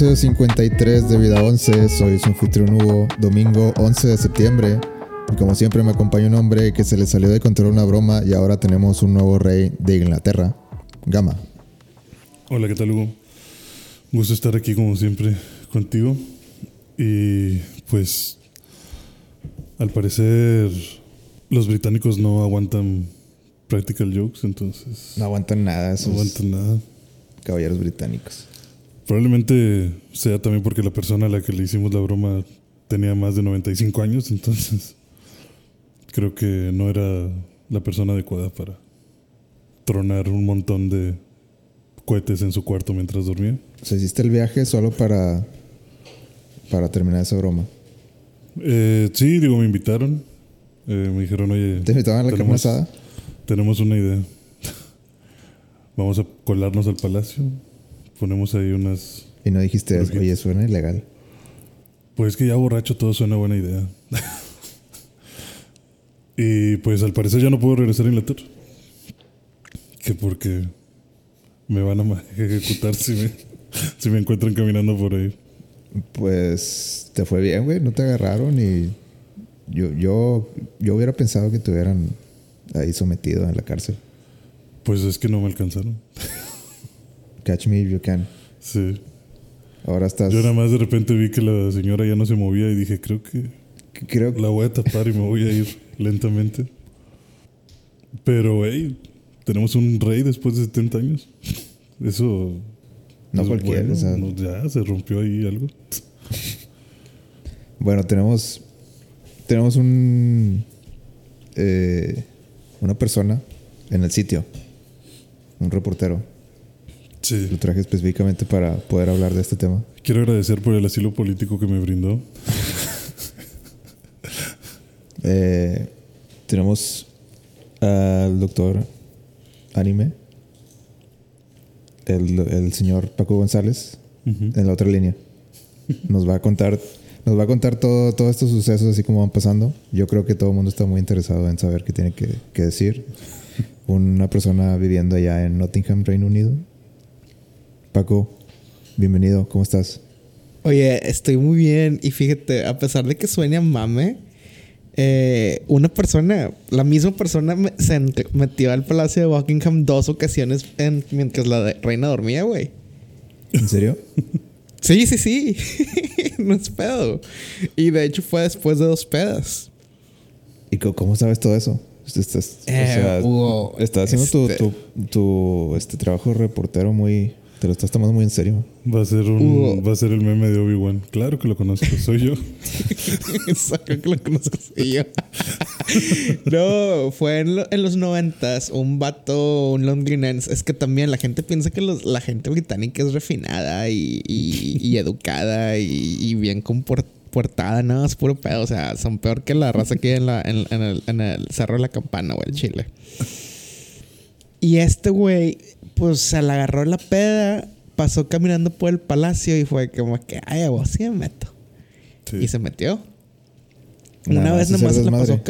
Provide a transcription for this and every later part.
episodio 53 de Vida 11. Soy su anfitrión Hugo, domingo 11 de septiembre. Y como siempre me acompaña un hombre que se le salió de control una broma y ahora tenemos un nuevo rey de Inglaterra, Gama. Hola, ¿qué tal Hugo? Gusto estar aquí como siempre contigo. Y pues, al parecer, los británicos no aguantan practical jokes, entonces... No aguantan nada No aguantan nada. caballeros británicos. Probablemente sea también porque la persona a la que le hicimos la broma tenía más de 95 años, entonces creo que no era la persona adecuada para tronar un montón de cohetes en su cuarto mientras dormía. O sea, hiciste el viaje solo para, para terminar esa broma. Eh, sí, digo, me invitaron. Eh, me dijeron, oye, ¿Te invitaban a la carne asada? tenemos una idea. Vamos a colarnos al palacio. Ponemos ahí unas... Y no dijiste, Creo que- oye, suena ilegal. Pues que ya borracho todo suena buena idea. y pues al parecer ya no puedo regresar a Inglaterra. Que porque me van a ejecutar si me, si me encuentran caminando por ahí. Pues te fue bien, güey. No te agarraron y yo, yo, yo hubiera pensado que te hubieran ahí sometido en la cárcel. Pues es que no me alcanzaron. Catch me if you can. Sí. Ahora estás. Yo nada más de repente vi que la señora ya no se movía y dije, creo que Creo que la voy a tapar y me voy a ir lentamente. Pero, hey, tenemos un rey después de 70 años. Eso no es cualquiera. bueno, o sea, no, ya se rompió ahí algo. Bueno, tenemos. Tenemos un. eh, una persona en el sitio. Un reportero. Sí. Lo traje específicamente para poder hablar de este tema. Quiero agradecer por el asilo político que me brindó. Eh, tenemos al doctor Anime. El, el señor Paco González. En la otra línea. Nos va a contar, nos va a contar todo, todos estos sucesos así como van pasando. Yo creo que todo el mundo está muy interesado en saber qué tiene que, que decir. Una persona viviendo allá en Nottingham, Reino Unido. Paco, bienvenido, ¿cómo estás? Oye, estoy muy bien. Y fíjate, a pesar de que suene a mame, eh, una persona, la misma persona me- se metió al Palacio de Buckingham dos ocasiones en- mientras la reina dormía, güey. ¿En serio? Sí, sí, sí. no es pedo. Y de hecho fue después de dos pedas. ¿Y cómo sabes todo eso? Estás, o Eh, sea, estás haciendo tu- este- tu, tu, este trabajo de reportero muy... Te lo estás tomando muy en serio. Va a ser un, va a ser el meme de Obi-Wan. Claro que lo conozco, soy yo. Saca que lo conozco sí, yo. no, fue en, lo- en los noventas un vato, un londinense. Es que también la gente piensa que los- la gente británica es refinada y, y- y educada y, y bien comportada. No, es puro pedo. O sea, son peor que la raza que hay en, la, en, en el, en el Cerro de la Campana o el Chile. Y este güey, pues se le agarró la peda, pasó caminando por el palacio y fue como que, ay, a vos sí me meto. Sí. Y se metió. Nada una vez nomás se la pasó.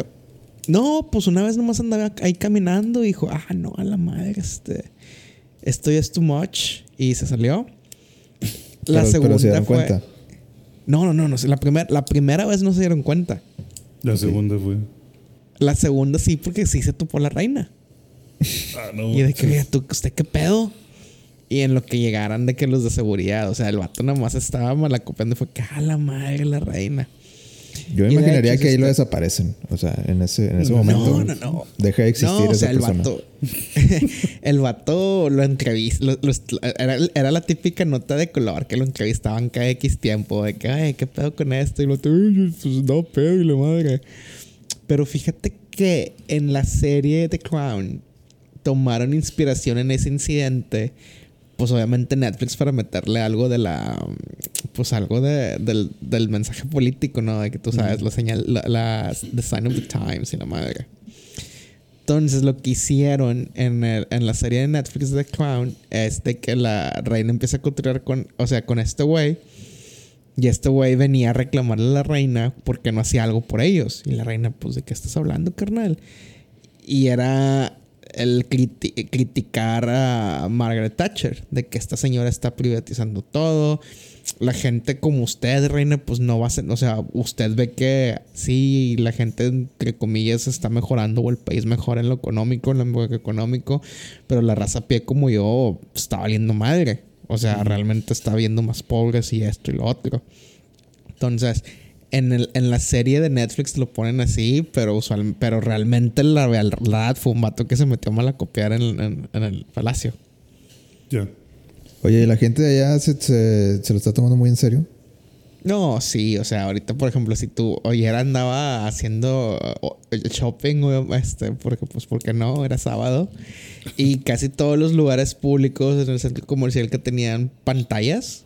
No, pues una vez nomás andaba ahí caminando y dijo, ah, no, a la madre, este. Esto ya es too much. Y se salió. La Pero- segunda pero se dieron fue. cuenta. No, no, no, no. La, primer- la primera vez no se dieron cuenta. La segunda fue. La segunda sí, porque sí se topó la reina. Ah, no. Y de que, ¿tú, ¿usted qué pedo? Y en lo que llegaran de que los de seguridad, o sea, el vato nomás estaba malacopiando y fue que, a la madre, la reina. Yo me Y imaginaría hecho, que ahí lo desaparecen. O sea, en ese, en ese No, momento. no, no. Deja de existir No, o esa sea, el persona. vato. el vato lo entrevistó. era, era la típica nota de color que lo entrevistaban cada X tiempo. De que, ay, ¿qué pedo con esto? Y lo "Ay, pues no pedo y la madre. Pero fíjate que en la serie The Crown tomaron inspiración en ese incidente. Pues obviamente Netflix para meterle algo de la. Pues algo de- del, del mensaje político, ¿no? De que tú sabes, la señal. La, la- The Sign of the Times y la madre. Entonces, lo que hicieron en, el- en la serie de Netflix The Crown es de que la reina empieza a coturar con, o sea, con este güey. Y este güey venía a reclamarle a la reina porque no hacía algo por ellos. Y la reina, pues, ¿de qué estás hablando, carnal? Y era el criti- criticar a Margaret Thatcher, de que esta señora está privatizando todo. La gente como usted, reina, pues no va a ser, o sea, usted ve que sí, la gente, entre comillas, está mejorando o el país mejora en lo económico, en lo económico, pero la raza a pie como yo está valiendo madre. O sea, realmente está viendo más pobres y esto y lo otro. Entonces, en, el, en la serie de Netflix lo ponen así, pero usual, pero realmente la verdad fue un vato que se metió mal a copiar en, en- en el palacio. Ya. Oye, ¿y la gente de allá se, se- se lo está tomando muy en serio? No, sí, o sea, ahorita, por ejemplo, si tú ayer andaba haciendo shopping, este, porque, pues, porque no, era sábado, y casi todos los lugares públicos en el centro comercial que tenían pantallas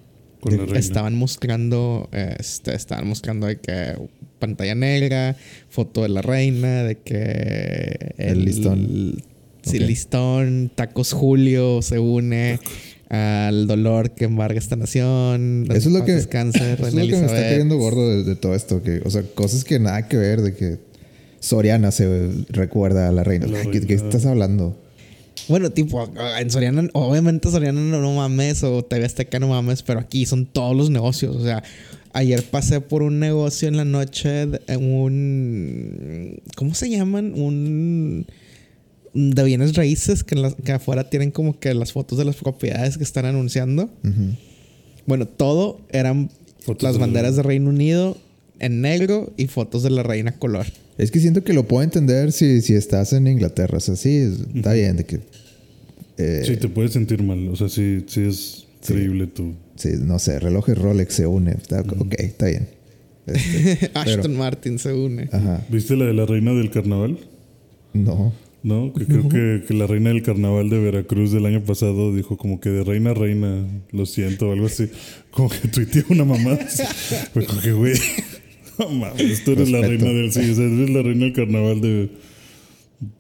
Con la reina. estaban mostrando, este, estaban mostrando de que pantalla negra, foto de la reina, de que El listón. Sí, listón, tacos Julio se une al dolor que embarga esta nación. Eso es lo que, eso es lo que me está cayendo gordo de, de todo esto. Que, o sea, cosas que nada que ver de que Soriana se recuerda a la reina. La ¿Qué, estás hablando? Bueno, tipo, en Soriana, obviamente Soriana no, no mames, o TV Azteca no mames, pero aquí son todos los negocios. O sea, ayer pasé por un negocio en la noche, en un. ¿Cómo se llaman? Un. De bienes raíces que, en las- que afuera tienen como que las fotos de las propiedades que están anunciando. Bueno, todo eran Fotos las de- banderas de Reino Unido en negro y fotos de la reina color. Es que siento que lo puedo entender si, si estás en Inglaterra. O sea, sí, está bien de que... eh, Sí, te puedes sentir mal. O sea, sí, sí es creíble tu. sí, no sé, relojes Rolex se une. Está, Ok, está bien. Este, Ashton Martin se une. ajá. ¿Viste la de la reina del carnaval? No. No, que creo que, que la reina del carnaval de Veracruz del año pasado dijo como que de reina a reina, lo siento, o algo así. Como que tuiteó una mamá. Fue como que, güey, no mames, tú eres la reina del... Sí, o sea, eres la reina del carnaval de,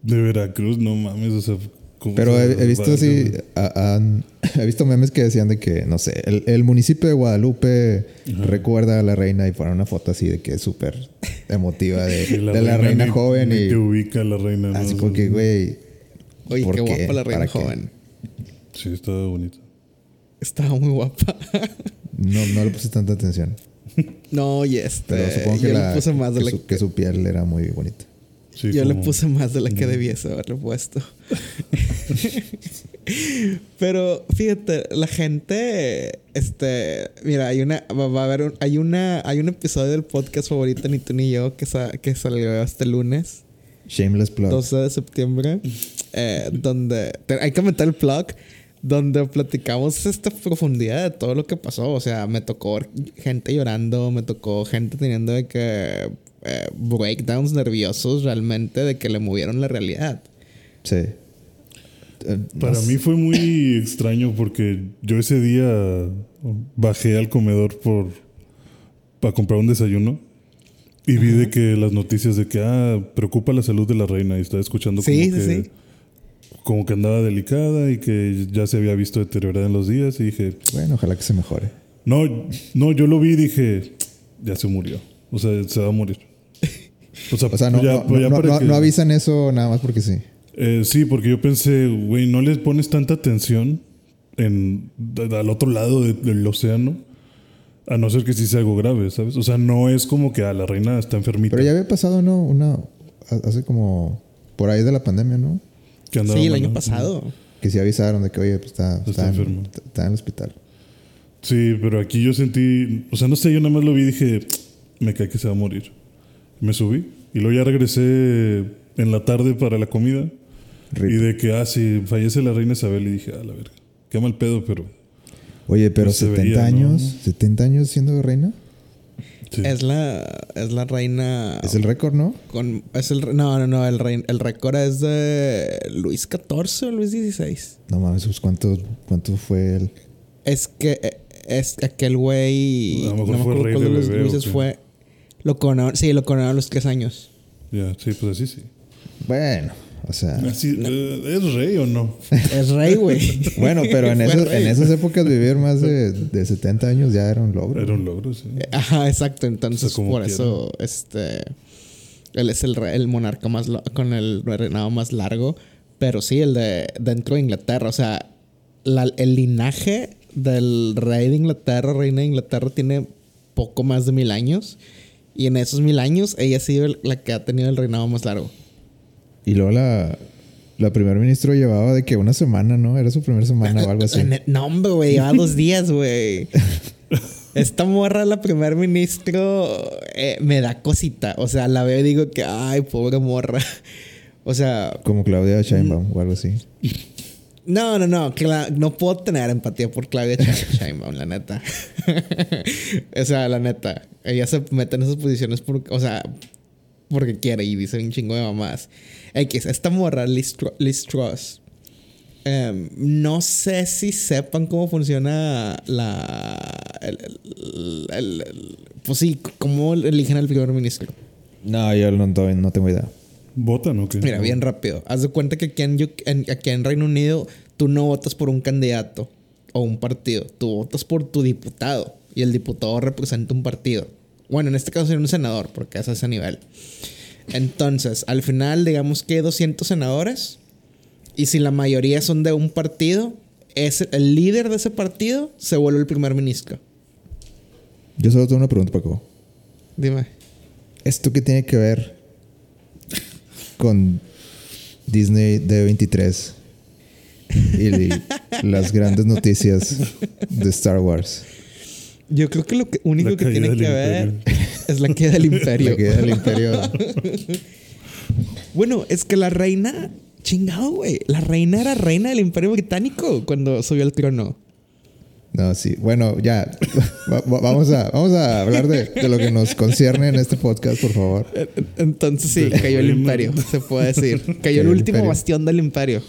de Veracruz, no mames, o sea... ¿cómo Pero se he, he visto así, a- he visto memes que decían de que, no sé, el, el municipio de Guadalupe recuerda a la reina y ponen una foto así de que es súper emotiva de, la reina ni- joven ni y te ubica la reina, ¿no? así O sea, porque, güey, Oye, ¿por qué qué? guapa la reina joven. Sí, estaba bonito. Estaba muy guapa. no, no le puse tanta atención. No, y este. Pero supongo que, yo la- le puse más de que la su, que su piel era muy bonita. Sí, Yo le puse más de la que debiese haberle puesto. Pero fíjate, la gente, este, mira, hay una, va, va a haber un, hay una, hay un episodio del podcast favorito ni tú ni yo que, sa- que salió este lunes, Shameless plug. 12 de septiembre, eh, donde te- hay que meter el plug, donde platicamos esta profundidad de todo lo que pasó. O sea, me tocó gente llorando, me tocó gente teniendo de que eh, breakdowns nerviosos realmente de que le movieron la realidad. Sí. Eh, Para no mí fue muy extraño porque yo ese día bajé al comedor por para comprar un desayuno y vi de que las noticias de que ah preocupa la salud de la reina y estaba escuchando como Sí, sí, que sí. Como que andaba delicada y que ya se había visto deteriorada en los días y dije Bueno, ojalá que se mejore. no no yo lo vi y dije ya se murió o sea se va a morir o sea, O sea, no, ya- no, pues ya no- para no- que- no avisan eso nada más porque sí. Eh, sí, porque yo pensé, güey, no les pones tanta atención en, al otro lado de- del océano, a no ser que sí sea algo grave, ¿sabes? O sea, no es como que a la reina está enfermita. Pero ya había pasado, ¿no? Una, hace como por ahí de la pandemia, ¿no? Sí, el año pasado. Que sí avisaron de que, oye, pues está, Está está, en, enfermo. está en el hospital. Sí, pero aquí yo sentí, o sea, no sé, yo nada más lo vi y dije, me cae que se va a morir. Me subí y luego ya regresé en la tarde para la comida. Rip. Y de que, ah, sí, fallece la reina Isabel y dije, ah, la verga, qué mal pedo, pero... Oye, pero Pues se 70 veía, ¿no? años, 70 años siendo reina. Sí. Es la, es la reina. Es el récord, ¿no? Con, es el, no, no, no. El, rey- el récord es de Luis XIV o Luis XVI. No mames, pues, ¿cuánto, cuánto fue el...? Es que eh, es aquel güey. A lo mejor no me fue acuerdo rey cuál de los bebé, ¿o Luises fue. Lo coronaron, sí, lo coronaron a los tres años. Ya, sí, pues así sí. Bueno, o sea... Así, ¿Es rey o no? Es rey, güey. Bueno, pero en, esos- en esas épocas vivir más de, de 70 años ya era un logro. Era un logro, sí. Ajá, exacto. Entonces, O sea, como por quiera. eso, este. Él es el, rey- el monarca más. lo- con el reinado más largo. Pero sí, el de dentro de Inglaterra. O sea, la- el linaje del rey de Inglaterra, reina de Inglaterra, tiene poco más de mil años. Y en esos mil años, ella ha sido el- la que ha tenido el reinado más largo. Y luego la, la primer ministro llevaba de que una semana, ¿no? Era su primera semana o algo así. No, hombre, güey, lleva dos días, güey. Esta morra, la primer ministro, eh, me da cosita. O sea, la veo y digo que, ay, pobre morra. O sea, Como Claudia Sheinbaum o algo así. no, no, no. cla- no puedo tener empatía por Claudia Sheinbaum, la neta. o sea, la neta. Ella se mete en esas posiciones por, o sea, porque quiere y dice un chingo de mamás. X, esta morra, Liz, Tru- Liz Truss, em, no sé si sepan cómo funciona la. el- el- el- el- pues sí, cómo eligen al primer ministro. No, yo no, no tengo idea. ¿Votan o qué? Mira, bien rápido. Haz de cuenta que aquí en, Uk- en- aquí en Reino Unido tú no votas por un candidato o un partido. Tú votas por tu diputado. Y el diputado representa un partido. Bueno, en este caso sería un senador, porque es a ese nivel. Entonces, al final, digamos que hay 200 senadores. Y si la mayoría son de un partido, es el líder de ese partido se vuelve el primer ministro. Yo solo tengo una pregunta, Paco. Dime. ¿Esto qué tiene que ver con Disney D23 y las grandes noticias de Star Wars? Yo creo que lo que- único La que tiene que ver imperio. es la queda del imperio. La que del imperio. Bueno, es que la reina, chingado, güey. La reina era reina del Imperio Británico cuando subió al trono. No, sí. Bueno, ya. Va- va- vamos, a, vamos a hablar de, de lo que nos concierne en este podcast, por favor. Entonces sí, cayó el imperio, se puede decir. Cayó Cayó el el último imperio. bastión del imperio.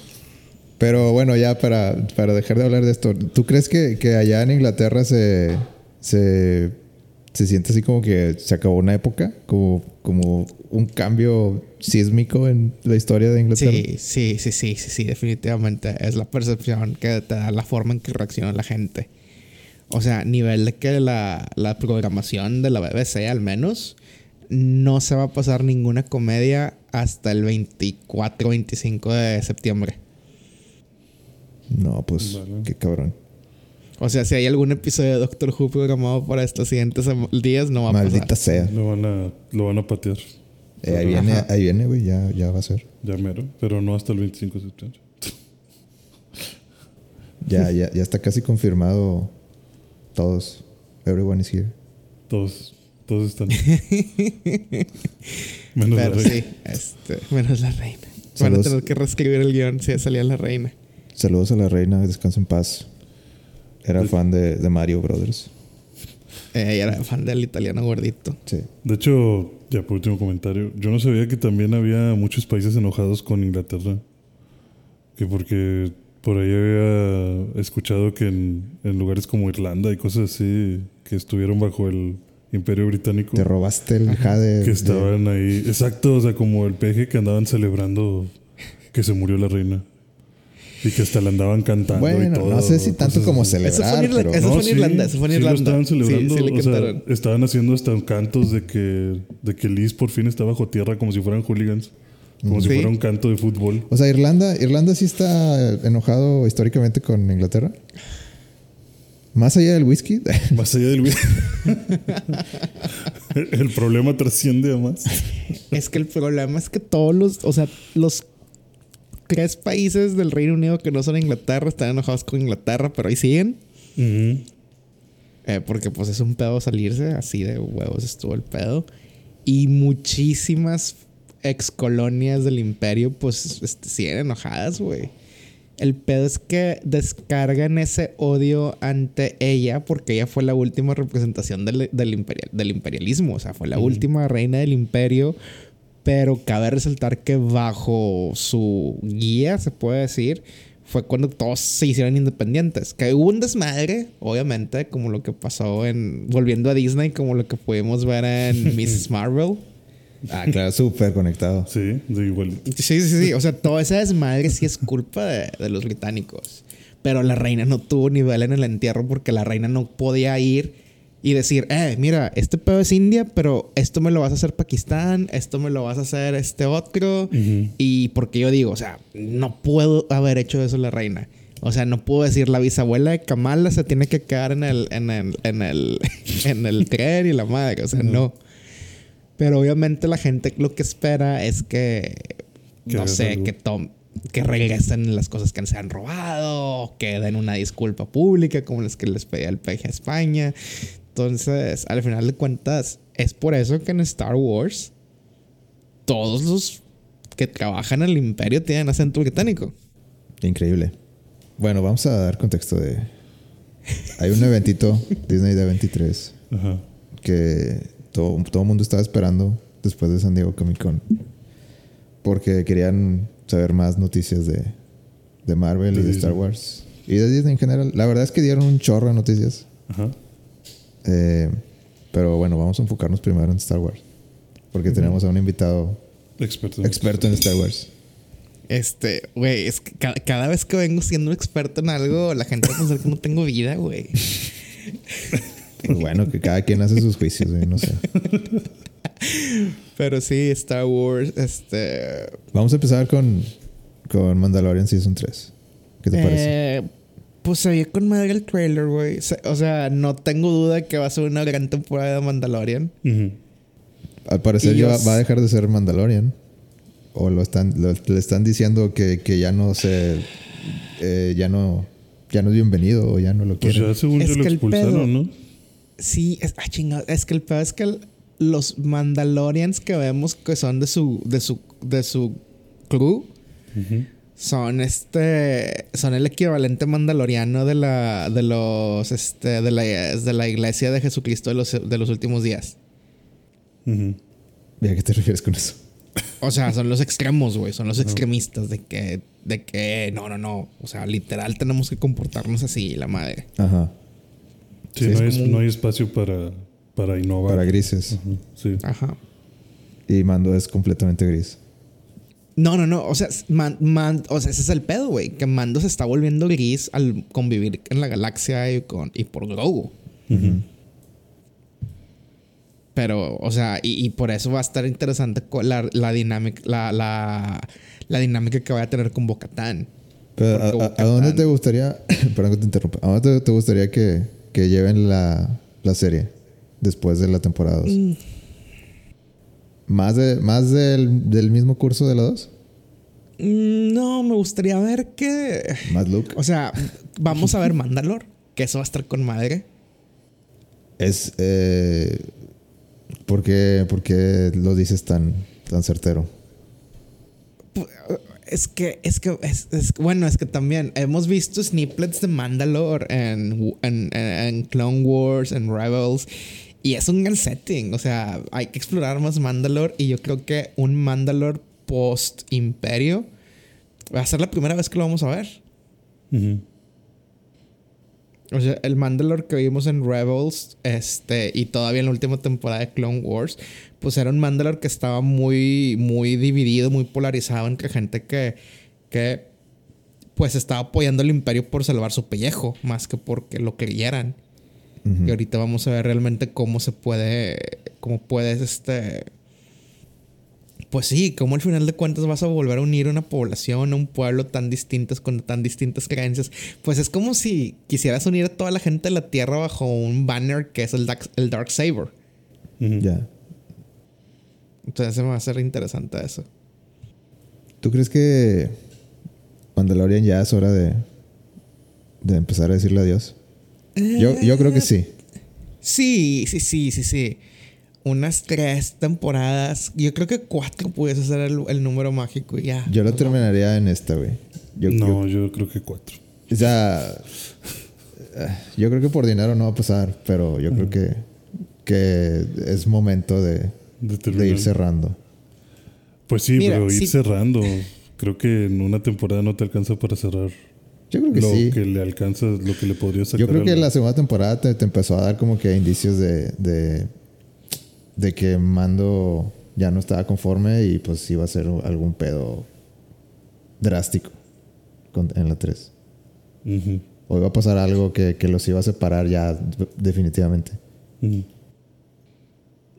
Pero bueno, ya para, para dejar de hablar de esto, ¿tú crees que, que allá en Inglaterra se, se, se siente así como que se acabó una época? Como, como un cambio sísmico en la historia de Inglaterra. Sí, sí, sí, sí, sí, sí, definitivamente. Es la percepción que te da la forma en que reacciona la gente. O sea, nivel de que la, la programación de la BBC, al menos, no se va a pasar ninguna comedia hasta el 24, 25 de septiembre. No, pues Vale. qué cabrón. O sea, si hay algún episodio de Doctor Who programado para estos siguientes sem- días, no va a Maldita pasar. sea. Lo van a, lo van a patear. Eh, ahí viene, ahí viene, güey, ya, ya va a ser. Ya mero. Pero no hasta el 25 de septiembre. Ya, ya, ya está casi confirmado todos. Everyone is here. Todos, todos están. Menos la reina. sí, este, menos la reina. Van a tener que reescribir el guion si salía la reina. Saludos a la reina, descansa en paz. Era fan de, de Mario Brothers. Eh, era fan del italiano gordito. Sí. De hecho, ya por último comentario, yo no sabía que también había muchos países enojados con Inglaterra. Que porque por ahí había escuchado que en, en lugares como Irlanda y cosas así, que estuvieron bajo el Imperio Británico, Te robaste el jade. que de- estaban ahí, exacto, o sea, como el peje que andaban celebrando que se murió la reina. Y que hasta la andaban cantando y Bueno, todo. no sé si tanto como así. Eso fue celebrar, en Irla- pero... eso- fue en Irlanda, eso fue en sí lo estaban celebrando. sí le o sea, estaban haciendo hasta cantos de que, de que Liz por fin está bajo tierra como si fueran hooligans. Como si fuera un canto de fútbol. O sea, Irlanda, Irlanda sí está enojado históricamente con Inglaterra. Más allá del whisky. Más allá del... el problema trasciende a más. Es que el problema es que todos los, o sea, los tres países del Reino Unido que no son Inglaterra están enojados con Inglaterra, pero ahí siguen. Eh, porque pues es un pedo salirse, así de huevos estuvo el pedo. Y muchísimas ex colonias del imperio pues este, siguen enojadas, güey. El pedo es que descargan ese odio ante ella porque ella fue la última representación del, del, imperial- del imperialismo, o sea, fue la última reina del imperio, pero cabe resaltar que bajo su guía, se puede decir, fue cuando todos se hicieron independientes. Que hubo un desmadre, obviamente, como lo que pasó en. Volviendo a Disney, como lo que pudimos ver en Mrs. Marvel. ah, claro, súper conectado. Sí, de igual. Sí, sí, sí. O sea, todo ese desmadre sí es culpa de, de los británicos. Pero la reina no tuvo nivel en el entierro porque la reina no podía ir y decir, eh, mira, este pedo es India, pero esto me lo vas a hacer Pakistán, esto me lo vas a hacer este otro. Y porque yo digo, o sea, no puedo haber hecho eso la reina. O sea, no puedo decir la bisabuela de Kamala se tiene que quedar en el, en el, en el, en el tren y la madre. O sea, no. Pero obviamente la gente lo que espera es que, Que no sé, algo. que tom- que regresen las cosas que se han robado, que den una disculpa pública como las que les pedía el PG a España. Entonces, al final de cuentas, es por eso que en Star Wars todos los que trabajan en el imperio tienen acento británico. Increíble. Bueno, vamos a dar contexto de. Hay un eventito, Disney de 23, Ajá. que todo, todo el mundo estaba esperando después de San Diego Comic Con. Porque querían saber más noticias de, de Marvel De y de. Star Wars. Y de Disney en general. La verdad es que dieron un chorro de noticias. Ajá. Eh, pero bueno, vamos a enfocarnos primero en Star Wars. Porque tenemos a un invitado Experto. experto en Star Wars. Este, güey, es que ca- cada, vez que vengo siendo un experto en algo, la gente va a pensar que no tengo vida, güey. Pues bueno, que cada quien hace sus juicios, güey, no sé. Pero sí, Star Wars, este. Vamos a empezar con, con Mandalorian Season 3. ¿Qué te parece? Pues se vio con madre el trailer, güey. O sea, no tengo duda que va a ser una gran temporada de Mandalorian. Al parecer y ya va a dejar de ser Mandalorian. O lo están, lo- le están diciendo que, que ya no se. eh, ya no. Ya no es bienvenido o ya no lo Pues quieren. ya según Es yo lo que el expulsaron, pedo- ¿no? Sí, es, ah, chingado. Es que el peor es que el- los Mandalorians que vemos que son de su, de su, de su crew Ujú. Son este, son el equivalente mandaloriano de la, de los, este, de la, de la iglesia de Jesucristo de los, de los últimos días. Ujú. ¿Y ¿A qué te refieres con eso? O sea, son los extremos, güey. Son los extremistas de que, de que, no, no, no. O sea, literal tenemos que comportarnos así, la madre. Ajá. Sí, Sí, no, es hay, como un- no hay espacio para, para innovar. Para grises. Sí. Ajá. Y Mando es completamente gris. No, no, no. O sea, Man- Man- o sea ese es el pedo, güey. Que Mando se está volviendo gris al convivir en la galaxia y, con, y por Grogu. Pero, o sea, y, y por eso va a estar interesante la, la dinámica, la, la, la dinámica que vaya a tener con Bocatán. Pero, ¿a, dónde te gustaría. perdón que te interrumpa. ¿A dónde te, te gustaría que, que lleven la, la serie después de la temporada 2? Mm. ¿Más, de, más del, del mismo curso de la 2? Mm, No, me gustaría ver que. ¿Más Luke? O sea, vamos a ver Mandalor. Que eso va a estar con madre. Es. Eh, ¿por, qué, por qué lo dices tan, tan certero? Es que, es que, es, es- bueno, es que también hemos visto snippets de Mandalore en, en, en Clone Wars, en Rebels, y es un gran setting. O sea, hay que explorar más Mandalore, y yo creo que un Mandalore post-imperio va a ser la primera vez que lo vamos a ver. O sea, el Mandalore que vimos en Rebels, este, y todavía en la última temporada de Clone Wars, pues era un Mandalore que estaba muy, muy dividido, muy polarizado entre gente que, que, pues estaba apoyando al Imperio por salvar su pellejo, más que porque lo creyeran. Y ahorita vamos a ver realmente cómo se puede, cómo puedes, este, pues sí, cómo al final de cuentas vas a volver a unir una población, a un pueblo tan distintos, con tan distintas creencias. Pues es como si quisieras unir a toda la gente de la Tierra bajo un banner que es el Dark, el Dark Saber. Ya. Entonces se me va a hacer interesante eso. ¿Tú crees que Mandalorian ya es hora de, de empezar a decirle adiós? Yo, yo creo que sí. Sí, sí, sí, sí, sí. Unas tres temporadas. Yo creo que cuatro pudiese ser el, el número mágico y ya. Yo lo terminaría en esta, güey. Yo, no, yo- yo creo que cuatro. o sea, yo creo que por dinero no va a pasar, pero yo creo que, que es momento de, De ir cerrando. Pues sí, Mira, pero ir cerrando. Creo que en una temporada no te alcanza para cerrar Yo creo que lo sí. que le alcanza, lo que le podría sacar. Yo creo que la segunda temporada te, te empezó a dar como que indicios de, de, de que Mando ya no estaba conforme y pues iba a ser algún pedo drástico con- en la 3. Ujú. O iba a pasar algo que, que los iba a separar ya definitivamente.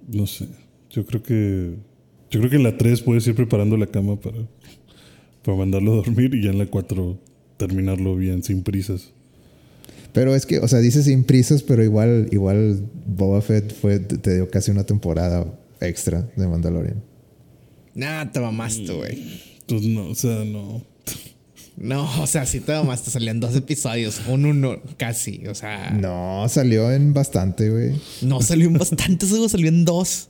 No sé. Yo creo que. Yo creo que en la 3 puedes ir preparando la cama para, para mandarlo a dormir y ya en la 4 terminarlo bien, sin prisas. Pero es que, o sea, dices sin prisas, pero igual, igual Boba Fett fue, te dio casi una temporada extra de Mandalorian. Nah, te mamaste, güey. Pues no, o sea, no. No, o sea, sí te mamaste. Salían dos episodios. Un uno, casi. O sea. No, salió en bastante, güey. No salió en bastante, solo salió en dos.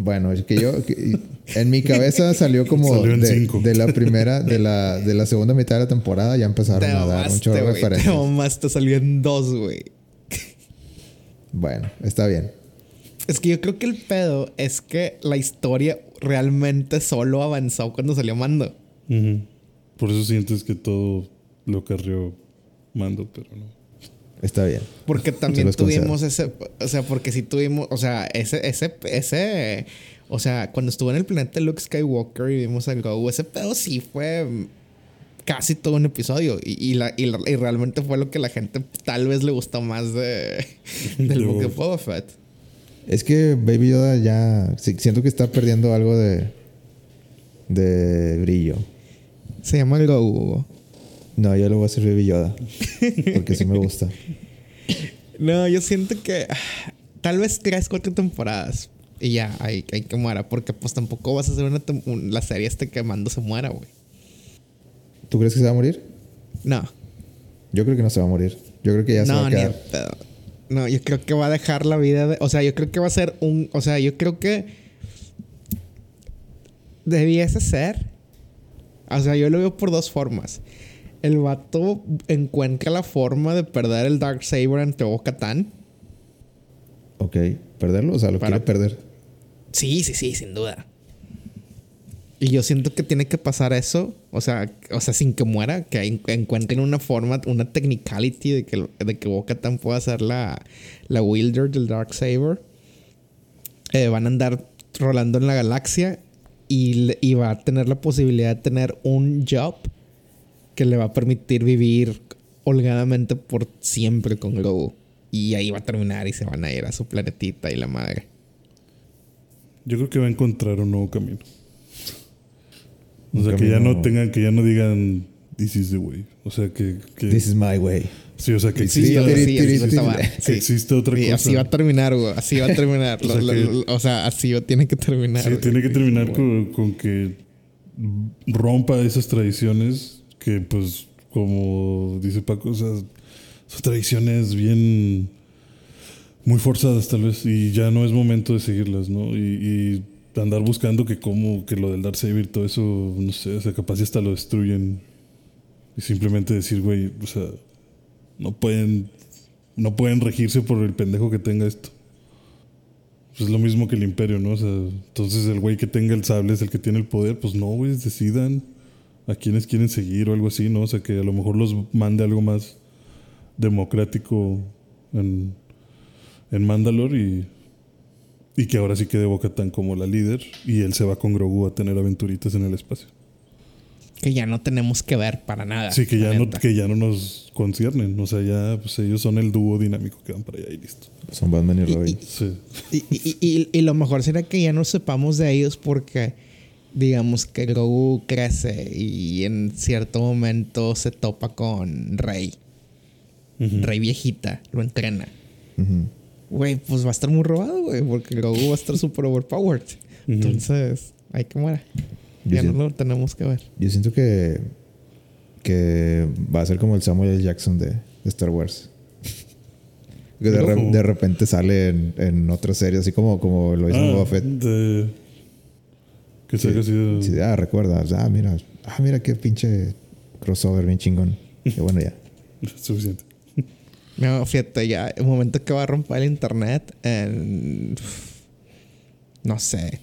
Bueno, es que yo, que- en mi cabeza salió como Salió en de, cinco. de la primera, de la, de la segunda mitad de la temporada, ya empezaron Te a dar un mamaste, chorro de. Te referencias. mamaste, salió en dos, güey. Bueno, está bien. Es que yo creo que el pedo es que la historia realmente solo avanzó cuando salió Mando. Por eso sientes que todo lo carrió Mando, pero no. Está bien. Porque también tuvimos ese, o sea, porque sí tuvimos, o sea, ese, ese, ese, o sea, cuando estuvo en el planeta Luke Skywalker y vimos a Grogu, ese pedo sí fue casi todo un episodio y, y, la, y, la- y realmente fue lo que la gente tal vez le gustó más de, del De book de Boba Fett. Es que Baby Yoda ya siento que está perdiendo algo de de brillo. Se llama Grogu. Hugo. No, yo lo voy a hacer Baby Yoda porque sí me gusta. No, yo siento que ah, tal vez tres, cuatro temporadas y ya, hay, hay que muera, porque pues tampoco vas a hacer una un- la serie este que Mando se muera, güey. ¿Tú crees que se va a morir? No. Yo creo que no se va a morir. Yo creo que ya se va No, a ni quedar. de pedo. No, yo creo que va a dejar la vida de. O sea, yo creo que va a ser un. O sea, yo creo que. Debiese ser. O sea, yo lo veo por dos formas. El vato encuentra la forma de perder el Dark Saber ante Bo-Katan. Ok, perderlo, o sea, lo Para- quiere perder. Sí, sí, sí, sin duda. Y yo siento que tiene que pasar eso, o sea, o sea, sin que muera, que en- encuentren una forma, una technicality de que, de que Bo-Katan pueda hacer la, la wielder del Darksaber. Eh, van a andar rolando en la galaxia y, y va a tener la posibilidad de tener un job que le va a permitir vivir holgadamente por siempre con Grogu. Y ahí va a terminar y se van a ir a su planetita y la madre. Yo creo que va a encontrar un nuevo camino. O Un sea, que ya no tengan, que ya no digan This is the way. O sea, que. que This is my way. sí, o sea, que sí, sí, así existe otra Sí, cosa. así va a terminar, güey. Así va a terminar. O sea lo- que- lo- o sea, así va- tiene que terminar. Sí, güey. tiene que terminar con, con que rompa esas tradiciones que, pues, como dice Paco, o son tradiciones bien muy forzadas tal vez y ya no es momento de seguirlas, ¿no? Y, andar buscando que como que lo del Darksaber todo eso, no sé, o sea, capaz hasta lo destruyen y simplemente decir, güey, o sea, no pueden no pueden regirse por el pendejo que tenga esto. Pues es lo mismo que el imperio, ¿no? O sea, entonces el güey que tenga el sable es el que tiene el poder. Pues no, güey, decidan a quienes quieren seguir o algo así, ¿no? O sea, que a lo mejor los mande algo más democrático en, en Mandalore y, y que ahora sí quede Bo-Katan como la líder y él se va con Grogu a tener aventuritas en el espacio. Que ya no tenemos que ver para nada. Sí, que ya, no, que ya no nos conciernen. O sea, ya pues ellos son el dúo dinámico que van para allá y listo. Son Batman y Y- Robin. Sí. Y, y- y- y lo mejor será que ya no sepamos de ellos porque, digamos, que Grogu crece y en cierto momento se topa con Rey. Rey viejita, lo entrena. Güey, pues va a estar muy robado, güey, porque Grogu va a estar super overpowered. Entonces, hay que muera. Yo Ya no lo tenemos que ver. Yo siento que, que va a ser como el Samuel L. Jackson de, de Star Wars. que de, re- Ojo. de repente sale en, en otra serie, así como, como lo hizo en Ah, Boba Fett. de- que salga así de- Sí, ah, recuerdas. Ah, mira. Ah, mira qué pinche crossover bien chingón. Y bueno, ya. suficiente. No, fíjate, ya, el momento que va a romper el internet, en, no sé,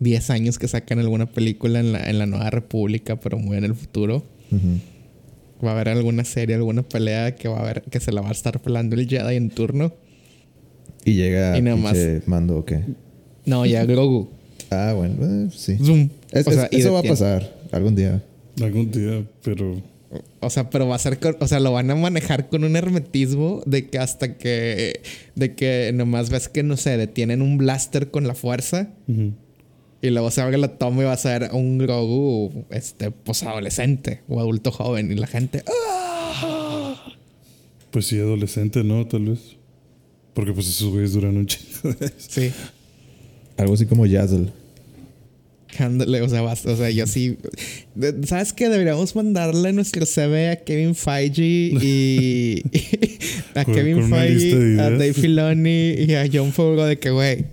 10 años que sacan alguna película en la, en la Nueva República, pero muy en el futuro. Ujú. Va a haber alguna serie, alguna pelea que va a haber, que se la va a estar pelando el Jedi en turno. Y llega Y nada más. mando o qué. No, ya Grogu. Ah, bueno, eh, sí. Zoom. Es- O sea, es- y eso va a pasar algún día. Algún día, pero O sea, pero va a ser con, o sea, lo van a manejar con un hermetismo de que hasta que de que nomás ves que no sé, detienen un blaster con la fuerza y luego se abre la toma y va a ser un Grogu este pues adolescente o adulto joven y la gente ¡ah! Pues sí, adolescente, ¿no? Tal vez. Porque pues esos güeyes duran un chingo. Sí. Algo así como Yazzle. Ándale, o sea, vas- o sea, yo sí. ¿Sabes qué? Deberíamos mandarle nuestro CV a Kevin Feige y. a Con- Kevin Feige, a. Dave Filoni y a John Favreau de que, güey.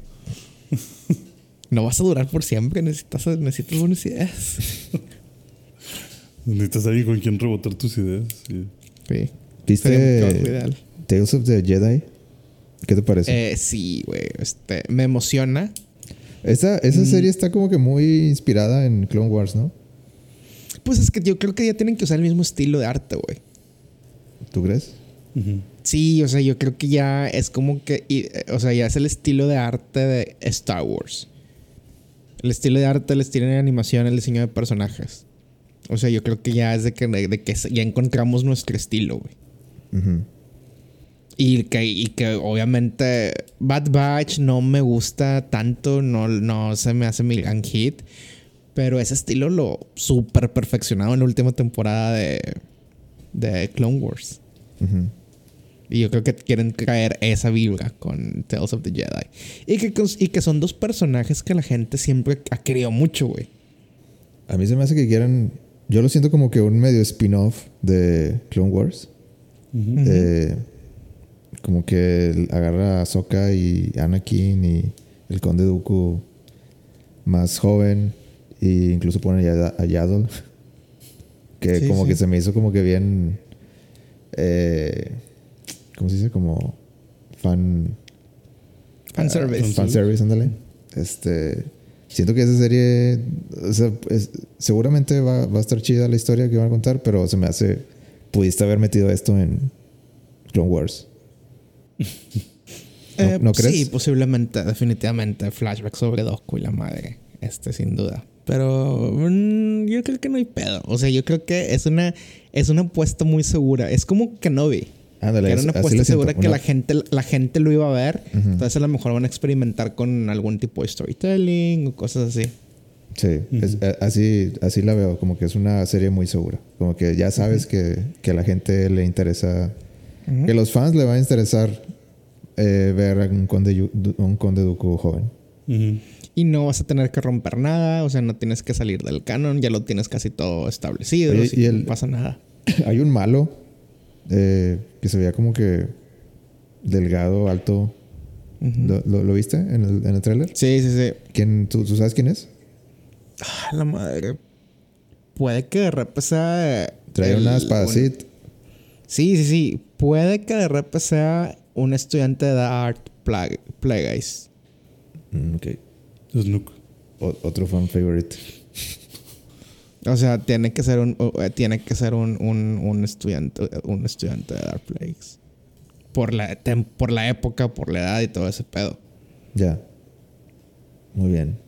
No vas a durar por siempre, necesitas, necesitas buenas ideas. Necesitas alguien con quien rebotar tus ideas. sí. Sí. ¿Viste. Tales of the Jedi? ¿Qué te parece? Eh, sí, güey. Este, me emociona. Esa mm. esa serie está como que muy inspirada en Clone Wars, ¿no? Pues es que yo creo que ya tienen que usar el mismo estilo de arte, güey. ¿Tú crees? Sí, o sea, yo creo que ya es como que, y, eh, o sea, ya es el estilo de arte de Star Wars. El estilo de arte, el estilo de animación, el diseño de personajes. O sea, yo creo que ya es de que, de que ya encontramos nuestro estilo, güey. Ujú. Y que, y que obviamente Bad Batch no me gusta tanto, no, no se me hace mi gran hit. Pero ese estilo lo súper perfeccionado en la última temporada de, de Clone Wars. Y yo creo que quieren traer esa vibra con Tales of the Jedi. Y que, y que son dos personajes que la gente siempre ha querido mucho, güey. A mí se me hace que quieran. Yo lo siento como que un medio spin-off de Clone Wars. Eh, como que agarra a Sokka y Anakin y el Conde Dooku más joven. E incluso pone a, Yaddle. Que Sí, como sí. que se me hizo como que bien. Eh, ¿Cómo se dice? Como fan. Fanservice. Ah, fanservice, ándale. Este. Siento que esa serie. O sea, es- seguramente va, va a estar chida la historia que van a contar, pero se me hace. Pudiste haber metido esto en Clone Wars. Eh, ¿no crees? Sí, posiblemente, definitivamente. Flashback sobre Dooku y la madre. Este, sin duda. Pero mm, yo creo que no hay pedo. O sea, yo creo que es una, es una apuesta muy segura. Es como Kenobi. Ándale, Que era una apuesta segura que una- la gente, la gente lo iba a ver. Entonces a lo mejor van a experimentar con algún tipo de storytelling o cosas así. Sí, es- eh, así, así la veo, como que es una serie muy segura. Como que ya sabes que, que a la gente le interesa, Que los fans le va a interesar eh, ver a un conde, un conde Dooku joven. Y no vas a tener que romper nada, o sea, no tienes que salir del canon, ya lo tienes casi todo establecido, Oye, y el- no pasa nada. Hay un malo eh, que se veía como que delgado, alto. Ujú. ¿Lo, lo- lo viste en el, en el tráiler? Sí, sí, sí. ¿Quién, tú, tú sabes quién es? Ah, la madre. Puede que de repente sea. Trae el- una espada un- Sith. Sí, sí, sí. Puede que de repente sea un estudiante de Art Plague, Plagueis. Mm, ok. Snook. O- otro fan favorite. O sea, tiene que ser un, eh, tiene que ser un, un, un estudiante, un estudiante de Dark Plagueis. Por la, tem- por la época, por la edad y todo ese pedo. Ya. Muy bien.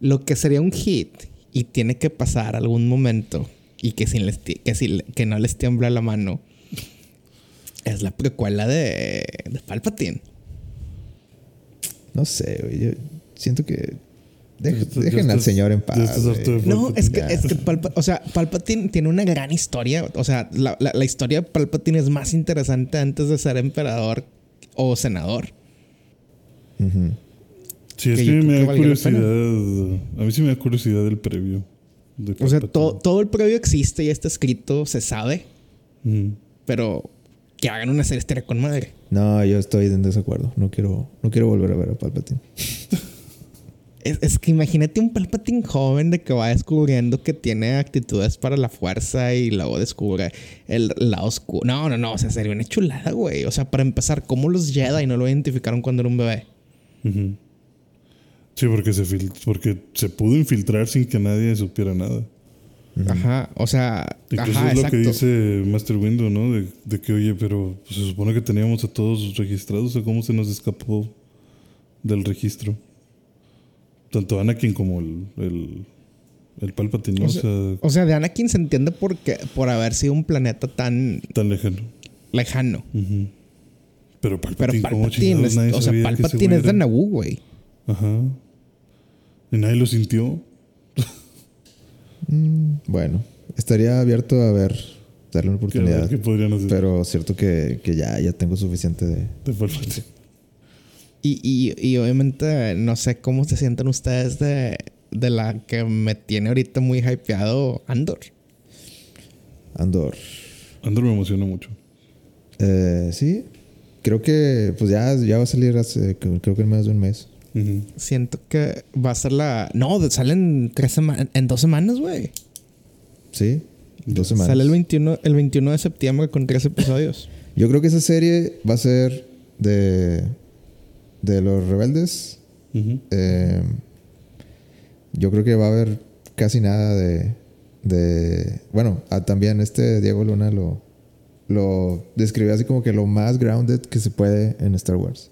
Lo que sería un hit y tiene que pasar algún momento y que, sin les que, si que no les tiembla la mano es la precuela de, de Palpatine. No sé, güey. Yo siento que. Dejen, al señor en paz. No, es que, es que Palpa- o sea, Palpatine tiene una gran historia. O sea, la, la- la historia de Palpatine es más interesante antes de ser emperador o senador. Sí, es que me da curiosidad. A mí sí me da curiosidad el previo. de O sea, Palpatine. todo, todo el previo existe y está escrito, se sabe, pero que hagan una serie estaría con madre. No, yo estoy en desacuerdo. No quiero, no quiero volver a ver a Palpatine. Es, es que imagínate un Palpatine joven de que va descubriendo que tiene actitudes para la fuerza y luego descubre el lado oscuro. No, no, no. O sea, sería una chulada, güey. O sea, para empezar, ¿cómo los Jedi no lo identificaron cuando era un bebé? Sí, porque se, fil- porque se pudo infiltrar sin que nadie supiera nada. Ajá. O sea, Incluso ajá, es lo que dice Master Window, ¿no? De, de que, oye, pero pues, se supone que teníamos a todos registrados, o cómo se nos escapó del registro. Tanto Anakin como el, el, el Palpatine, ¿no? O sea, O sea, de Anakin se entiende porque, por haber sido un planeta tan tan lejano. lejano. Pero Pero Palpatine, ¿cómo Palpatine, es- nadie o sea, Palpatine es de Naboo, güey. Ajá. Y nadie lo sintió. Bueno, estaría abierto a ver, darle una ¿Qué, oportunidad. qué podrían hacer Pero cierto que, que ya, ya tengo suficiente de. de Palpatine? Y, y, y obviamente no sé cómo se sienten ustedes de, de la que me tiene ahorita muy hypeado Andor. Andor. Andor me emociona mucho. Eh, sí, creo que pues ya, ya va a salir hace, creo que en menos de un mes. Siento que va a ser la... No, salen tres semanas, en dos semanas, güey. Sí, dos semanas. Sale el 21, el 21 de septiembre con tres episodios. Yo creo que esa serie va a ser de, de los rebeldes. Eh, yo creo que va a haber casi nada de. de bueno, también este Diego Luna lo, lo describió así como que lo más grounded que se puede en Star Wars.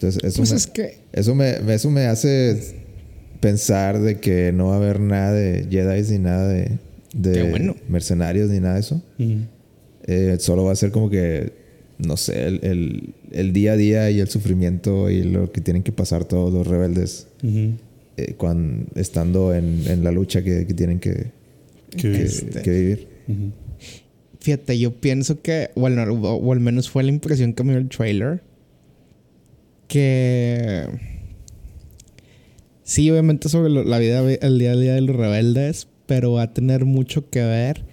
Entonces, eso, Pues me, es que... eso, me, eso me hace pensar de que no va a haber nada de Jedi ni nada de, de Qué bueno. mercenarios ni nada de eso. Eh, solo va a ser como que, no sé, el, el- el día a día y el sufrimiento y lo que tienen que pasar todos los rebeldes eh, cuando, estando en, en la lucha que, que tienen que, Que- Este. vivir. Fíjate, yo pienso que, bueno, o, o al menos fue la impresión que me dio el trailer, que sí, obviamente sobre lo- la vida, el día a día de los rebeldes, pero va a tener mucho que ver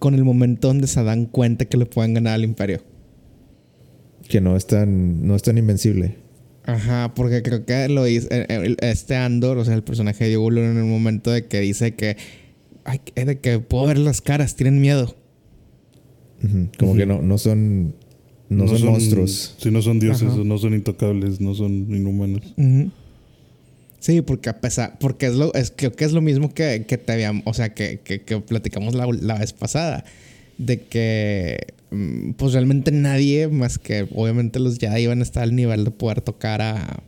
con el momento donde se dan cuenta que le pueden ganar al imperio. Que no es tan, no es tan invencible. Ajá, porque creo que lo dice eh, eh, este Andor, o sea, el personaje de Luna en el momento de que dice que, ay, eh, de que puedo ver las caras, tienen miedo. Como que no, no son, no, son, monstruos. Sí, no son dioses, Ajá. no son intocables, no son inhumanos. Sí, porque a pesar, porque es lo, es, creo que es lo mismo que, que te habíamos, o sea, que, que, que platicamos la, la vez pasada, de que mm, pues realmente nadie más que obviamente los ya iban a estar al nivel de poder tocar a,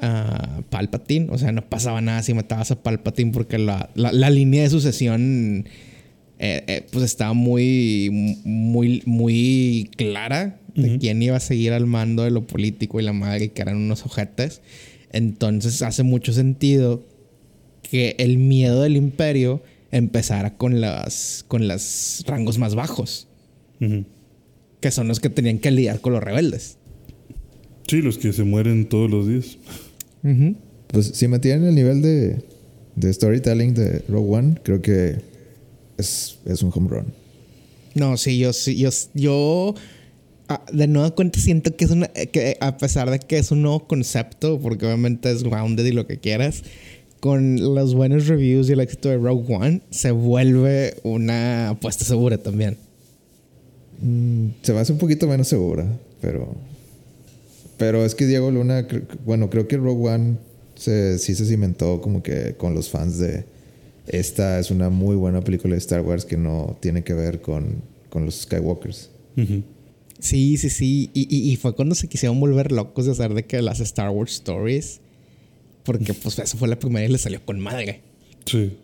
a Palpatine, o sea, no pasaba nada si matabas a Palpatine porque la, la, la línea de sucesión eh, eh, pues estaba muy, muy, muy clara de quién iba a seguir al mando de lo político y la madre que eran unos ojetes. Entonces hace mucho sentido que el miedo del imperio empezara con las con los rangos más bajos, que son los que tenían que lidiar con los rebeldes. Sí, los que se mueren todos los días. Pues si mantienen el nivel de, de storytelling de Rogue One, creo que es, es un home run. No, sí, yo sí, yo, yo ah, de nueva cuenta siento que es una, que a pesar de que es un nuevo concepto, porque obviamente es grounded y lo que quieras, con los buenos reviews y el éxito de Rogue One, se vuelve una apuesta segura también. Mm, se me hace un poquito menos segura, pero. Pero es que Diego Luna, bueno, creo que Rogue One se, sí se cimentó como que con los fans de. Esta es una muy buena película de Star Wars que no tiene que ver con, con los Skywalkers. Sí, sí, sí. Y, y- y fue cuando se quisieron volver locos de hacer de que las Star Wars Stories. Porque pues eso fue la primera y le salió con madre. Sí.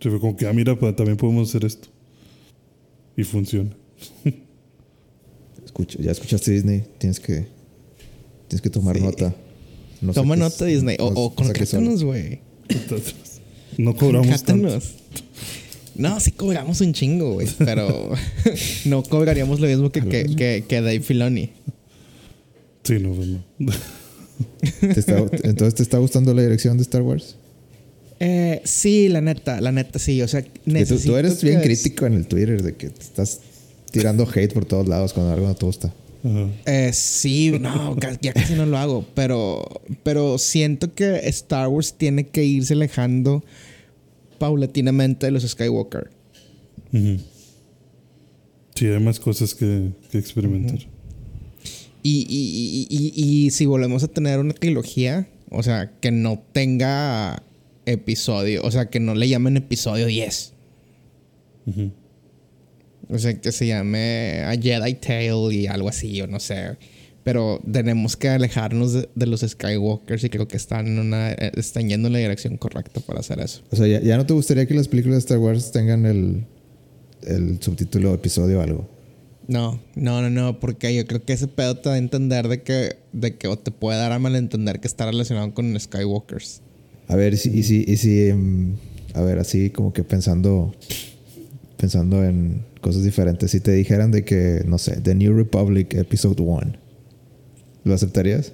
Se fue como que, ah, mira, pa- también podemos hacer esto. Y funciona. Escucha, ya escuchaste Disney, tienes que, tienes que tomar Sí. nota. No Toma nota Disney. O, no- o contrátanos, güey. No cobramos tanto. No, sí cobramos un chingo, güey. Pero no cobraríamos lo mismo que, que, que, que Dave Filoni. Sí, no, pues no. ¿Te está- entonces, ¿te está gustando la dirección de Star Wars? Eh, sí, la neta, la neta, sí. O sea, Que tú, tú necesito eres bien crítico en el Twitter de que te estás tirando hate por todos lados cuando algo no te gusta. Eh, sí, no, ya casi no lo hago, pero, pero siento que Star Wars tiene que irse alejando paulatinamente de los Skywalker. Sí, hay más cosas que, que experimentar. Y, y- y- y- y si volvemos a tener una trilogía, o sea, que no tenga episodio, o sea, que no le llamen episodio 10. Ujú. O sea, que se llame a Jedi Tale y algo así, o no sé. Pero tenemos que alejarnos de, de los Skywalkers y creo que están, en una, eh, están yendo en la dirección correcta para hacer eso. O sea, ¿ya, ya no te gustaría que las películas de Star Wars tengan el, el subtítulo episodio o algo? No, no, no, no, porque yo creo que ese pedo te da a entender de que, de que o te puede dar a malentender que está relacionado con Skywalkers. A ver, y si, y si, y si, mm, a ver, así como que pensando, pensando en cosas diferentes, si te dijeran de que, no sé, The New Republic Episode 1, ¿lo aceptarías?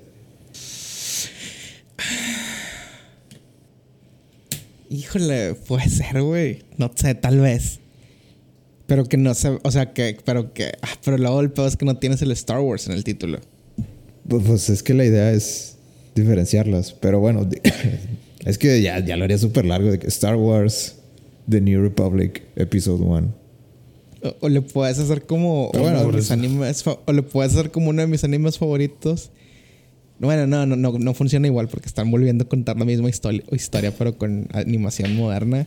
Híjole, puede ser, güey. No sé, tal vez. Pero que no sé, o sea, que, pero que, ah, pero luego el pedo es que no tienes el Star Wars en el título. Pues, pues es que la idea es diferenciarlas, pero bueno, es que ya, ya lo haría súper largo de que Star Wars The New Republic Episode 1. O, o le puedes hacer como Pero bueno, mis animes, o le puedes hacer como uno de mis animes favoritos. Bueno, no, no, no, no funciona igual porque están volviendo a contar la misma historia, historia pero con animación moderna,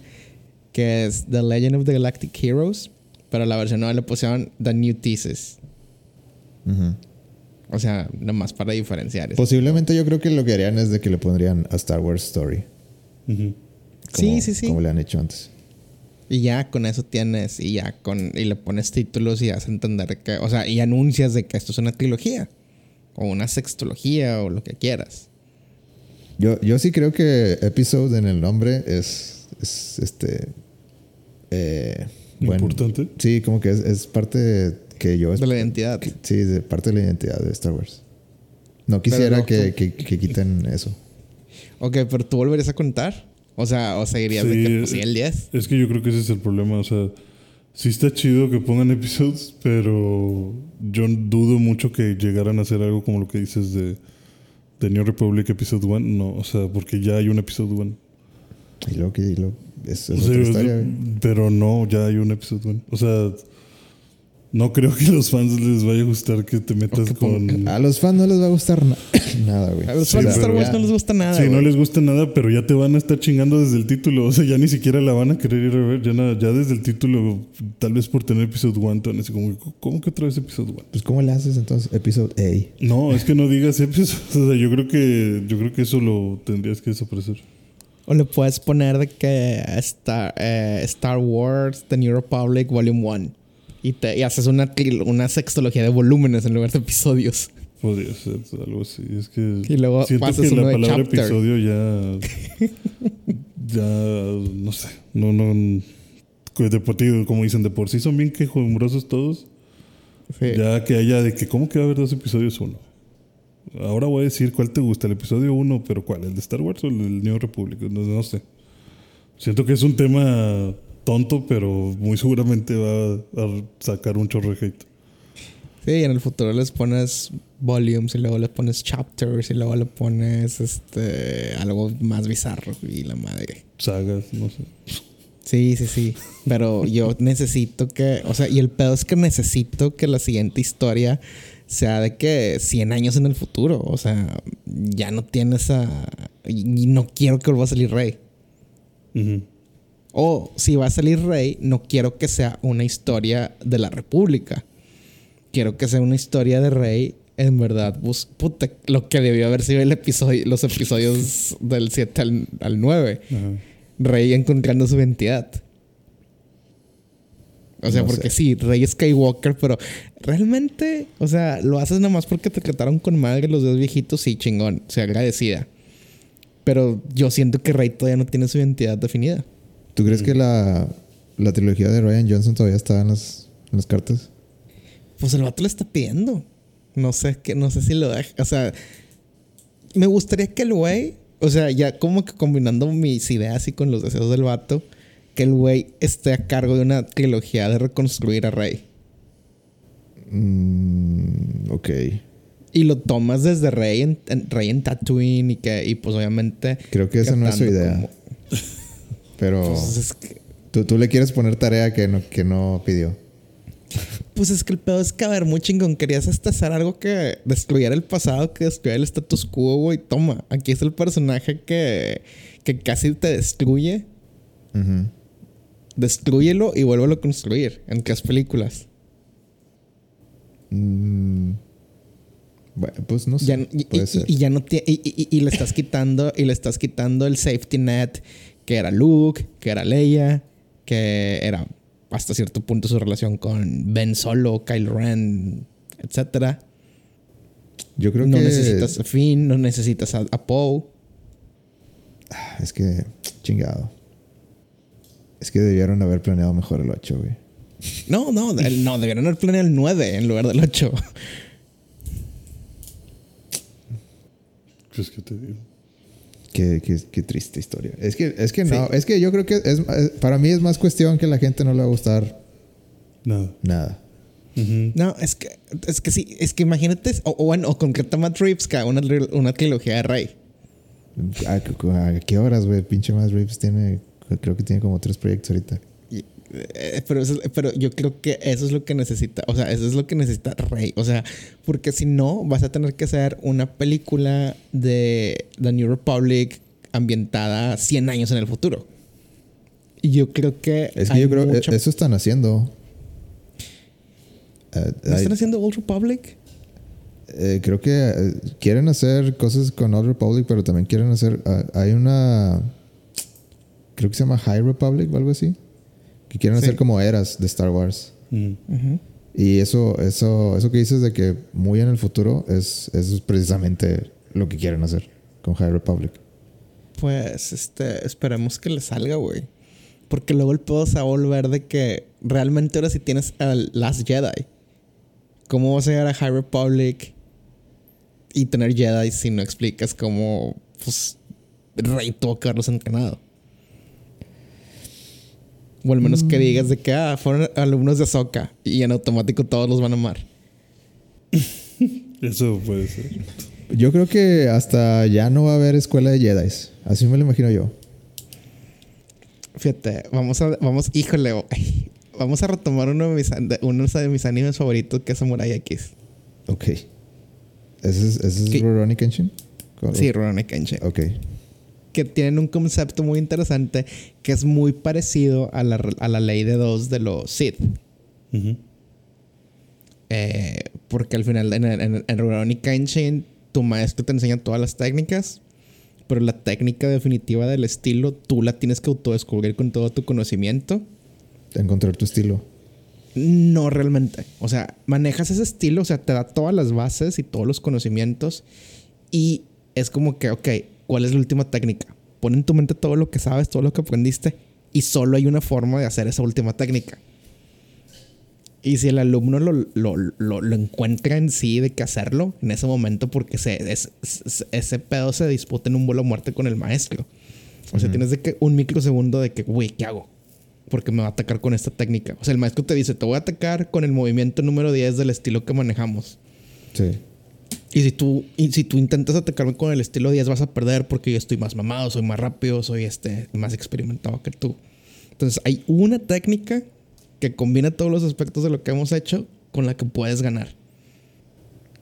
que es The Legend of the Galactic Heroes, pero la versión nueva le pusieron The New Thesis. O sea, nomás para diferenciar. eso. Posiblemente yo creo que lo que harían es de que le pondrían a Star Wars Story. Sí, como- sí, sí. Como le han hecho antes. Y ya con eso tienes, y ya con, y le pones títulos y haces entender que, o sea, y anuncias de que esto es una trilogía, o una sextología, o lo que quieras. Yo, yo sí creo que episode en el nombre es, es este. eh, bueno, Importante. Sí, como que es, es parte que yo. De la identidad. que- sí, de parte de la identidad de Star Wars. No quisiera no, que, que- que quiten eso. Ok, pero tú volverías a contar. O sea, o seguirías de que pues, sí, el 10. Es que yo creo que ese es el problema. O sea, sí está chido que pongan episodios, pero yo dudo mucho que llegaran a hacer algo como lo que dices de, de New Republic Episode 1. No, o sea, porque ya hay un Episode 1. Y luego que y luego- es, es O sea, otra historia. pero no, ya hay un Episode 1. O sea, no creo que a los fans les vaya a gustar que te metas con... A los fans no les va a gustar na- nada, güey. A los Sí, fans de Star Wars ya- no les gusta nada. Sí, no les gusta nada, pero ya te van a estar chingando desde el título. O sea, ya ni siquiera la van a querer ir a ver. Ya, nada, ya desde el título, tal vez por tener episodio 1, te van a decir como, ¿cómo que otra vez episodio 1? Pues, ¿cómo le haces entonces? Episode A. No, es que no digas episodio. O sea, yo creo que, yo creo que eso lo tendrías que desaparecer. O le puedes poner de que Star, eh, Star Wars, The New Republic, Volume 1. Y, te, y haces una, una sextología de volúmenes en lugar de episodios. Podría ser algo así. Es que Y luego siento que la de palabra chapter. episodio ya. ya. No sé. No, no. De por como dicen, de por sí son bien quejumbrosos todos. Sí. Ya que haya de que, ¿cómo que va a haber dos episodios? Uno. Ahora voy a decir cuál te gusta, el episodio uno, pero ¿cuál? ¿El de Star Wars o el del New Republic? No, no sé. Siento que es un tema tonto, pero muy seguramente va a sacar un chorro de hate. Sí, y en el futuro les pones volumes y luego le pones chapters y luego le pones este algo más bizarro y la madre. Sagas, no sé. Sí, sí, sí. Pero yo necesito que, o sea, y el pedo es que necesito que la siguiente historia sea de que 100 años en el futuro. O sea, ya no tienes a... Y no quiero que vuelva a salir Rey. Ujú. O si va a salir Rey, no quiero que sea una historia de la República. Quiero que sea una historia de Rey. En verdad, puta, lo que debió haber sido el episodio, los episodios del 7 al, al 9. Ajá. Rey encontrando su identidad. O sea, No porque sé. sí, Rey Skywalker, pero realmente, o sea, lo haces nada más porque te trataron con madre los dos viejitos, sí, chingón, sea agradecida. Pero yo siento que Rey todavía no tiene su identidad definida. ¿Tú crees que la, la trilogía de Ryan Johnson todavía está en las, en las cartas? Pues el vato le está pidiendo. No sé, que, no sé si lo deja. O sea, me gustaría que el güey, o sea, ya como que combinando mis ideas y con los deseos del vato, que el güey esté a cargo de una trilogía de reconstruir a Rey. Mm, ok. Y lo tomas desde Rey en, en- Rey en Tatooine y que, y pues obviamente. Creo que esa no es su idea. como- Pero pues, es que, tú, tú le quieres poner tarea que no, que no pidió. pues es que el pedo es que, a ver, muy chingón. Querías hasta hacer algo que destruyera el pasado, que destruyera el status quo, güey. Toma, aquí es el personaje que, que casi te destruye. Ujú. Destrúyelo y vuélvelo a construir en tres películas. Mm, Bueno, pues no sé. Ya y, ya no y, y- y le estás quitando y le estás quitando el safety net que era Luke, que era Leia, que era hasta cierto punto su relación con Ben Solo, Kylo Ren, etcétera. Yo creo no que. necesitas a Finn, no necesitas a, a Poe. Es que. Chingado. Es que debieron haber planeado mejor el 8, güey. No, no, el- no, debieron haber planeado el 9 en lugar del 8. ¿Crees que te digo? Qué, qué- qué triste historia. Es que, es que no, es que yo creo que es, es- para mí es más cuestión que a la gente no le va a gustar Nada. nada. No, es que, es que sí, es que imagínate, o, o bueno, o concreta Matt Reeves una, una trilogía de Rey. ¿A, a qué horas, güey? Pinche más Reeves tiene, creo que tiene como tres proyectos ahorita. Eh, pero, eso- pero yo creo que eso es lo que necesita. O sea, eso es lo que necesita Rey. O sea, porque si no, vas a tener que hacer una película de The New Republic ambientada 100 años en el futuro. Y yo creo que. Es que yo creo mucha- eso están haciendo. Eh, ¿No hay- están haciendo Old Republic? eh, creo que eh, quieren hacer cosas con Old Republic, pero también quieren hacer. ah, hay una. Creo que se llama High Republic o algo así. Que quieren Sí. hacer como eras de Star Wars. Y eso, eso, eso que dices de que muy en el futuro es, eso es precisamente lo que quieren hacer con High Republic. Pues este, esperemos que le salga, güey. Porque luego el pedo se va a volver de que realmente ahora si tienes al Last Jedi, ¿cómo vas a llegar a High Republic y tener Jedi si no explicas cómo pues, Rey tuvo que haberlos entrenado? O al menos que digas de que ah, fueron alumnos de Ahsoka y en automático todos los van a amar. Eso puede ser. Yo creo que hasta ya no va a haber escuela de Jedi. Así me lo imagino yo. Fíjate, vamos a, vamos, híjole, vamos a retomar uno de mis, de- uno de mis animes favoritos que es Samurai X. Ok. ¿Ese es, ese es. Rurouni Kenshin? ¿Cómo? Sí, Rurouni Kenshin. Ok. Que tienen un concepto muy interesante que es muy parecido a la, a la ley de dos de los Sith. Ujú. Eh, porque al final en, en, en Rurouni Kenshin tu maestro te enseña todas las técnicas, pero la técnica definitiva del estilo tú la tienes que autodescubrir con todo tu conocimiento. Encontrar tu estilo. No realmente. O sea, manejas ese estilo, o sea, te da todas las bases y todos los conocimientos. Y es como que, ok, ¿cuál es la última técnica? Pon en tu mente todo lo que sabes, todo lo que aprendiste. Y solo hay una forma de hacer esa última técnica. Y si el alumno lo, lo, lo- lo encuentra en sí de que hacerlo en ese momento, porque se, es- es- ese pedo se disputa en un vuelo a muerte con el maestro. O sea, tienes de que un microsegundo de que, güey, ¿qué hago? Porque me va a atacar con esta técnica. O sea, el maestro te dice, te voy a atacar con el movimiento número 10 del estilo que manejamos. Sí. Y si tú, y si tú intentas atacarme con el estilo 10, vas a perder porque yo estoy más mamado, soy más rápido, soy este, más experimentado que tú. Entonces, hay una técnica que combina todos los aspectos de lo que hemos hecho con la que puedes ganar.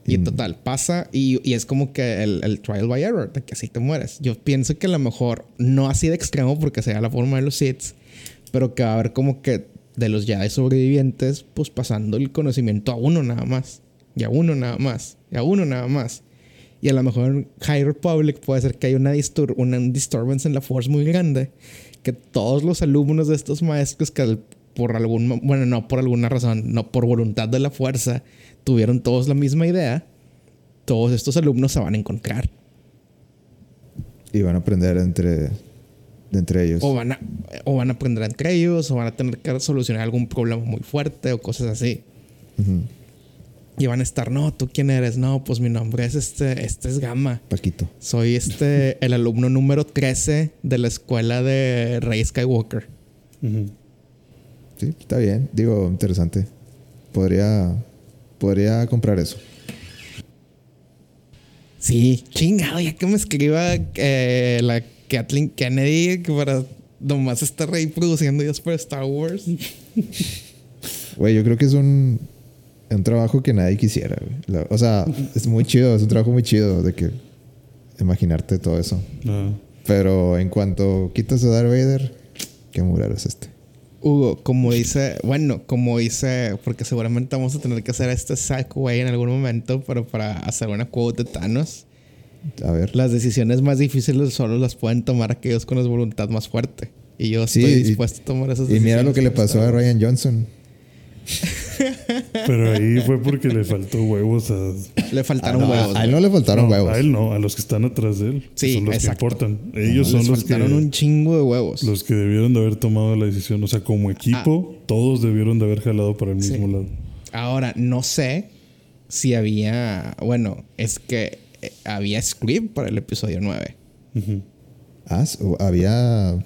Y en Mm. total, pasa y, y es como que el, el trial by error, de que así te mueres. Yo pienso que a lo mejor no así de extremo porque sea la forma de los Sith, pero que va a haber como que de los Jedi sobrevivientes, pues pasando el conocimiento a uno nada más. Y a uno nada más. Y a uno nada más. Y a lo mejor en High Republic puede ser que haya una, distur una un disturbance en la Force muy grande. Que todos los alumnos de estos maestros que por algún... Bueno, no por alguna razón, no por voluntad de la fuerza, tuvieron todos la misma idea. Todos estos alumnos se van a encontrar. Y van a aprender entre, entre ellos. O van, a, o van a aprender entre ellos, o van a tener que solucionar algún problema muy fuerte o cosas así. Ujú. Y van a estar, no, ¿tú quién eres? No, pues mi nombre es este, este es Gama. Paquito. Soy este, el alumno número 13 de la escuela de Rey Skywalker. Sí, está bien. Digo, interesante. Podría, podría comprar eso. Sí, chingado, ya que me escriba eh, la Kathleen Kennedy que para nomás estar ahí produciendo ideas para Star Wars. Güey, yo creo que es un, un trabajo que nadie quisiera. güey. O sea, es muy chido. Es un trabajo muy chido de que imaginarte todo eso. Ah. Pero en cuanto quitas a Darth Vader, qué murero es este. Hugo, como dice, bueno, como dice, porque seguramente vamos a tener que hacer este güey en algún momento, pero para hacer una quote de Thanos. A ver. Las decisiones más difíciles solo las pueden tomar aquellos con la voluntad más fuerte. Y yo estoy dispuesto a tomar esas decisiones. Y mira lo que le pasó a Ryan Johnson. Pero ahí fue porque le faltó huevos a. Le faltaron huevos. A, él no le faltaron huevos. A él no, a los que están atrás de él. Sí, son los que importan. Ellos son los faltaron un chingo de huevos. Los que debieron de haber tomado la decisión. O sea, como equipo, ah. todos debieron de haber jalado para el mismo lado. Ahora, no sé si había. Bueno, es que eh, había script para el episodio 9. Ah, había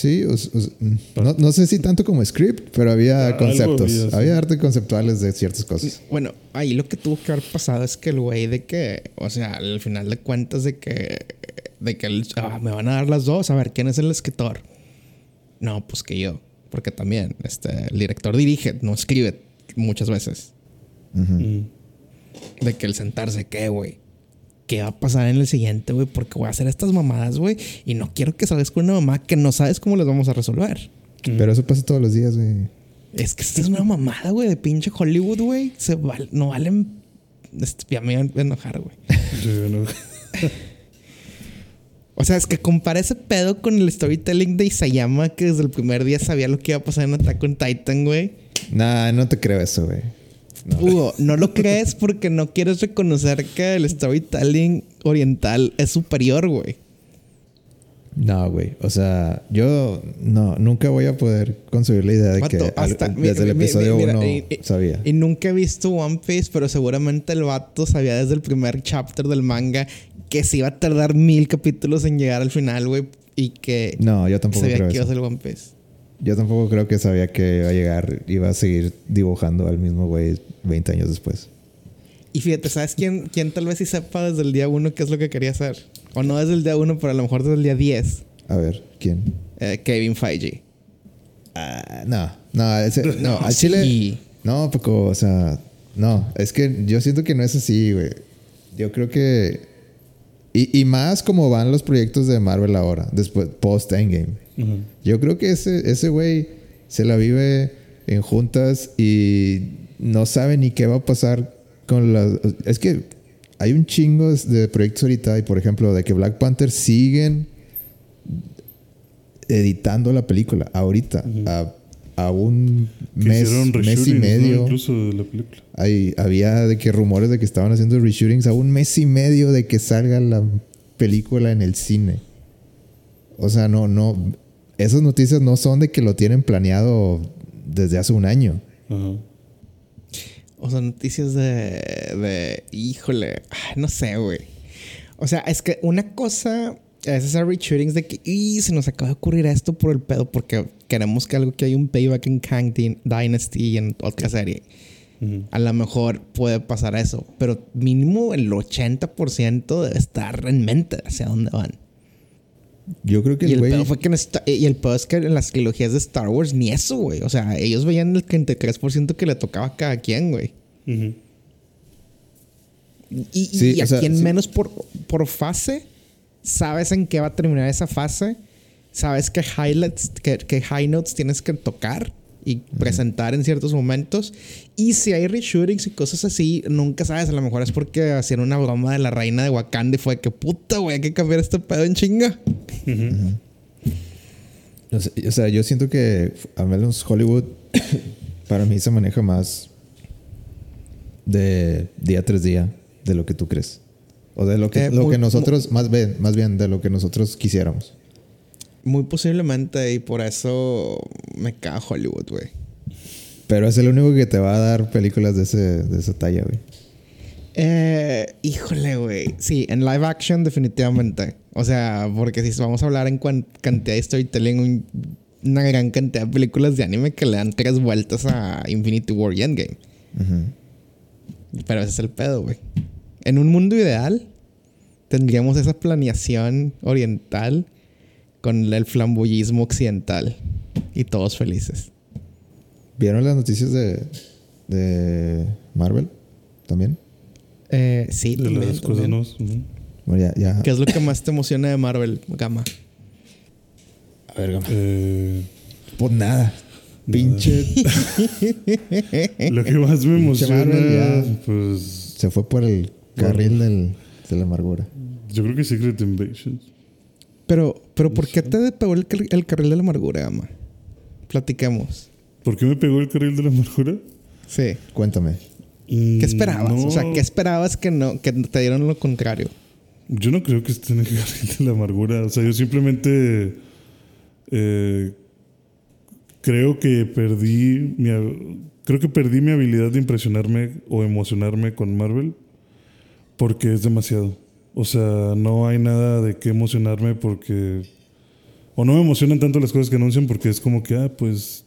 Sí, mm, no, sé si tanto como script, pero había conceptos. Había, arte conceptuales de ciertas cosas. Bueno, ahí lo que tuvo que haber pasado es que el güey de que, o sea, al final de cuentas de que, de que ah, me van a dar las dos, a ver, ¿quién es el escritor? No, pues que yo, porque también este, el director dirige, no escribe muchas veces. Mm. De que el sentarse, ¿qué, güey? Qué va a pasar en el siguiente, güey, porque voy a hacer estas mamadas, güey, y no quiero que salgas con una mamá que no sabes cómo las vamos a resolver. Pero eso pasa todos los días, güey. Es que esta es una mamada, güey, de pinche Hollywood, güey. Se no valen. Este, ya me iban a enojar, güey. o sea, es que compara ese pedo con el storytelling de Isayama, que desde el primer día sabía lo que iba a pasar en Attack on Titan, güey. Nah, no te creo eso, güey. No. Hugo, no lo crees porque no quieres reconocer que el storytelling oriental es superior, güey. No, güey. O sea, yo no, nunca voy a poder concebir la idea de que desde el episodio 1 sabía. Y nunca he visto One Piece, pero seguramente el vato sabía desde el primer chapter del manga que se iba a tardar mil capítulos en llegar al final, güey. Y que no, yo tampoco sabía que iba a ser One Piece. Yo tampoco creo que sabía que iba a llegar, iba a seguir dibujando al mismo güey 20 años después. Y fíjate, ¿sabes quién, quién tal vez sí sepa desde el día 1 qué es lo que quería hacer? O no desde el día 1, pero a lo mejor desde el día 10. A ver, ¿quién? Eh, Kevin Feige. Ah, no, no, ese, no, al Chile. No, poco, o sea, no, es que yo siento que no es así, güey. Yo creo que. Y, y, más como van los proyectos de Marvel ahora, después, post-Endgame. Yo creo que ese, ese güey se la vive en juntas y no sabe ni qué va a pasar con las... Es que hay un chingo de proyectos ahorita y por ejemplo de que Black Panther siguen editando la película ahorita a, a, un mes, mes y medio. Incluso de la película. Hay, había de que rumores de que estaban haciendo reshootings a un mes y medio de que salga la película en el cine. O sea, no, no esas noticias no son de que lo tienen planeado desde hace un año. O sea, noticias de, de híjole, no sé, güey. O sea, es que una cosa es hacer reshootings de que y se nos acaba de ocurrir esto por el pedo porque queremos que algo que hay un payback en Kang Dynasty y en otra serie. A lo mejor puede pasar eso, pero mínimo el 80% debe estar en mente hacia dónde van. Yo creo que y el, pedo fue que en y el pedo es que en las trilogías de Star Wars ni eso, güey. O sea, ellos veían el 33% que le tocaba a cada quien, güey. Y, a quien menos por, por fase, sabes en qué va a terminar esa fase, sabes qué highlights, qué high notes tienes que tocar y presentar en ciertos momentos. Y si hay reshootings y cosas así, nunca sabes. A lo mejor es porque hacían una broma de la reina de Wakanda y fue que puta, güey, hay que cambiar este pedo en chinga. o sea, yo siento que al menos Hollywood para mí se maneja más de día tras día de lo que tú crees. O de lo que, eh, lo que nosotros, más bien, más bien de lo que nosotros quisiéramos. Muy posiblemente, y por eso me cago Hollywood, güey. Pero es el único que te va a dar películas de, ese, de esa talla, güey. Eh, híjole, güey. Sí, en live action definitivamente. O sea, porque si vamos a hablar en cantidad de storytelling, una gran cantidad de películas de anime que le dan tres vueltas a Infinity War y Endgame. Pero ese es el pedo, güey. En un mundo ideal, tendríamos esa planeación oriental con el flamboyismo occidental y todos felices. ¿Vieron las noticias de, de Marvel también? Eh, sí, de las cosas bueno, ya, ya. ¿Qué es lo que más te emociona de Marvel, Gama? A ver, Gama. Eh, pues nada. Pinche. Lo que más me Marvel, emociona, ya. pues Se fue por el carril del, de la amargura. yo creo que Secret Invasion. Pero, pero ¿por qué te pegó el, el carril de la amargura, ama? Platiquemos. ¿Por qué me pegó el carril de la amargura? Sí. Cuéntame. ¿Qué esperabas? no, O sea, ¿qué esperabas que no, que te dieron lo contrario? Yo no creo que esté en el carril de la amargura. O sea, yo simplemente eh, creo que perdí mi creo que perdí mi habilidad de impresionarme o emocionarme con Marvel porque es demasiado. O sea, no hay nada de qué emocionarme porque o no me emocionan tanto las cosas que anuncian porque es como que ah, pues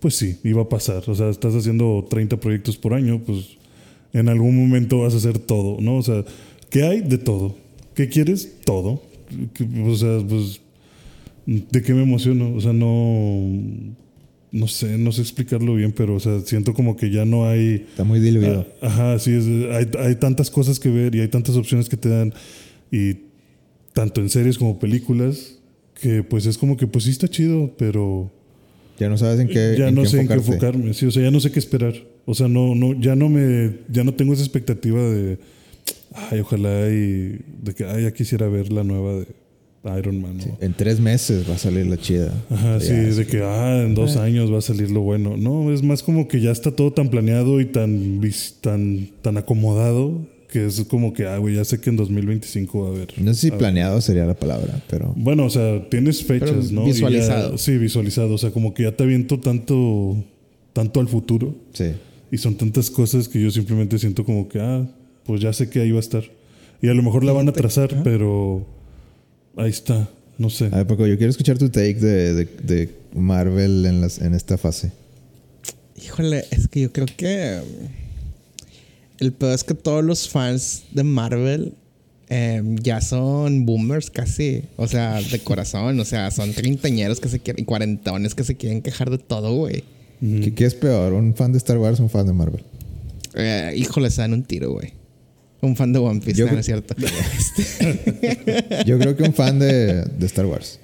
pues sí, iba a pasar. O sea, estás haciendo 30 proyectos por año, pues en algún momento vas a hacer todo, ¿no? O sea, ¿qué hay? De todo. ¿Qué quieres? Todo. ¿Qué- O sea, pues, ¿de qué me emociono? O sea, no, no sé, no sé explicarlo bien, pero, o sea, siento como que ya no hay... Está muy diluido. Ah, Ajá, sí, es, hay, hay tantas cosas que ver y hay tantas opciones que te dan, y tanto en series como películas, que pues es como que, pues sí está chido, pero ya no sabes en qué, ya en no qué sé en qué enfocarme, sí, o sea, ya no sé qué esperar. O sea, no, no, ya no me, ya no tengo esa expectativa de, ay, ojalá y de que, ay, ya quisiera ver la nueva de Iron Man. ¿no? En tres meses va a salir la chida. Ajá, O sí, sea, ya, de que, ah, en dos años va a salir lo bueno. No, es más como que ya está todo tan planeado y tan, vis- tan, tan acomodado que es como que, ah, güey, ya sé que en 2025 va a haber. No sé si a ver. planeado sería la palabra, pero Bueno, o sea, tienes fechas, Pero ¿no? Y ya- visualizado. sí, visualizado. O sea, como que ya te aviento tanto, tanto al futuro. sí. Y son tantas cosas que yo simplemente siento como que, ah, pues ya sé que ahí va a estar. Y a lo mejor la van a trazar, pero ahí está. No sé. A ver, Paco, yo quiero escuchar tu take de, de- de Marvel en, las, en esta fase. Híjole, es que yo creo que um, el peor es que todos los fans de Marvel em, ya son boomers casi. O sea, de corazón. O sea, son treintañeros que se quieren, y cuarentones que se quieren quejar de todo, güey. ¿Qué, qué es peor? ¿Un fan de Star Wars o un fan de Marvel? Eh, híjole, se dan un tiro, güey. Un fan de One Piece, Yo no, creo- es cierto. Yo creo que un fan de, de Star Wars.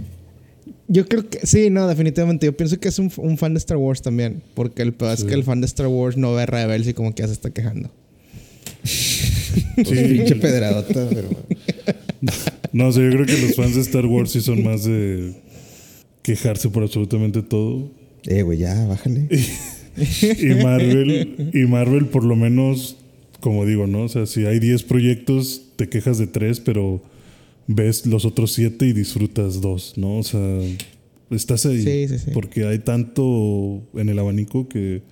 Yo creo que sí, no, definitivamente. Yo pienso que es un, un fan de Star Wars también. Porque el peor es que el fan de Star Wars no ve Rebels y como que ya se está quejando. Pues, pinche pedradota, pero... No, o sea, yo creo que los fans de Star Wars sí son más de quejarse por absolutamente todo. Eh, güey, ya, bájale. Y Marvel, y Marvel por lo menos, como digo, ¿no? O sea, si hay 10 proyectos, te quejas de 3, pero ves los otros 7 y disfrutas 2, ¿no? O sea, estás ahí. Sí, sí, sí. Porque hay tanto en el abanico que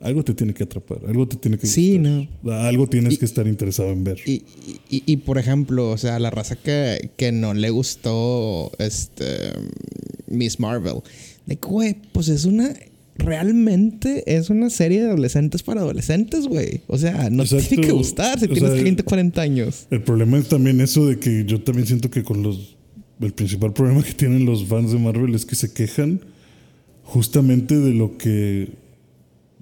algo te tiene que atrapar, algo te tiene que Sí, gustar. Algo tienes que estar interesado en ver. Y, y, y, por ejemplo, o sea, la raza que, que no le gustó este Miss Marvel. De que, güey, pues es una. Realmente es una serie de adolescentes para adolescentes, güey. O sea, no te tiene que gustar si O tienes sea, 30, 40 años. El problema es también eso de que yo también siento que con los. El principal problema que tienen los fans de Marvel es que se quejan justamente de lo que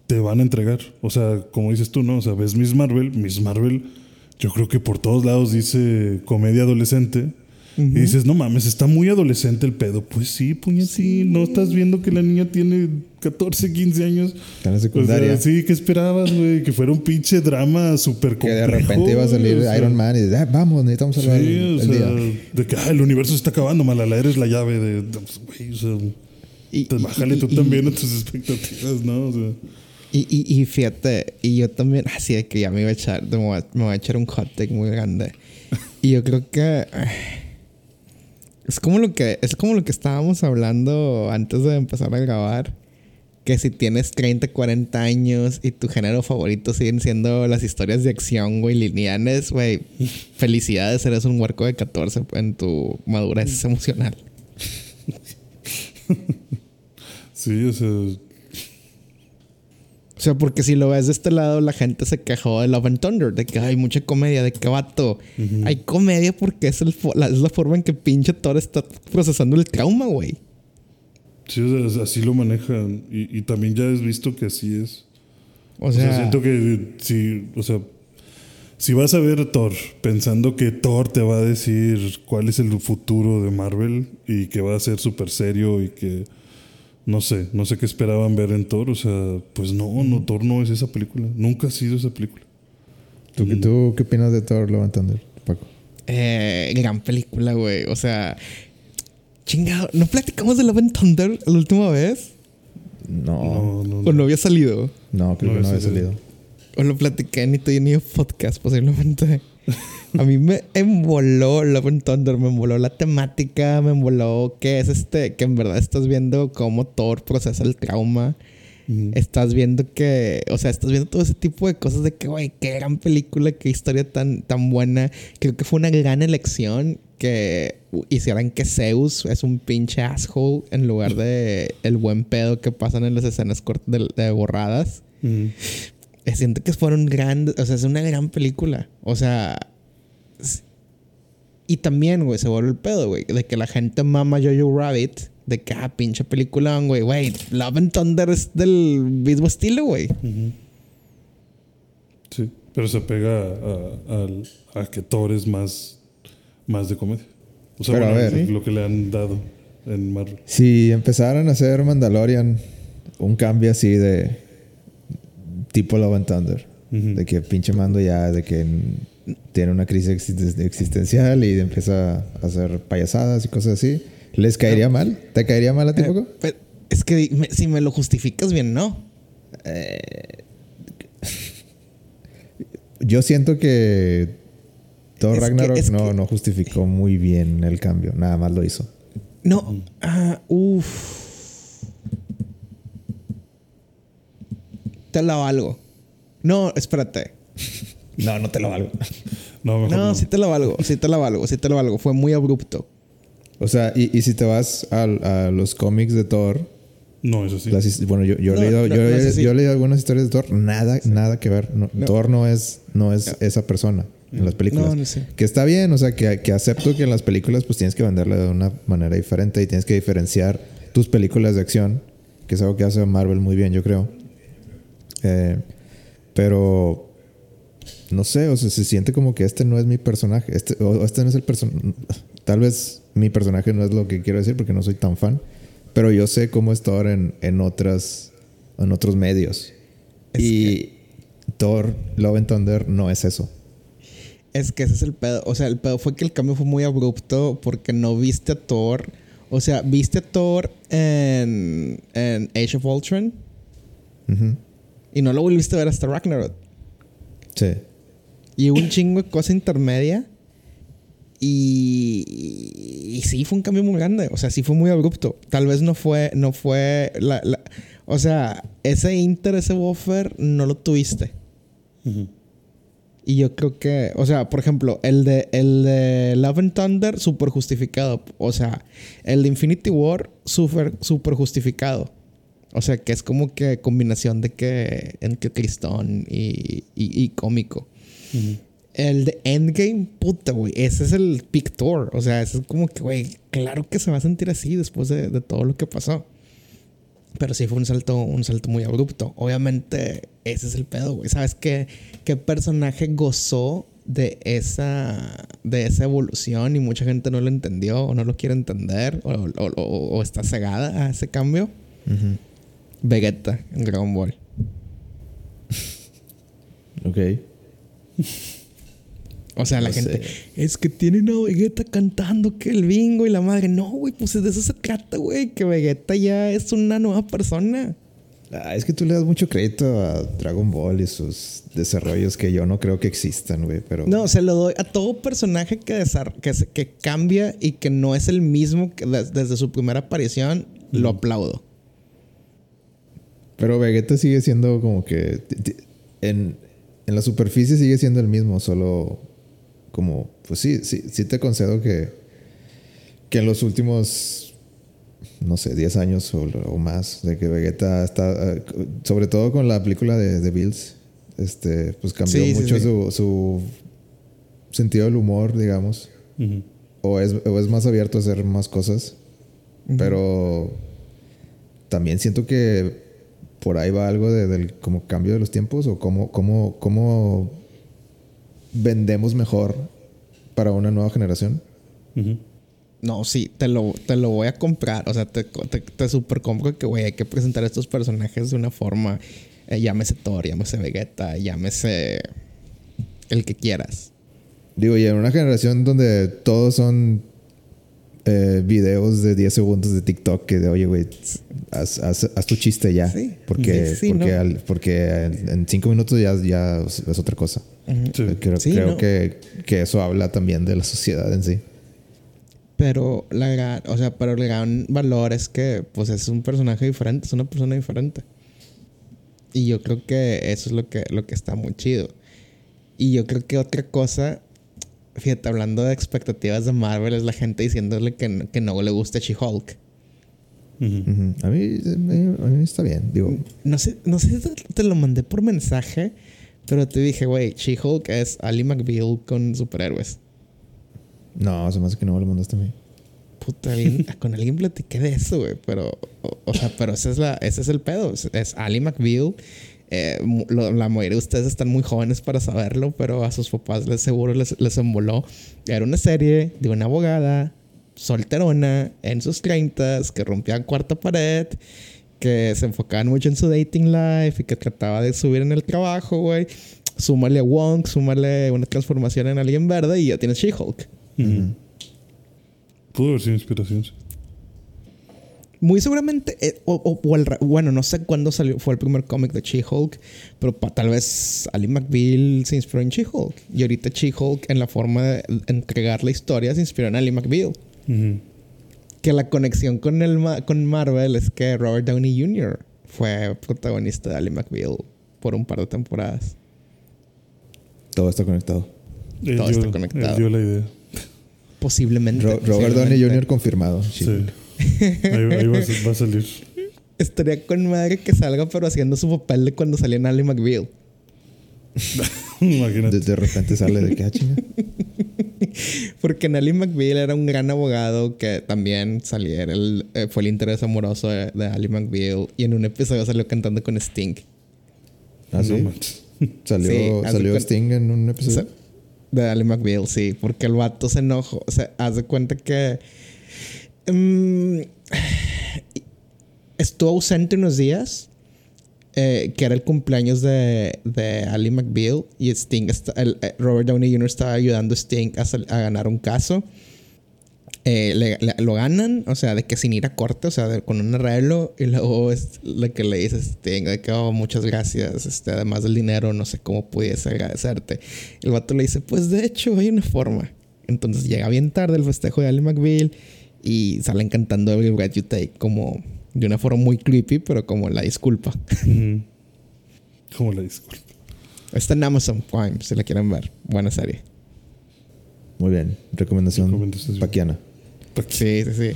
te van a entregar. O sea, como dices tú, ¿no? O sea, ves Miss Marvel, Miss Marvel, yo creo que por todos lados dice comedia adolescente. Y dices, no mames, está muy adolescente el pedo. Pues sí, puñetín, no estás viendo que la niña tiene 14, 15 años. Está en la secundaria. O sea, sí, ¿qué esperabas, güey? Que fuera un pinche drama súper Que complejo. de repente iba a salir o sea. Iron Man y dices, ah, vamos, necesitamos salvar Sí, el, o el sea, día. de que ah, el universo se está acabando, Malala, eres la llave de. pues, güey, o sea, Y, pues, y- bájale y- tú y- también a tus expectativas, ¿no? O sea, Y, y, y fíjate, y yo también, así de que ya me iba a echar, me voy a, me voy a echar un hot take muy grande. Y yo creo que es como lo que es como lo que estábamos hablando antes de empezar a grabar, que si tienes 30, 40 años y tu género favorito siguen siendo las historias de acción, güey, lineales, güey, felicidades, eres un huerco de 14 en tu madurez emocional. sí, o sea, O sea, porque si lo ves de este lado, la gente se quejó de Love and Thunder, de que hay mucha comedia, de que vato. Hay comedia porque es, el la, es la forma en que pinche Thor está procesando el trauma, güey. sí, o sea, así lo manejan. Y, y también ya has visto que así es. O O sea, siento que si, o sea, si vas a ver Thor pensando que Thor te va a decir cuál es el futuro de Marvel y que va a ser súper serio y que no sé, no sé qué esperaban ver en Thor. O sea, pues no, no, Thor no es esa película. Nunca ha sido esa película. ¿Tú, qué- tú qué opinas de Thor Love and Thunder, Paco? Eh, gran película, güey. O sea, chingado. ¿No platicamos de Love and Thunder la última vez? No, No, no, ¿O no. había salido? no, creo No que no había salido. salido. O lo platiqué en en Podcast, posiblemente. A mí me emboló Love and Thunder, me emboló la temática, me emboló que es este, que en verdad estás viendo cómo Thor procesa el trauma. Ujú. Estás viendo que, o sea, estás viendo todo ese tipo de cosas de que, güey, qué gran película, qué historia tan, tan buena. Creo que fue una gran elección que hicieran que Zeus es un pinche asshole en lugar de el buen pedo que pasan en las escenas de, de borradas. Eh, Siento que fueron grandes, o sea, es una gran película. O sea, y también, güey, se vuelve el pedo, güey, de que la gente mama Jojo Rabbit, de que, ah, pinche película, güey, güey, Love and Thunder es del mismo estilo, güey. Sí, pero se pega a, al- a que Thor es más, más de comedia. O sea, Pero a bueno, ver, lo que le han dado en Marvel. Si empezaran a hacer Mandalorian, un cambio así de tipo Love and Thunder, de que pinche mando ya, de que tiene una crisis existen- existencial y empieza a hacer payasadas y cosas así, ¿les caería mal? ¿Te caería mal a ti, Paco? Pero es que me- si me lo justificas bien, no. Yo siento que Es que- Ragnarok no, que- no justificó muy bien el cambio, nada más lo hizo. No, ah, uff. Te la valgo. No, espérate. No, no te lo valgo. No, mejor No, no. sí te la valgo, sí te la valgo, sí te la valgo. Fue muy abrupto. O sea, y, y si te vas al- a, los cómics de Thor, No, eso sí. las bueno, yo, yo, No, he leído, no, yo, no he- yo leído algunas historias de Thor, nada, nada que ver. No, No. Thor no es, no es esa persona en las películas. No, no sé. Que está bien, o sea, que, que acepto que en las películas pues tienes que venderla de una manera diferente y tienes que diferenciar tus películas de acción, que es algo que hace Marvel muy bien, yo creo. Eh, pero no sé, o sea, se siente como que este no es mi personaje, este, o este no es el personaje. Tal vez mi personaje no es lo que quiero decir porque no soy tan fan, pero yo sé cómo es Thor en, en otras, en otros medios. Es y Thor, Love and Thunder no es eso. Es que ese es el pedo. O sea, el pedo fue que el cambio fue muy abrupto porque no viste a Thor. O sea, viste a Thor en, en Age of Ultron y no lo volviste a ver hasta Ragnarok. Sí. Y un chingo de cosa intermedia. Y, y sí, fue un cambio muy grande. O sea, sí fue muy abrupto. Tal vez no fue, no fue la, la- o sea, ese inter, ese buffer, no lo tuviste. Y yo creo que, o sea, por ejemplo, el de, el de Love and Thunder, súper justificado. O sea, el de Infinity War, súper súper justificado. O sea, que es como que combinación de que entre tristón y, y, y cómico. El de Endgame, puta, güey. Ese es el Big Thor. O sea, ese es como que, güey, claro que se va a sentir así después de, de todo lo que pasó. Pero sí fue un salto, un salto muy abrupto. Obviamente, ese es el pedo, güey. ¿Sabes qué, qué personaje gozó de esa, de esa evolución y mucha gente no lo entendió o no lo quiere entender o, o- o- o está cegada a ese cambio? Ujú. Vegeta en Dragon Ball. Ok. O sea, la No gente sé. es que tienen a Vegeta cantando que el bingo y la madre. No, güey, pues de eso se trata, güey. Que Vegeta ya es una nueva persona. Ah, es que tú le das mucho crédito a Dragon Ball y sus desarrollos que yo no creo que existan, güey. Pero No, se lo doy a todo personaje que, que, cambia y que no es el mismo que des- desde su primera aparición. Lo aplaudo. Pero Vegeta sigue siendo como que. En, en la superficie sigue siendo el mismo, solo como. Pues sí, sí, sí te concedo que. Que en los últimos. No sé, 10 años o, o más, de que Vegeta está. eh, Sobre todo con la película de, de Bills, este, pues cambió Sí, mucho sí. Su, su sentido del humor, digamos. O es, o es más abierto a hacer más cosas. Pero también siento que por ahí va algo de- del como cambio de los tiempos o cómo, cómo, cómo vendemos mejor para una nueva generación. No, sí, te lo, te lo voy a comprar. O sea, te, te, te super compro que, güey, hay que presentar estos personajes de una forma. eh, llámese Thor, llámese Vegeta, llámese. El que quieras. Digo, y en una generación donde todos son eh, videos de 10 segundos de TikTok que de, oye, güey, haz, haz- haz tu chiste ya. Sí. Porque, Sí, sí, porque, no. al- porque en en 5 minutos ya, ya es otra cosa. Sí. Creo, Sí, creo no. que, que eso habla también de la sociedad en sí. Pero la gran, o sea, pero el gran valor es que pues es un personaje diferente, es una persona diferente. Y yo creo que eso es lo que, lo que está muy chido. Y yo creo que otra cosa, fíjate, hablando de expectativas de Marvel, es la gente diciéndole que, no- que no le gusta She-Hulk. Ujú. Ujú. a, mí, a mí- a mí está bien. Digo, No sé, no sé si te, te lo mandé por mensaje, pero te dije, güey, She-Hulk es Ali McBeal con superhéroes. no, se me hace que no me lo mandaste a mí. Puta, bien, con alguien platiqué de eso, güey. Pero, o, o sea, pero ese es, la, ese es el pedo. Es, es Ali McBeal. Eh, lo- la mayoría de ustedes están muy jóvenes para saberlo, pero a sus papás les seguro les, les emboló. Era una serie de una abogada solterona en sus 30 que rompía cuarta pared, que se enfocaban mucho en su dating life y que trataba de subir en el trabajo, güey. Súmale a Wong, súmale una transformación en alguien verde y ya tienes She-Hulk. Pudo haber sido inspiración. Muy seguramente, eh, o, o- o el bueno, no sé cuándo salió, fue el primer cómic de She-Hulk, pero pa- tal vez Ali McBeal se inspiró en She-Hulk. Y ahorita She-Hulk, en la forma de entregar la historia, se inspiró en Ali McBeal. Que la conexión con, el ma- con Marvel es que Robert Downey Jr. fue protagonista de Ali McBeal por un par de temporadas. Todo está conectado. Todo está conectado. dio la idea. Posiblemente. Ro- Robert Downey. Jr. confirmado. Sí. Sí. Ahí, ahí va, a- va a salir. Estaría con madre que salga, pero haciendo su papel de cuando salía en Ali McBeal. Imagínate. De, de repente sale de que, ah, chinga. Porque Nelly McBeal era un gran abogado que también saliera el, eh, fue el interés amoroso de, de Ali McBeal y en un episodio salió cantando con Sting. ¿Ah, sí? No manches. Salió, Sí, salió Sting en un episodio. de Ali McBeal, sí, porque el vato se enojó. O sea, haz de cuenta que mm, estuvo ausente unos días. eh, que era el cumpleaños de, de Ali McBeal y Sting eh, Robert Downey Jr. estaba ayudando a Sting a, ganar un caso. Eh, lo ganan, o sea, de que sin ir a corte, o sea, con un arreglo, y luego es lo que le dice Sting, de que, oh, muchas gracias, este, además del dinero, no sé cómo pudiese agradecerte. El vato le dice, pues de hecho hay una forma. Entonces llega bien tarde el festejo de Ali McBeal y salen cantando Every Breath You Take como de una forma muy creepy, pero como la disculpa. ¿Cómo la disculpa? Está en Amazon Prime, si la quieren ver. Buena serie. Muy bien. Recomendación Recomendación. paquiana. Sí, sí, sí.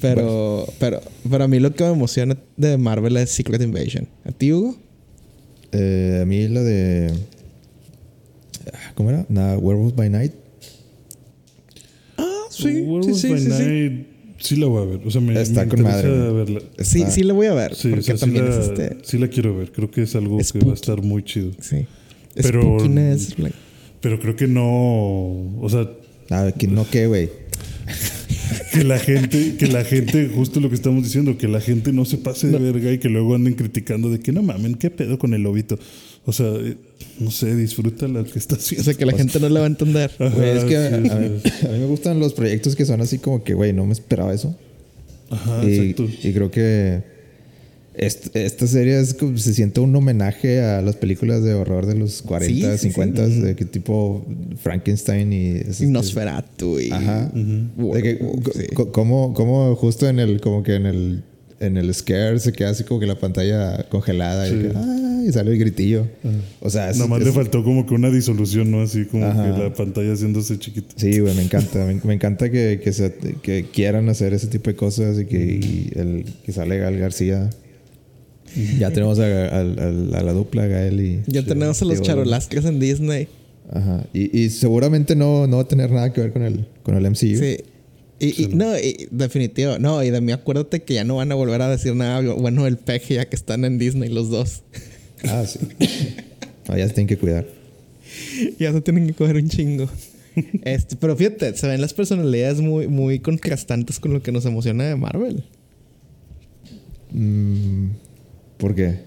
Pero, pero, pero a mí lo que me emociona de Marvel es Secret Invasion. ¿A ti, Hugo? Eh, a mí la de. ah, ¿Cómo era? Nada, Werewolf by Night. Ah, Werewolf by Night, sí la voy a ver. O sea, me, Está me con madre. verla. Sí, Está- sí la voy a ver. Sí, porque o sea, sí también la, es este. sí la quiero ver. Creo que es algo que va a estar muy chido. Sí. Pero- like- Pero creo que no. O sea, Ah, que no, ¿qué, güey? que la gente, que la gente, justo lo que estamos diciendo, que la gente no se pase de verga y que luego anden criticando de que no mamen, qué pedo con el lobito. O sea, eh, no sé, disfruta lo que está O haciendo. sea, que la gente no la va a entender. Ajá, es que a, sí, a mí, sí. a mí me gustan los proyectos que son así como que, güey, no me esperaba eso. Ajá, y, exacto. y creo que est- esta serie es como, se siente un homenaje a las películas de horror de los 40, Sí, sí, sí. 50, de que tipo Frankenstein y... Nosferatu y... Ajá. Werewolf, De que, como, como justo en el, como que en el, en el scare se queda así como que la pantalla congelada Sí. y, que, "Ah", y sale el gritillo. O sea, es, Nada más es- le faltó como que una disolución, ¿no? Así como Ajá. que la pantalla haciéndose chiquita. Sí, güey, me encanta. Me, me encanta que, que, se- que quieran hacer ese tipo de cosas y que, y el, que sale Gal García. Ya tenemos a, a- a- a la dupla, Gael y... Ya tenemos a los Digo, charolastres en Disney. Ajá. Y, y seguramente no, no va a tener nada que ver con el, con el MCU. Sí. Y, y- no, y, definitivo. No, y de mí acuérdate que ya no van a volver a decir nada bueno del peje ya que están en Disney los dos. Ah, sí. No, ya se tienen que cuidar. ya se tienen que coger un chingo. Este, pero fíjate, se ven las personalidades muy, muy contrastantes con lo que nos emociona de Marvel. Mm, ¿Por qué?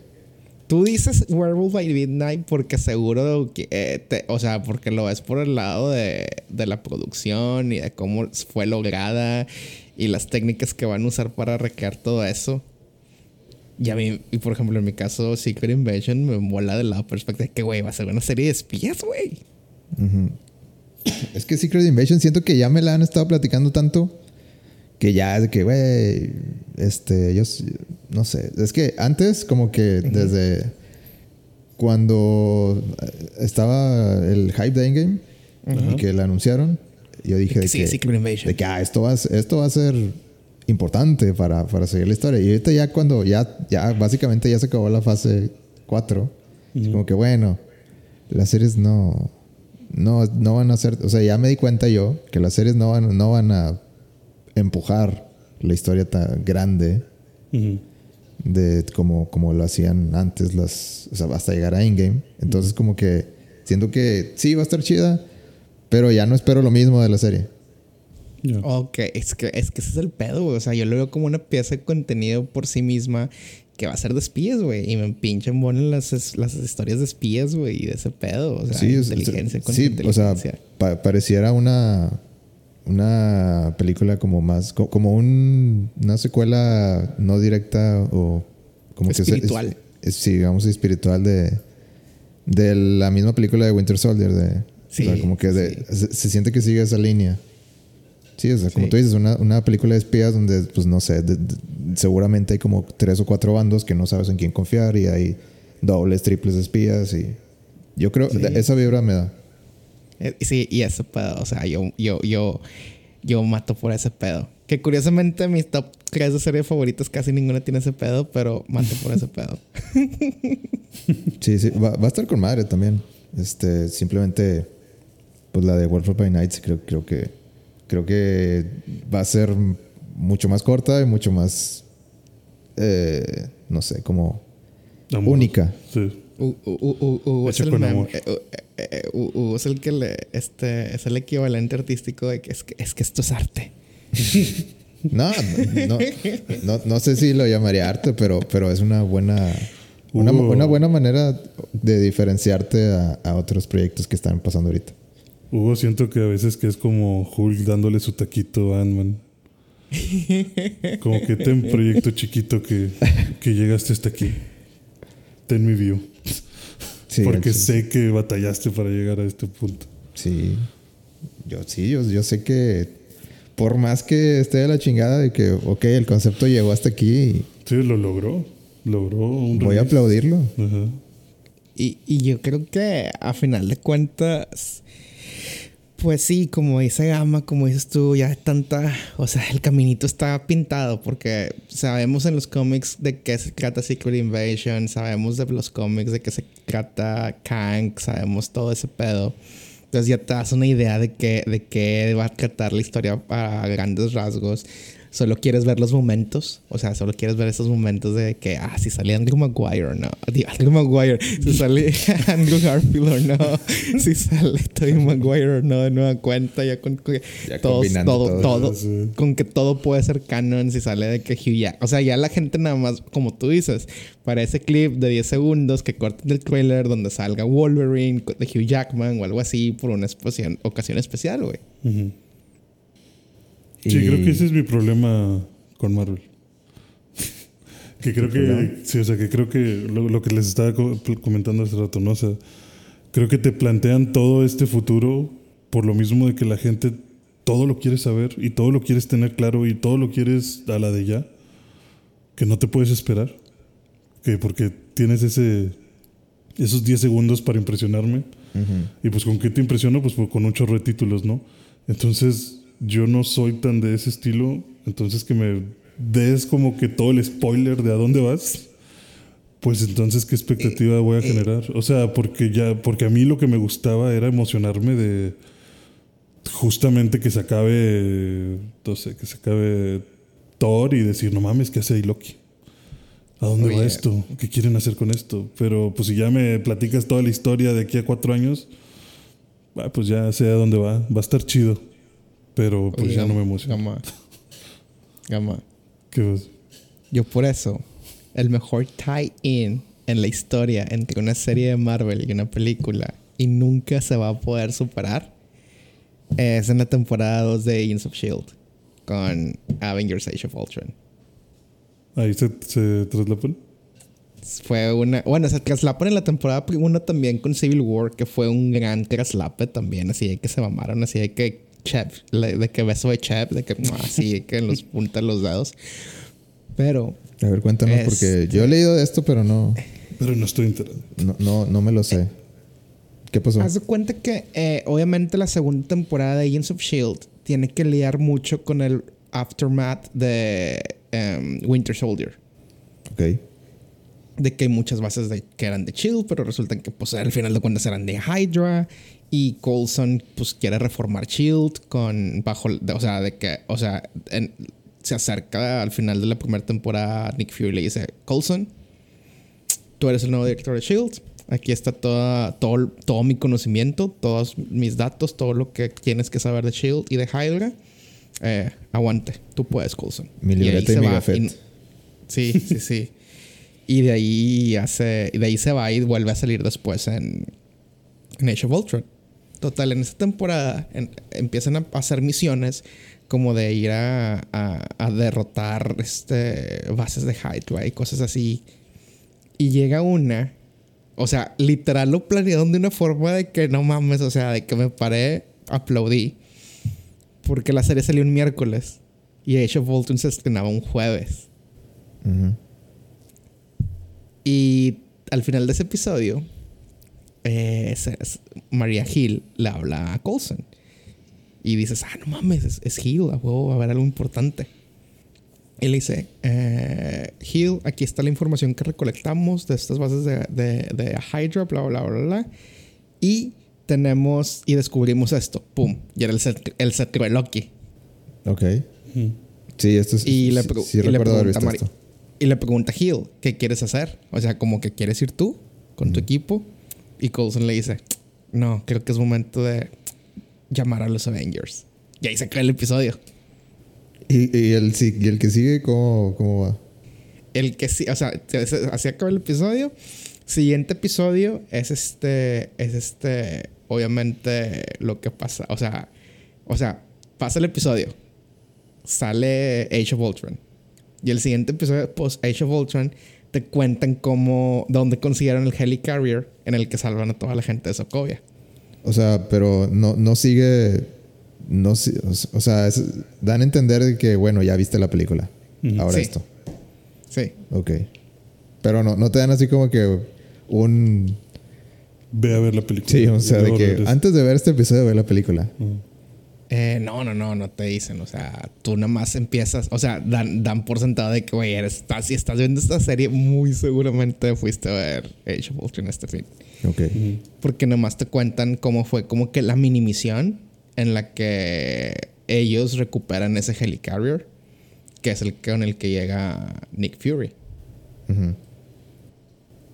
Tú dices Werewolf by Midnight porque seguro que, eh, te- o sea, porque lo ves por el lado de, de la producción y de cómo fue lograda y las técnicas que van a usar para recrear todo eso. Y a mí, y por ejemplo, en mi caso, Secret Invasion me mola del lado perspectiva que, güey, va a ser una serie de espías, güey. Es que Secret Invasion siento que ya me la han estado platicando tanto que ya es de que, güey, este, yo s- no sé. Es que antes, como que desde cuando eh, estaba el hype de Endgame y que la anunciaron, yo dije que de que, de que ah, esto, va, a ser- esto va a ser importante para, para seguir la historia. Y ahorita ya cuando ya, ya básicamente ya se acabó la fase 4, es como que bueno, las series no, no, no van a ser, o sea, ya me di cuenta yo que las series no van, no van a empujar la historia tan grande. De como, como lo hacían antes las, o sea, hasta llegar a Endgame. Entonces como que siento que sí va a estar chida, pero ya no espero lo mismo de la serie. Ya. Ok, es que, es que ese es el pedo, güey. O sea, yo lo veo como una pieza de contenido por sí misma que va a ser de espías, güey. Y me pinchan ponen las, es- las historias de espías, güey, y de ese pedo. O sea, sí, es- inteligencia con sí, o sea, inteligencia. pa- pareciera una una película como más co- como un- una secuela no directa o como que es- Espiritual. es- sí, digamos espiritual de de la misma película de Winter Soldier de o sea, Sí, como que de- sí. se, se siente que sigue esa línea. Sí, o sea, como Sí. tú dices, una, una película de espías donde, pues no sé, de- de- seguramente hay como tres o cuatro bandos que no sabes en quién confiar y hay dobles, triples espías y yo creo, Sí. esa vibra me da. Eh, Sí, y ese pedo. O sea, yo, yo, yo, yo mato por ese pedo. Que curiosamente mis top 3 de series favoritas casi ninguna tiene ese pedo, pero mato por ese pedo. Sí, sí, va, va a estar con madre también. Este, simplemente, pues la de Wolf by Nights creo, creo que creo que va a ser mucho más corta y mucho más, eh, no sé, como Amor. única. Sí. U- U- U- U- Hugo es Hecho el con amor. Eh, Hugo es el que le, este, es el equivalente artístico de que es que, es que esto es arte. No, no, no, no sé si lo llamaría arte, pero, pero es una buena, una, una buena manera de diferenciarte a, a otros proyectos que están pasando ahorita. Hugo siento que a veces que es como Hulk dándole su taquito a Ant-Man. Como que ten proyecto chiquito que, que llegaste hasta aquí. Ten mi view. Sí, Porque sí. sé que batallaste para llegar a este punto. Sí. Yo sí, yo, yo sé que por más que esté de la chingada de que, ok, el concepto llegó hasta aquí y Sí, lo logró. Logró un voy a aplaudirlo. Ajá. Y, y yo creo que a final de cuentas, pues sí, como dice Gama, como dices tú, ya tanta, o sea, el caminito está pintado porque sabemos en los cómics de qué se trata Secret Invasion, sabemos de los cómics de qué se trata Kang, sabemos todo ese pedo. Entonces ya te das una idea de qué, de qué va a tratar la historia a grandes rasgos. Solo quieres ver los momentos, o sea, solo quieres ver esos momentos de que, ah, si sale Andrew Maguire o no, Digo, Andrew Maguire, si sale Andrew Garfield o no, si sale Tobey Maguire o no, de nueva cuenta, ya con que Ya todos- todo, todo. todo, con que todo puede ser canon si sale de que Hugh Jack, o sea, ya la gente nada más, como tú dices, para ese clip de 10 segundos que corten el trailer donde salga Wolverine de Hugh Jackman o algo así por una ocasión, especial, güey. Ujú. Sí, Y- creo que ese es mi problema con Marvel. que creo que, sí, o sea, que creo que lo, lo que les estaba co- comentando hace rato, ¿no? O sea, creo que te plantean todo este futuro por lo mismo de que la gente todo lo quiere saber y todo lo quieres tener claro y todo lo quieres a la de ya, que no te puedes esperar, que porque tienes ese esos 10 segundos para impresionarme. Y pues con qué te impresiono, pues por- con un chorro de títulos, ¿no? Entonces yo no soy tan de ese estilo, entonces que me des como que todo el spoiler de a dónde vas, pues entonces qué expectativa voy a generar. O sea, porque ya, porque a mí lo que me gustaba era emocionarme de justamente que se acabe, no sé, que se acabe Thor y decir, no mames, ¿qué hace ahí Loki? ¿A dónde va Oye. esto? ¿Qué quieren hacer con esto? Pero pues si ya me platicas toda la historia de aquí a cuatro años, ah, pues ya sé a dónde va, va a estar chido. Pero pues Oye, ya no me emociona. Gama. Gama. ¿Qué vas? Yo por eso, el mejor tie-in en la historia entre una serie de Marvel y una película y nunca se va a poder superar es en la temporada 2 de Agents of S.H.I.E.L.D. Con Avengers Age of Ultron. Ahí se, se traslapan. Fue una... Bueno, se traslapan en la temporada 1 también con Civil War, que fue un gran traslape también, así de que se mamaron, así de que Chep, le- de que beso de Chep, de que así que los punta los dedos. Pero A ver, cuéntanos, porque Este- yo he leído de esto, pero no, Pero no estoy enterado. no, no, no me lo sé. ¿Qué pasó? Haz de cuenta que eh, obviamente la segunda temporada de Agents of Shield tiene que lidiar mucho con el aftermath de em, Winter Soldier. Ok. De que hay muchas bases de, que eran de Shield, pero resultan que pues al final de cuentas eran de Hydra. Y Coulson pues quiere reformar Shield con bajo, o sea, de que, o sea, en- se acerca al final de la primera temporada Nick Fury le dice, Coulson, tú eres el nuevo director de Shield. Aquí está toda, todo, todo mi conocimiento, todos mis datos, todo lo que tienes que saber de Shield y de Hydra. Eh, aguante, tú puedes, Coulson. Mi Y libreta y se mi va, gafet. y- Sí, sí, sí. y de ahí hace, y de ahí se va y vuelve a salir después en, en Age of Ultron. Total, en esta temporada en- empiezan a hacer misiones como de ir a, a- a derrotar este, bases de Hydra y cosas así. Y llega una, o sea, literal lo planearon de una forma de que no mames, o sea, de que me paré, aplaudí. Porque la serie salió un miércoles y Age of Ultron se estrenaba un jueves. Ujú. Y al final de ese episodio, eh, es- Maria Hill le habla a Coulson. Y dices, ah, no mames, es, es Hill, a huevo, va a haber algo importante. Y le dice, eh, Hill, aquí está la información que recolectamos de estas bases de, de, de Hydra, bla, bla, bla, bla. Y tenemos, y descubrimos esto, pum. Y era el, set, el de Loki. Ok. Sí, esto es. Y le, sí, pregu- sí y le haber pregunta visto a Mari- esto. y le pregunta a Hill, ¿qué quieres hacer? O sea, como que quieres ir tú con tu equipo. Y Coulson le dice, no, creo que es momento de llamar a los Avengers. Y ahí se cae el episodio. ¿Y, y el, y el que sigue, ¿cómo, cómo va? El que sí, o sea, se- se- así acaba el episodio. Siguiente episodio es este, es este, obviamente lo que pasa, o sea, o sea, pasa el episodio, sale Age of Ultron y el siguiente episodio post Age of Ultron te cuentan cómo, dónde consiguieron el helicarrier en el que salvan a toda la gente de Sokovia. O sea, pero no, no sigue. No, o sea, es- dan a entender de que, bueno, ya viste la película. Ahora Sí. esto. Sí. Ok. Pero no, no te dan así como que un. Ve a ver la película. Sí, o sea, de que antes de ver este episodio, ve la película. Eh, no, no, no, no te dicen. O sea, tú nada más empiezas. O sea, dan, dan por sentado de que, güey, eres- estás, si estás viendo esta serie, muy seguramente fuiste a ver Age of Ultron este fin. Ok. Porque nomás te cuentan cómo fue como que la mini misión en la que ellos recuperan ese helicarrier, que es el con el que llega Nick Fury.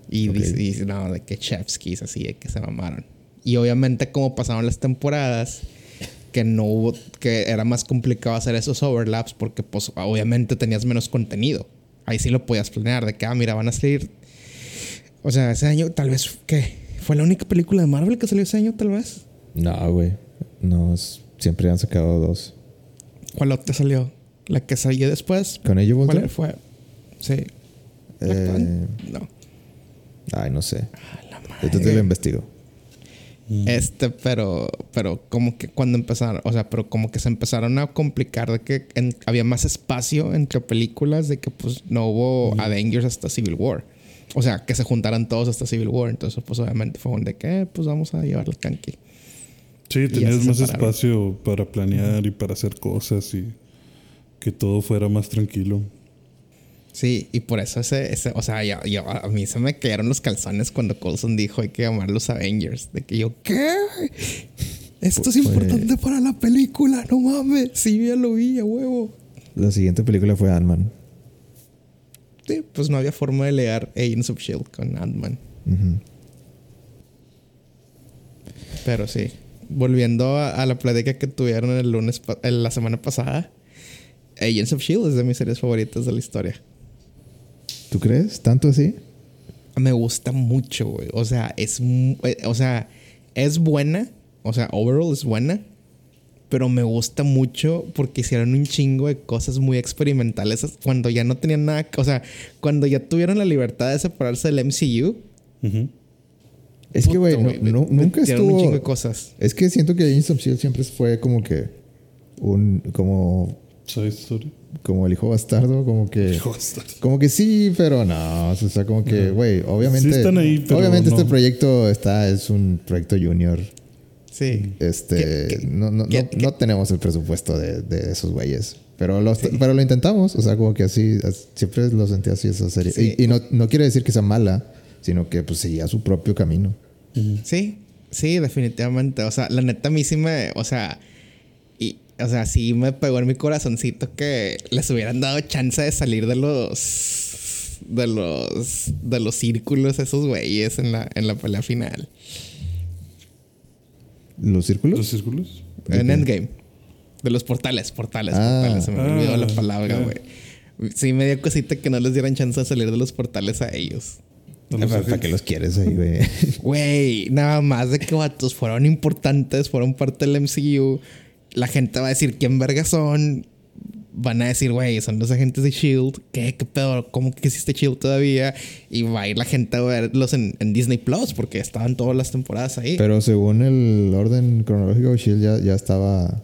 Y Ok. dice, dice, no, de que Chevskis así, de que se mamaron. Y obviamente, como pasaron las temporadas, que no hubo, que era más complicado hacer esos overlaps porque, pues, obviamente tenías menos contenido. Ahí sí lo podías planear, de que, ah, mira, van a salir. O sea, ese año, tal vez, ¿qué? ¿Fue la única película de Marvel que salió ese año, tal vez? No, güey. No, siempre han sacado dos. ¿Cuál otra salió? ¿La que salió después? ¿Con ello, ¿Cuál fue? Sí. ¿La Eh? No. Ay, no sé. A la madre. Esto te lo investigo. Este, pero, pero como que cuando empezaron, o sea, pero como que se empezaron a complicar de que en- había más espacio entre películas, de que pues no hubo Avengers hasta Civil War. O sea, que se juntaran todos hasta Civil War. Entonces, pues obviamente fue un de que, eh, pues vamos a llevar el canqui. Sí, tenías más separaron. espacio para planear y para hacer cosas y que todo fuera más tranquilo. Sí, y por eso ese, ese o sea, yo, yo- a mí se me cayeron los calzones cuando Coulson dijo hay que llamar los Avengers. De que yo, ¿qué? Esto es Fue- importante para la película, no mames. Sí, ya lo vi, a huevo. La siguiente película fue Ant-Man. Sí, pues no había forma de leer Agents of Shield con Ant-Man. Pero sí. volviendo a, a la plática que tuvieron el lunes, eh, la semana pasada, Agents of Shield es de mis series favoritas de la historia. ¿Tú crees? ¿Tanto así? Me gusta mucho, güey. O sea, es, eh, o sea, es buena. O sea, overall es buena. Pero me gusta mucho porque hicieron un chingo de cosas muy experimentales cuando ya no tenían nada. que- O sea, cuando ya tuvieron la libertad de separarse del MCU. Es que, güey, no- no- nunca metieron un chingo de estuvo... cosas. Es que siento que Agents of S.H.I.E.L.D. Siempre fue como que... Un... Como... Side story. Como el hijo bastardo, como que... Como que sí, pero no. O sea, como que, güey, obviamente... Sí están ahí, pero obviamente no. este proyecto está... Es un proyecto junior. Sí. Este... ¿Qué- qué- no, no, qué- no, qué- no tenemos el presupuesto de, de esos güeyes. Pero, los, pero lo intentamos. O sea, como que así... as- Siempre lo sentí así esa serie. Sí. Y, y no, no quiere decir que sea mala. Sino que pues seguía su propio camino. Sí, sí, definitivamente. O sea, la neta a mí sí me, o sea, o sea, sí me pegó en mi corazoncito que les hubieran dado chance de salir de los, de los, de los círculos esos güeyes en la, en la pelea final. ¿Los círculos? ¿Los círculos? En Endgame. De los portales, portales, Ah. portales. Se me olvidó la Ah, palabra, güey. Sí, me dio cosita que no les dieran chance de salir de los portales a ellos. A los ¿Para, para qué los quieres ahí, güey? Güey, nada más de que vatos fueron importantes, fueron parte del MCU. La gente va a decir quién verga son. Van a decir, güey, son los agentes de Shield. ¿Qué? ¿Qué pedo? ¿Cómo que existe Shield todavía? Y va a ir la gente a verlos en, en Disney Plus porque estaban todas las temporadas ahí. Pero según el orden cronológico, Shield ya, ya estaba.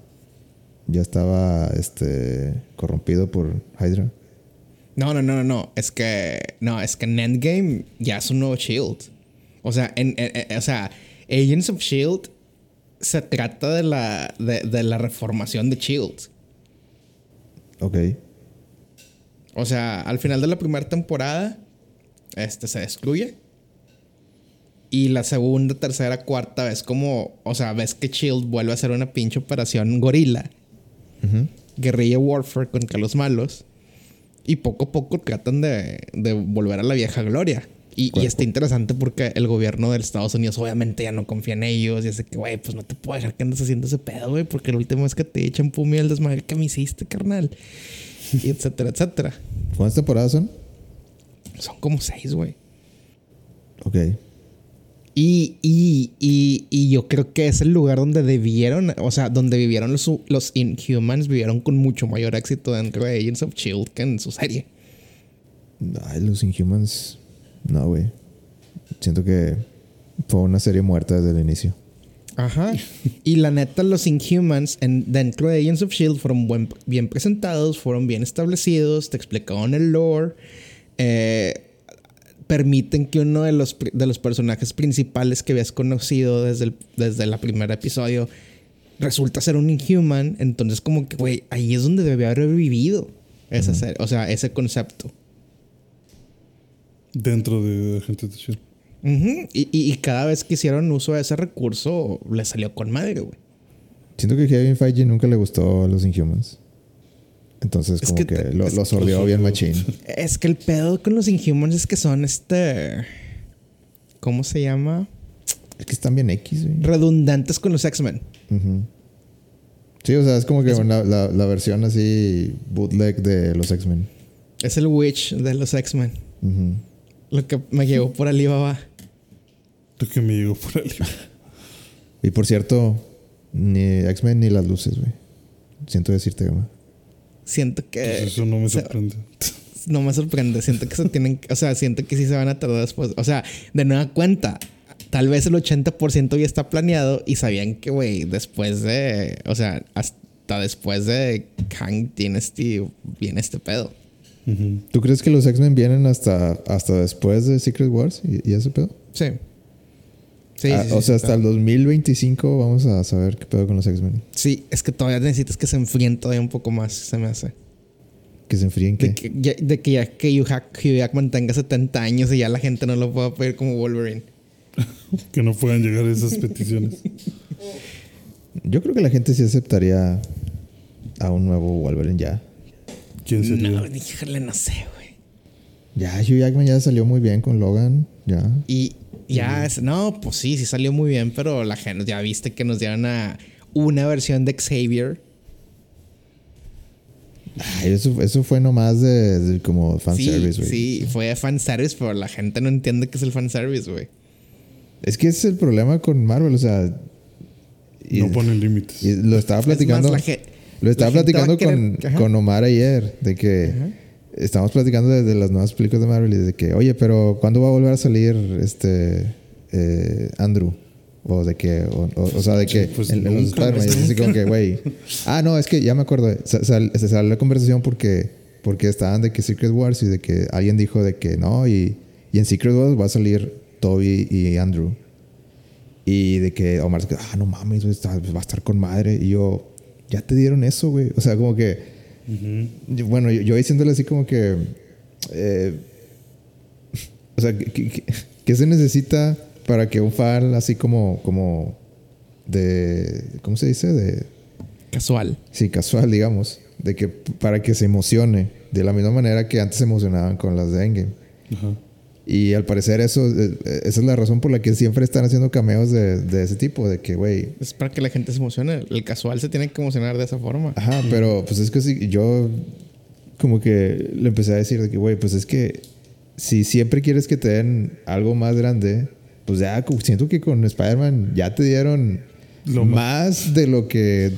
Ya estaba este corrompido por Hydra. No, no, no, no, no. Es que. No, es que en Endgame ya es un nuevo Shield. O sea, en, en- en- o sea, Agents of Shield se trata de la, de, de la reformación de Shield. Ok. O sea, al final de la primera temporada, este se destruye. Y la segunda, tercera, cuarta vez como, o sea, ves que Shield vuelve a hacer una pinche operación gorila, guerrilla warfare contra los malos. Y poco a poco tratan de, de volver a la vieja gloria. Y, y está interesante porque el gobierno de Estados Unidos obviamente ya no confía en ellos. Y hace que, güey, pues no te puedo dejar que andes haciendo ese pedo, güey. Porque la última vez que te echan pumi el desmadre que me hiciste, carnal. Y etcétera, etcétera. ¿Cuántas temporadas son? Son como seis, güey. Ok. Y, y, y, y yo creo que es el lugar donde debieron, o sea, donde vivieron los, los Inhumans, vivieron con mucho mayor éxito dentro de Agents of Shield que en su serie. Ay, los Inhumans. No, güey. Siento que fue una serie muerta desde el inicio. Ajá. y la neta, los Inhumans en, dentro de Agents of Shield fueron buen- bien presentados, fueron bien establecidos, te explicaban el lore. eh, permiten que uno de los, de los personajes principales que habías conocido desde el, desde el primer episodio resulta ser un Inhuman. Entonces, como que, güey, ahí es donde debe haber vivido esa serie, o sea, ese concepto. Dentro de Agentes de Shield. Ujú. y, y- y cada vez que hicieron uso de ese recurso, le salió con madre, güey. Siento que Kevin Feige nunca le gustó a los Inhumans. Entonces, Es como que que, te- lo, es- lo sordió bien machín. Es que el pedo con los Inhumans es que son este. ¿Cómo se llama? Es que están bien X, güey. Redundantes con los X-Men. Ujú. Sí, o sea, es como que una- la, la versión así bootleg de los X-Men. Es el Witch de los X-Men. Ujú. Lo que me llevó por Alibaba. Lo que me llegó por ahí. Y por cierto, ni X-Men ni las luces, güey. Siento decirte, Gama. Siento que. Pues eso no me se- sorprende. no me sorprende. Siento que se tienen. O sea, siento que sí se van a tardar después. O sea, de nueva cuenta. Tal vez el 80% ya está planeado y sabían que, güey, después de. O sea, hasta después de Kang tiene este, viene este pedo. ¿Tú crees que los X-Men vienen hasta, hasta después de Secret Wars y, y ese pedo? Sí. Sí, Ah, sí, o sí, sea, sí, hasta el 2025 vamos a saber qué pedo con los X-Men. Sí, es que todavía necesitas que se enfríen todavía un poco más, se me hace. Que se enfríen, De ¿qué? que ya, de que, ya que Hugh, Jack- Hugh Jackman tenga 70 años y ya la gente no lo pueda pedir como Wolverine. Que no puedan llegar a esas peticiones. Yo creo que la gente sí aceptaría a un nuevo Wolverine ya. ¿Quién sería? No, híjole, no sé, güey. Ya, Hugh Jackman ya salió muy bien con Logan. Ya. Y, Ya, es- no, pues sí, sí salió muy bien, pero la gente, ya viste que nos dieron a una versión de Xavier. Ay, eso, eso fue nomás de, de como Sí, fanservice, güey. sí, fue fanservice, pero la gente no entiende qué es el fanservice, güey. Es que ese es el problema con Marvel, o sea. y- no ponen límites. Y lo estaba platicando. Es más, la lo estaba platicando con, Ajá. con Omar ayer. De que estamos platicando de, de las nuevas películas de Marvel. Y de que, oye, pero ¿cuándo va a volver a salir este eh, Andrew? O de que, o, o- o sea, de que pues en, en los Spider-Man. así como que, güey. Ah, no, es que ya me acuerdo. Sa- sal- se salió la conversación porque, porque estaban de que Secret Wars y de que alguien dijo de que no. Y, y en Secret Wars va a salir Toby y Andrew. Y de que Omar se quedó, ah, no mames, va a estar con madre. Y yo, ya te dieron eso, güey. O sea, como que. yo- bueno, yo, yo diciéndole así como que. eh, o sea, ¿qué, qué- qué se necesita para que un fan así como. como de. ¿Cómo se dice? De. Casual. Sí, casual, digamos. De que para que se emocione. De la misma manera que antes se emocionaban con las de Endgame. Ajá. Y al parecer eso, eh, esa es la razón por la que siempre están haciendo cameos de, de ese tipo, de que, güey, Es para que la gente se emocione. El casual se tiene que emocionar de esa forma. ajá, pero pues es que sí, yo como que le empecé a decir de que, güey, pues es que si siempre quieres que te den algo más grande, pues ya siento que con Spider-Man ya te dieron Lo más de lo que,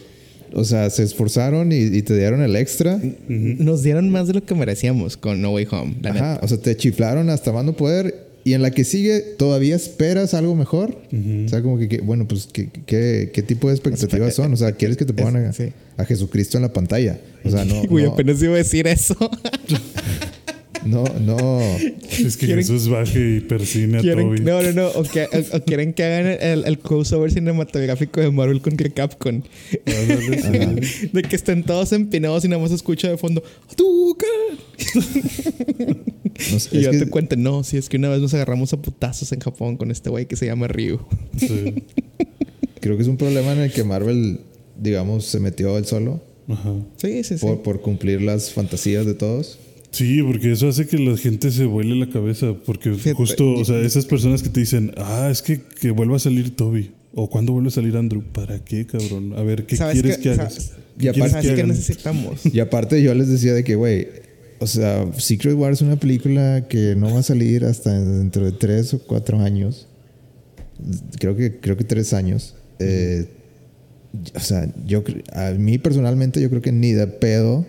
o sea, se esforzaron y, y te dieron el extra. Nos dieron más de lo que merecíamos con No Way Home. La neta. Ajá, o sea, te chiflaron hasta más no poder. Y en la que sigue, ¿todavía esperas algo mejor? O sea, como que, que- bueno, pues, ¿qué, qué, qué tipo de expectativas son? O sea, ¿quieres que te pongan a, sí. a Jesucristo en la pantalla? O sea, no, Güey, no, apenas iba a decir eso. no, no. Es que ¿Quieren- Jesús baje y persine a Quieren- Toby. no, no, no. O, que- o- o quieren que hagan el, el crossover cinematográfico de Marvel contra Capcom. de que estén todos empinados y nada más escucha de fondo. No sé, Y yo que- te cuento, no, si es que una vez nos agarramos a putazos en Japón con este güey que se llama Ryu. Sí. creo que es un problema en el que Marvel, digamos, se metió él solo Ajá. Sí, sí, sí. por, por cumplir las fantasías de todos. Sí, porque eso hace que la gente se vuele la cabeza. Porque Fíjate, justo, y- o sea, esas personas que te dicen, ah, es que, que vuelva a salir Toby. O cuando vuelve a salir Andrew. ¿Para qué, cabrón? A ver, ¿qué ¿Sabes quieres que hagas? Y ¿Qué aparte- quieres ¿Sabes que necesitamos? Y aparte yo les decía de que, güey, o sea, Secret Wars es una película que no va a salir hasta dentro de tres o cuatro años. Creo que, creo que tres años. Eh, o sea, yo a mí personalmente yo creo que ni de pedo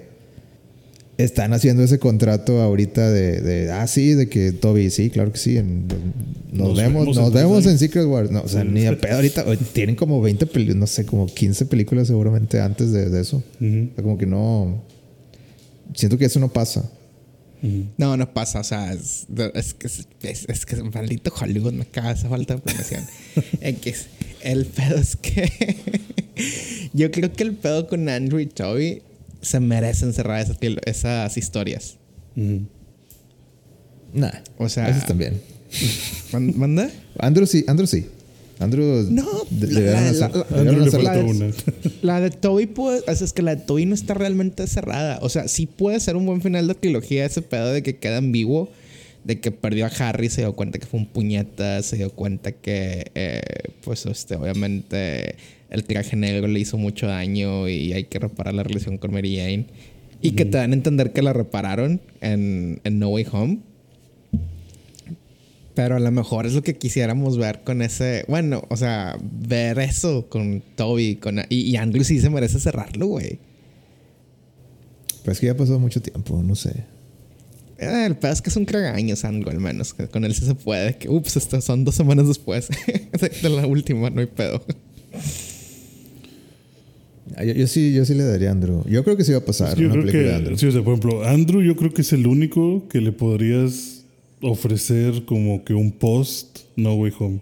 están haciendo ese contrato ahorita de, de ah, sí, de que Toby, sí, claro que sí. en- nos, Nos vemos, nos vemos en. Secret Wars. No, o sea, ni de pedo ahorita. Tienen como 20 películas, no sé, como 15 películas seguramente antes de, de eso. Ujú, O sea, como que no. Siento que eso no pasa. No, no pasa. O sea, es, es que es, es- es que maldito Hollywood me caga esa falta de planeación. X. El pedo es que yo creo que el pedo con Andrew y Toby se merecen cerrar esas, esas historias. Ujú. Nah. O sea- Esos también. Man- ¿Manda? Andrew sí, Andrew sí. Andrew. No, de- la- la- hacer- la- una. La de Toby puede, o sea, es que la de Toby no está realmente cerrada. O sea, sí puede ser un buen final de trilogía ese pedo de que queda ambiguo, de que perdió a Harry, se dio cuenta que fue un puñeta, se dio cuenta que, eh, pues, este, obviamente el traje negro le hizo mucho daño y hay que reparar la relación con Mary Jane. Y que te dan a entender que la repararon en, en No Way Home. Pero a lo mejor es lo que quisiéramos ver con ese. Bueno, o sea, ver eso con Toby con, y, y Andrew sí se merece cerrarlo, güey. Pues que ya pasó mucho tiempo, no sé. Eh, El pedo es que es un cragaños, Andrew, al menos. que Con él sí se puede. Que, ups, esto son dos semanas después de, de la última, no hay pedo. Ah, Yo, yo sí, yo sí le daría a Andrew. Yo creo que sí va a pasar yo una creo de que, Andrew. sí, o sea, por ejemplo, Andrew yo creo que es el único que le podrías ofrecer como que un post No Way Home.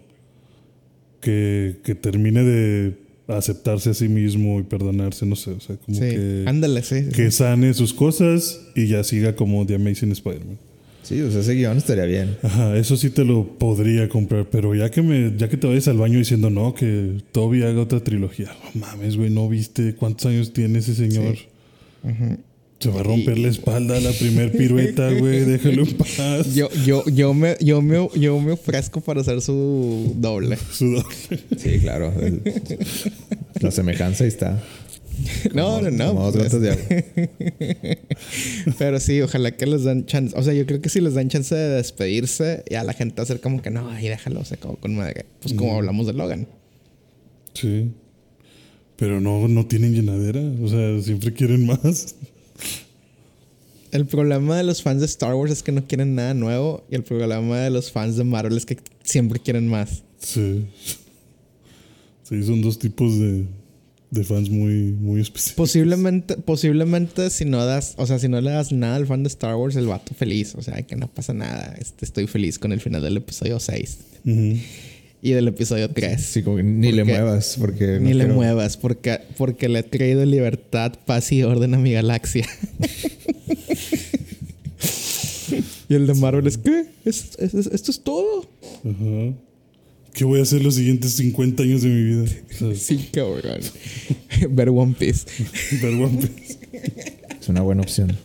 Que, que termine de aceptarse a sí mismo y perdonarse, no sé, o sea, como Sí, que, ándale, sí. que sane sus cosas y ya siga como The Amazing Spider-Man. Sí, o sea, ese guion estaría bien. Ajá, eso sí te lo podría comprar, pero ya que me, ya que te vayas al baño diciendo no, que Toby haga otra trilogía, no mames, güey, no viste cuántos años tiene ese señor. Se va a romper la espalda la primer pirueta, güey. Déjalo en paz. Yo, yo, yo, me, yo, me, yo me ofrezco para hacer su doble. Su doble. Sí, claro. el- la semejanza ahí está. No, no, no. Como pues, de agua. Pero sí, ojalá que les den chance. O sea, yo creo que si les dan chance de despedirse, ya la gente va a ser como que no, ahí déjalo, se acabó con madre. Pues como hablamos de Logan. Sí. Pero no, no tienen llenadera. O sea, siempre quieren más. El problema de los fans de Star Wars es que no quieren nada nuevo. Y el problema de los fans de Marvel es que siempre quieren más. Sí. Sí, son dos tipos de, de fans muy, muy específicos. Posiblemente, posiblemente si no das, o sea, si no le das nada al fan de Star Wars, el vato feliz. O sea, que no pasa nada. Este, estoy feliz con el final del episodio 6 Ujú. y del episodio 3. Sí, como que ni le muevas porque... no Ni le quiero- muevas, porque, porque le he traído libertad, paz y orden a mi galaxia. y el de Marvel es que esto es todo. Ajá. ¿Qué voy a hacer los siguientes 50 años de mi vida? Sí, cabrón. Ver One Piece. ver One Piece. Es una buena opción.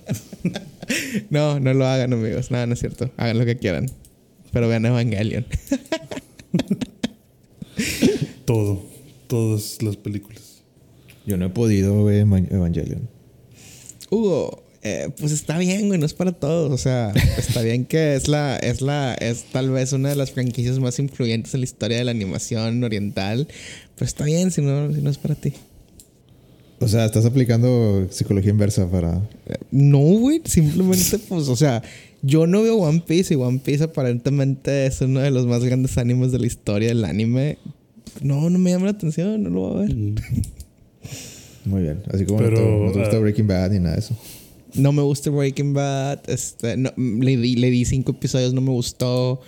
No, no lo hagan, amigos. Nada, no es cierto. Hagan lo que quieran. Pero vean Evangelion. Todo. Todas las películas. Yo no he podido ver Evan- Evangelion. Hugo, eh, pues está bien, güey, no es para todos. O sea, está bien que es la, es la, es tal vez una de las franquicias más influyentes en la historia de la animación oriental. Pero está bien si no, si no es para ti. O sea, estás aplicando psicología inversa para... Eh, No, güey, simplemente, pues, o sea, yo no veo One Piece y One Piece aparentemente es uno de los más grandes animes de la historia del anime. No, no me llama la atención, no lo voy a ver. Mm. Muy bien. Así como Pero, no, te, no te gusta ah, Breaking Bad ni nada de eso. No me gusta Breaking Bad. Este, no, le, di, le di cinco episodios, no me gustó.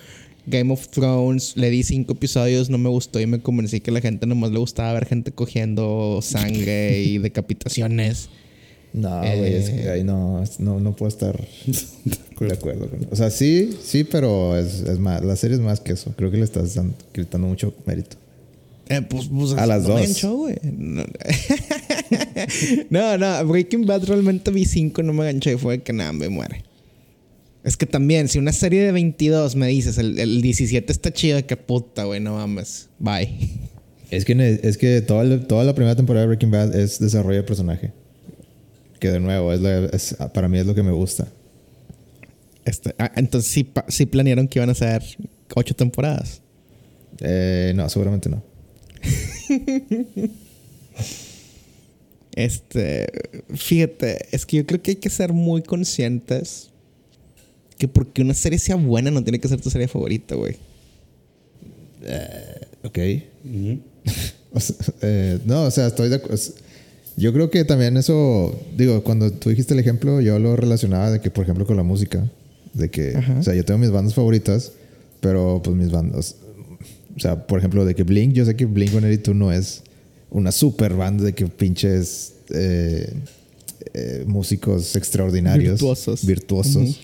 Game of Thrones, le di cinco episodios, no me gustó y me convencí que a la gente nomás le gustaba ver gente cogiendo sangre y decapitaciones. No, güey, es que Eh. ahí no, no, no puedo estar de acuerdo. con- O sea, sí, sí, pero es, es más, la serie es más que eso. Creo que le estás dando, gritando mucho mérito. Eh, pues, pues, A las no me dos. enganchó, güey. No. no, no, Breaking Bad realmente vi cinco, no me enganché y fue que nada, me muere. Es que también, si una serie de 22 me dices, el, el 17 está chido, que puta, güey, no mames. Bye. Es que, es que toda, la- toda la primera temporada de Breaking Bad es desarrollo de personaje. Que de nuevo, es la- es- para mí es lo que me gusta. Este, ah, entonces sí, sí planearon que iban a ser ocho temporadas. Eh, no, seguramente no. Este, fíjate, es que yo creo que hay que ser muy conscientes que porque una serie sea buena no tiene que ser tu serie favorita, güey. Ok. Ujú. O sea, eh, no, o sea, estoy de acuerdo. Yo creo que también eso, digo, cuando tú dijiste el ejemplo, yo lo relacionaba de que, por ejemplo, con la música. De que, Ajá. o sea, yo tengo mis bandas favoritas, pero pues mis bandas. O sea, por ejemplo, de que Blink, yo sé que Blink 182 no es una super banda de que pinches eh, eh, músicos extraordinarios. Virtuosos. Virtuosos.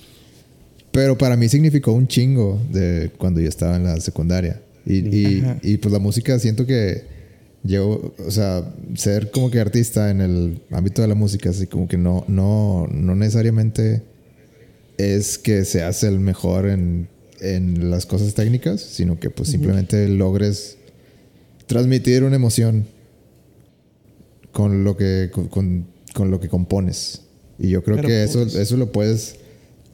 Pero para mí significó un chingo de cuando yo estaba en la secundaria. Y, y, pues la música siento que llevo, o sea, ser como que artista en el ámbito de la música, así como que no, no, no necesariamente es que seas el mejor en, en las cosas técnicas, sino que pues simplemente logres transmitir una emoción con lo que, con, con- con lo que compones. Y yo creo Pero, que eso, pues- eso lo puedes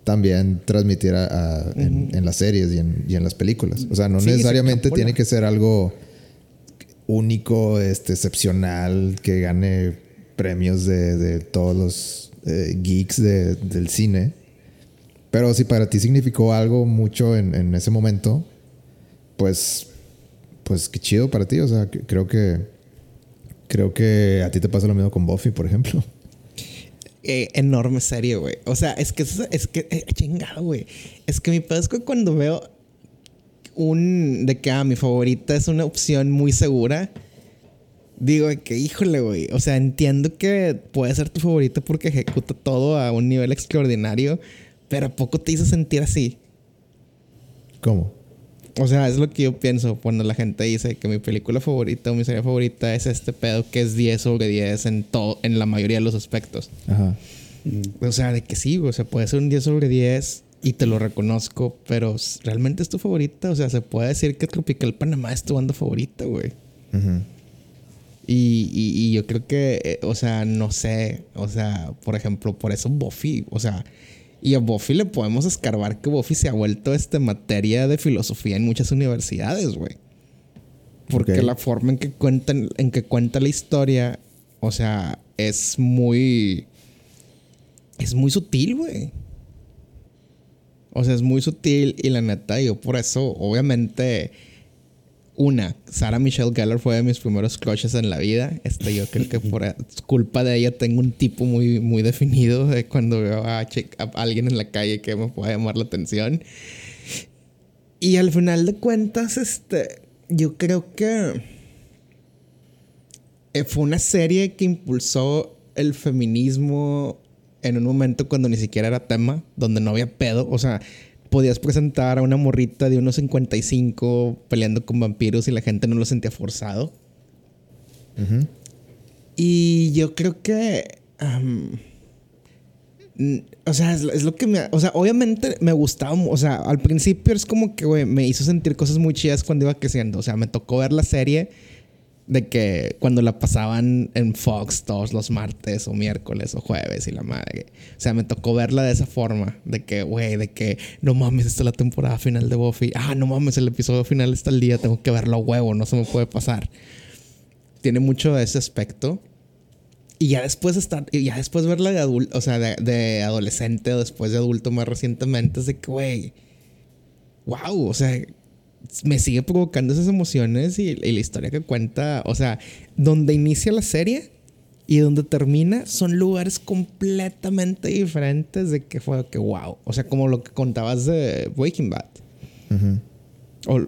también transmitir a- a- en, en las series y en, y en las películas. O sea, no Sí, necesariamente tiene que ser algo único, este, excepcional, que gane premios de, de todos los eh, geeks de- del cine. Pero si para ti significó algo mucho en, en ese momento, pues, pues qué chido para ti. O sea, que- creo que creo que a ti te pasa lo mismo con Buffy, por ejemplo. Eh, enorme serie, güey. O sea, es que es, que eh, chingado, güey. Es que mi pedo es que cuando veo un de que ah, mi favorita es una opción muy segura. Digo que, híjole, güey. O sea, entiendo que puede ser tu favorita porque ejecuta todo a un nivel extraordinario, pero ¿a poco te hizo sentir así? ¿Cómo? O sea, es lo que yo pienso cuando la gente dice que mi película favorita o mi serie favorita es este pedo que es 10 sobre 10 en todo, en la mayoría de los aspectos. Ajá. O sea, de que sí, o sea, puede ser un 10 sobre 10 y te lo reconozco, pero realmente es tu favorita. O sea, se puede decir que Tropical Panamá es tu banda favorita, güey. Y- y yo creo que, eh, o sea, no sé, o sea, por ejemplo, por eso Buffy, o sea, y a Buffy le podemos escarbar que Buffy se ha vuelto este materia de filosofía en muchas universidades, güey. Porque la forma en que cuentan, en que cuenta la historia, o sea, es muy, es muy sutil, güey. O sea, es muy sutil y la neta, yo por eso, obviamente, una, Sarah Michelle Gellar fue de mis primeros crushes en la vida. Este, yo creo que por culpa de ella tengo un tipo muy, muy definido de cuando veo a, alguien en la calle que me pueda llamar la atención. Y al final de cuentas, este, yo creo que eh, fue una serie que impulsó el feminismo en un momento cuando ni siquiera era tema, donde no había pedo. O sea, podías presentar a una morrita de unos 55 peleando con vampiros y la gente no lo sentía forzado. Y yo creo que. o sea, es, lo- es lo que me. O sea, obviamente me gustaba. O sea, al principio es como que, güey, me hizo sentir cosas muy chidas cuando iba creciendo. O sea, me tocó ver la serie de que cuando la pasaban en Fox todos los martes o miércoles o jueves y la madre. O sea, me tocó verla de esa forma. De que, güey, de que no mames, esta es la temporada final de Buffy. Ah, no mames, el episodio final está el día. Tengo que verlo a huevo, no se me puede pasar. Tiene mucho de ese aspecto. Y ya después estar, y ya después verla de adulto, o sea, de, de adolescente o después de adulto más recientemente, es de que, güey, wow, o sea, me sigue provocando esas emociones y, y la historia que cuenta, o sea, donde inicia la serie y donde termina son lugares completamente diferentes de que fue que, wow, o sea, como lo que contabas de Breaking Bad. Ujú. O,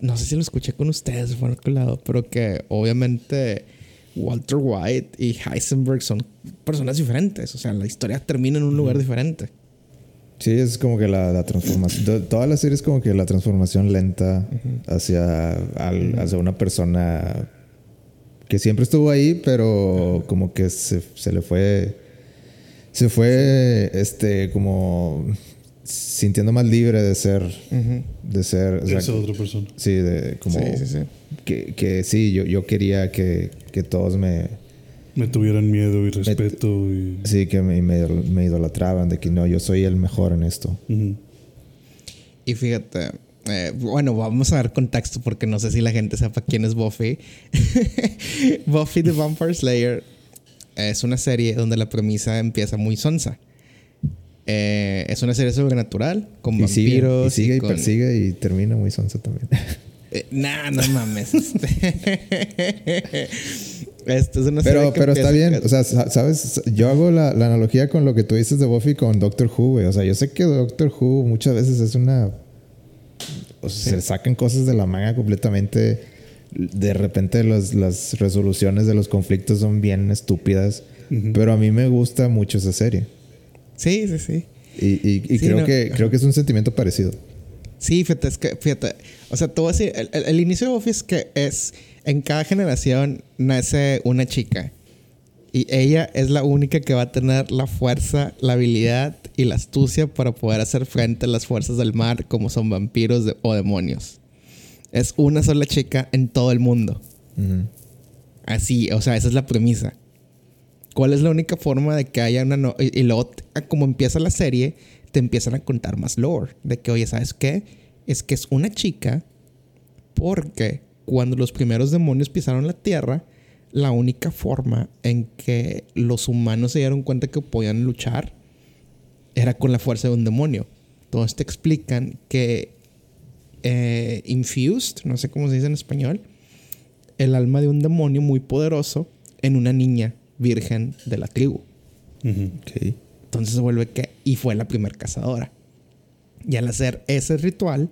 no sé si lo escuché con ustedes por otro lado, pero que obviamente Walter White y Heisenberg son personas diferentes. O sea, la historia termina en un lugar diferente. Sí, es como que la, la transformación. to- Toda la serie es como que la transformación lenta hacia, al- hacia una persona que siempre estuvo ahí, pero como que se, se le fue. Se fue, este, como sintiendo más libre de ser. De ser. o sea, Esa otra persona. sí, de como. Sí, sí, sí. Que, que sí, yo, yo quería que, que todos me. Me tuvieran miedo y respeto y... Sí, que me, me, me idolatraban, de que no, yo soy el mejor en esto. Y fíjate, eh, bueno, vamos a dar contexto porque no sé si la gente sepa quién es Buffy. Buffy the Vampire Slayer es una serie donde la premisa empieza muy sonsa. Eh, es una serie sobrenatural con Y sigue, y vampiros. sigue y, con- persigue y termina muy sonsa también. Eh, nah, no mames. Esta es una serie Pero, que pero está bien, o sea, sa- sabes, yo hago la, la analogía con lo que tú dices de Buffy con Doctor Who, güey. O sea, yo sé que Doctor Who muchas veces es una... O sea, se sacan cosas de la manga completamente. De repente los- las resoluciones de los conflictos son bien estúpidas. Pero a mí me gusta mucho esa serie. Sí, sí, sí. Y, y- y Sí, creo, no. que, creo que es un sentimiento parecido. Sí, fíjate, es que, fíjate. O sea, todo así. El, el- el inicio de Buffy es que es. En cada generación nace una chica. Y ella es la única que va a tener la fuerza, la habilidad y la astucia para poder hacer frente a las fuerzas del mar, como son vampiros de- o demonios. Es una sola chica en todo el mundo. Así, o sea, esa es la premisa. ¿Cuál es la única forma de que haya una... no- y, y luego, t- como empieza la serie, te empiezan a contar más lore. De que, oye, ¿sabes qué? Es que es una chica porque cuando los primeros demonios pisaron la tierra, la única forma en que los humanos se dieron cuenta que podían luchar era con la fuerza de un demonio. Entonces te explican que eh, infused, no sé cómo se dice en español, el alma de un demonio muy poderoso en una niña virgen de la tribu. Entonces se vuelve que... Y fue la primer cazadora. Y al hacer ese ritual,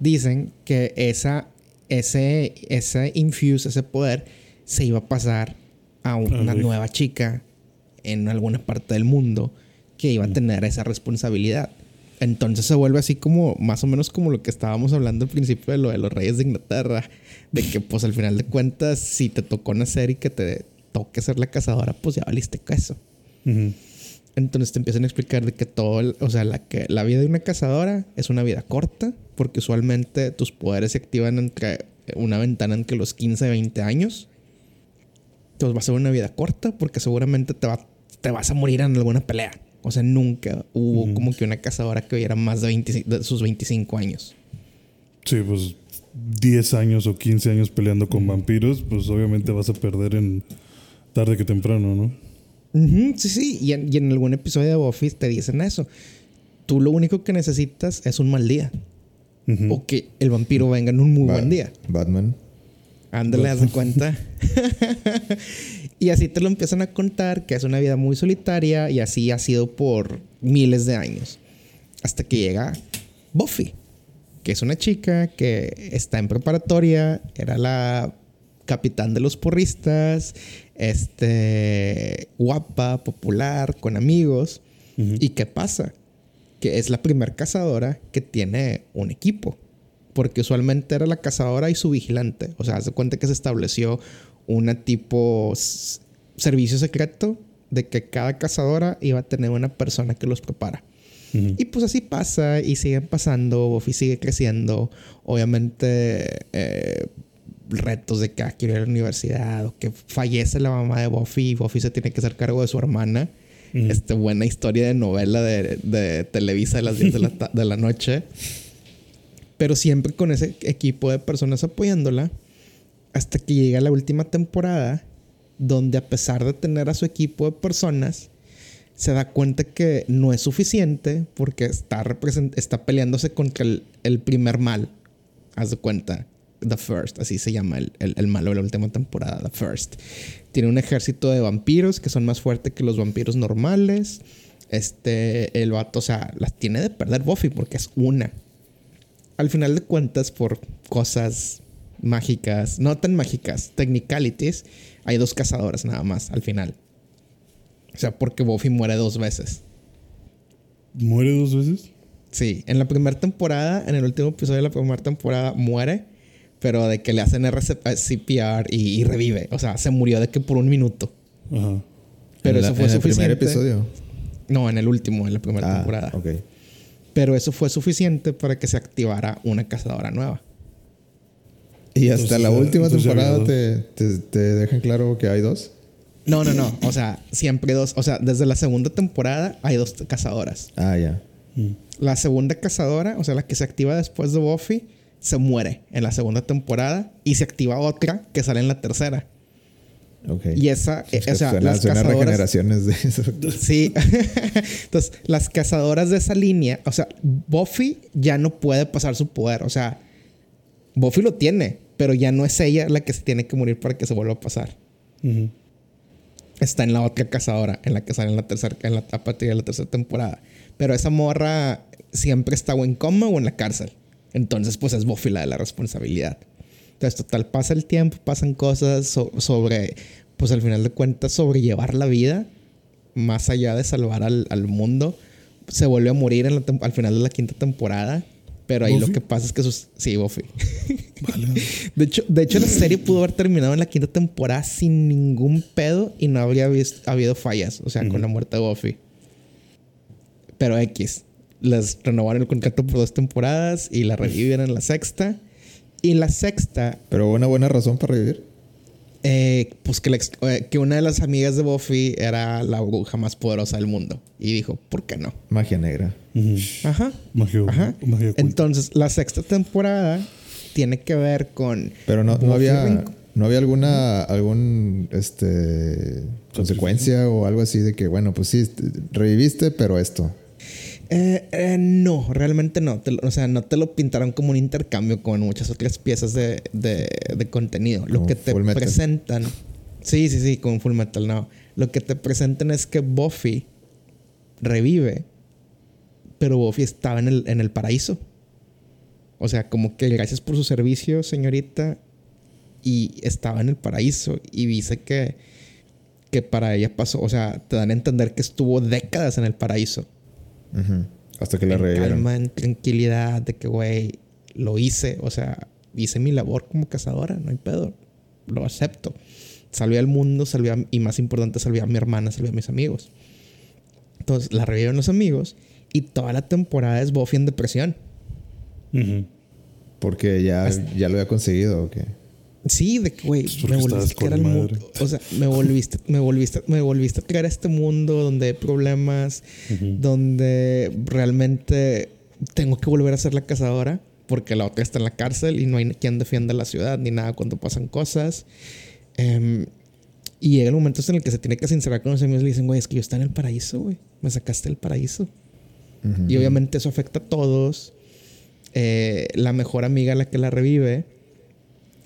dicen que esa, ese, ese infuse, ese poder, se iba a pasar a una nueva chica en alguna parte del mundo que iba a tener esa responsabilidad. Entonces se vuelve así como, más o menos como lo que estábamos hablando al principio de lo de los reyes de Inglaterra. De que pues al final de cuentas, si te tocó nacer y que te toque ser la cazadora, pues ya valiste queso. Ujú. Entonces te empiezan a explicar de que todo, o sea, la, que, la vida de una cazadora es una vida corta, porque usualmente tus poderes se activan entre una ventana entre los 15 y 20 años. Entonces va a ser una vida corta, porque seguramente te, va, te vas a morir en alguna pelea. O sea, nunca hubo como que una cazadora que viviera más de, 25 de sus 25 años. Sí, pues 10 años o 15 años peleando con vampiros, pues obviamente vas a perder en tarde que temprano, ¿no? Ujú, sí, sí. Y en, y en algún episodio de Buffy te dicen eso. Tú lo único que necesitas es un mal día. Ujú. O que el vampiro venga en un muy Ba- buen día. Batman. Ándale, haz de cuenta. y así te lo empiezan a contar que es una vida muy solitaria y así ha sido por miles de años. Hasta que llega Buffy, que es una chica que está en preparatoria, era la capitán de los porristas, este, guapa, popular, con amigos. ¿Y qué pasa? Que es la primer cazadora que tiene un equipo. Porque usualmente era la cazadora y su vigilante. O sea, haz de cuenta que se estableció una tipo servicio secreto de que cada cazadora iba a tener una persona que los prepara. Y pues así pasa y siguen pasando. Buffy sigue creciendo. Obviamente, eh, retos de que ah, quiero ir a la universidad o que fallece la mamá de Buffy y Buffy se tiene que hacer cargo de su hermana. Ujú. Este, buena historia de novela de, de Televisa de las 10 de la, de la noche. Pero siempre con ese equipo de personas apoyándola. Hasta que llega la última temporada, donde a pesar de tener a su equipo de personas, se da cuenta que no es suficiente porque está, está peleándose contra el, el primer mal. Haz de cuenta. The First, así se llama el, el, el malo de la última temporada, The First. Tiene un ejército de vampiros que son más fuertes que los vampiros normales. Este, el vato, o sea, las tiene de perder Buffy porque es una. Al final de cuentas, por cosas mágicas, no tan mágicas, technicalities, hay dos cazadoras nada más al final. O sea, porque Buffy muere dos veces. ¿Muere dos veces? Sí, en la primera temporada, en el último episodio de la primera temporada, muere, pero de que le hacen RCP CPR y, y revive. O sea, se murió de que por un minuto. Ajá. Pero En la- eso fue en el suficiente. primer episodio. No, en el último, en la primera Ah, temporada. ok. Pero eso fue suficiente para que se activara una cazadora nueva. Y hasta Entonces la ya- última entonces temporada te, te, te dejan claro que hay dos. No, no, no. O sea, siempre dos. O sea, desde la segunda temporada hay dos cazadoras. Ah, ya. Mm. La segunda cazadora, o sea, la que se activa después de Buffy, se muere en la segunda temporada y se activa otra que sale en la tercera. Ok. Y esa, Es eh, que o sea, suena, las suena cazadoras. regeneraciones de eso. Sí. Entonces, las cazadoras de esa línea, o sea, Buffy ya no puede pasar su poder. O sea, Buffy lo tiene, pero ya no es ella la que se tiene que morir para que se vuelva a pasar. Ujú. Está en la otra cazadora, en la que sale en la tercera, en la, a partir de la tercera temporada. Pero esa morra siempre está o en coma o en la cárcel. Entonces, pues es Buffy la de la responsabilidad. Entonces, total, pasa el tiempo, pasan cosas so- sobre, pues al final de cuentas, sobrellevar la vida, más allá de salvar al, al mundo. Se vuelve a morir en la al final de la quinta temporada. Pero ahí lo ¿Buffy? que pasa es que sus... Sí, Buffy. Vale. De hecho, de hecho, la serie pudo haber terminado en la quinta temporada sin ningún pedo y no habría habido fallas, o sea, con la muerte de Buffy. Pero X, les renovaron el contrato por dos temporadas y la reviven en la sexta. Y la sexta, Pero una buena razón para revivir. eh, pues que, la ex- eh, que una de las amigas de Buffy era la bruja más poderosa del mundo. Y dijo, ¿por qué no? Magia negra. Ujú. Ajá. Magia, Ajá. magia. Entonces, la sexta temporada tiene que ver con... Pero no, no había, no había alguna, algún, este, consecuencia o algo así de que, bueno, pues sí, te- reviviste, pero esto. Eh, eh, no, realmente no. Te lo- o sea, no te lo pintaron como un intercambio con muchas otras piezas de, de- de contenido. Lo que te presentan. Sí, sí, sí, con Full Metal, no. Lo que te presentan es que Buffy revive, pero Buffy estaba en el, en el paraíso. O sea, como que gracias por su servicio, señorita. Y estaba en el paraíso. Y dice que, que para ella pasó. O sea, te dan a entender que estuvo décadas en el paraíso Hasta que la revivieron. calma, en tranquilidad, de que, güey, lo hice. O sea, hice mi labor como cazadora, no hay pedo. Lo acepto. Salvé al mundo, salvé a- y más importante, salvé a mi hermana, salvé a mis amigos. entonces la reviven los amigos y toda la temporada es Buffy en depresión. Porque ya, ya lo había conseguido, ¿o qué? Sí, de que, güey, Pues me volviste a al madre. mundo. O sea, me volviste, me volviste, me volviste a traer a este mundo donde hay problemas, donde realmente tengo que volver a ser la cazadora porque la otra está en la cárcel y no hay quien defienda la ciudad ni nada cuando pasan cosas. Em, y llega el momento en el que se tiene que sincerar con los amigos y le dicen, güey, es que yo estoy en el paraíso, güey. Me sacaste del paraíso. Ujú. Y obviamente eso afecta a todos. Eh, la mejor amiga, la que la revive,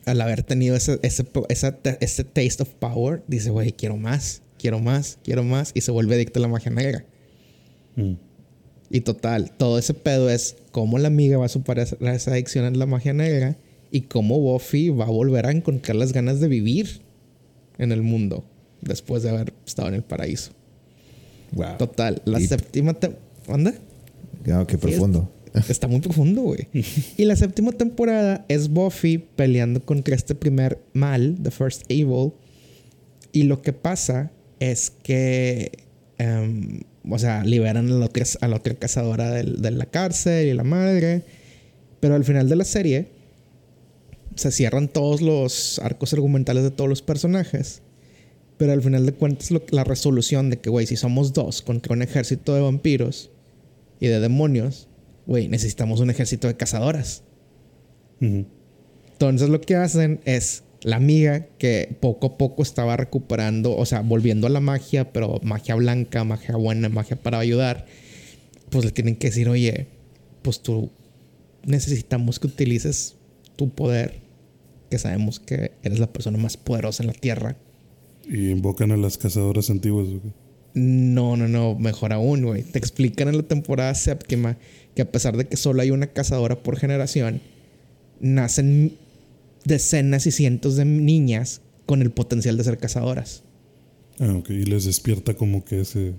al haber tenido ese, ese, esa- ese taste of power, dice, güey, quiero más, quiero más, quiero más. Y se vuelve adicta a la magia negra. Mm. Y total, todo ese pedo es cómo la amiga va a superar esa- adicción a la magia negra y cómo Buffy va a volver a encontrar las ganas de vivir en el mundo después de haber estado en el paraíso. Wow. Total, la Deep. séptima... te- ¿Anda? Ah, qué profundo. Está muy profundo, güey. y la séptima temporada es Buffy peleando contra este primer mal, The First Evil. Y lo que pasa es que, em, o sea, liberan a la otra, a la otra cazadora del- de la cárcel y la madre. Pero al final de la serie se cierran todos los arcos argumentales de todos los personajes. Pero al final de cuentas, lo- la resolución de que, güey, si somos dos contra un ejército de vampiros y de demonios, güey, necesitamos un ejército de cazadoras. Entonces lo que hacen es la amiga que poco a poco estaba recuperando, o sea, volviendo a la magia, pero magia blanca, magia buena, magia para ayudar, pues le tienen que decir, oye, pues tú necesitamos que utilices tu poder, que sabemos que eres la persona más poderosa en la tierra. Y invocan a las cazadoras antiguas. ¿o qué? No, no, no, mejor aún, güey. Te explican en la temporada séptima que a pesar de que solo hay una cazadora por generación, nacen decenas y cientos de niñas con el potencial de ser cazadoras. Ah, ok. Y les despierta como que ese.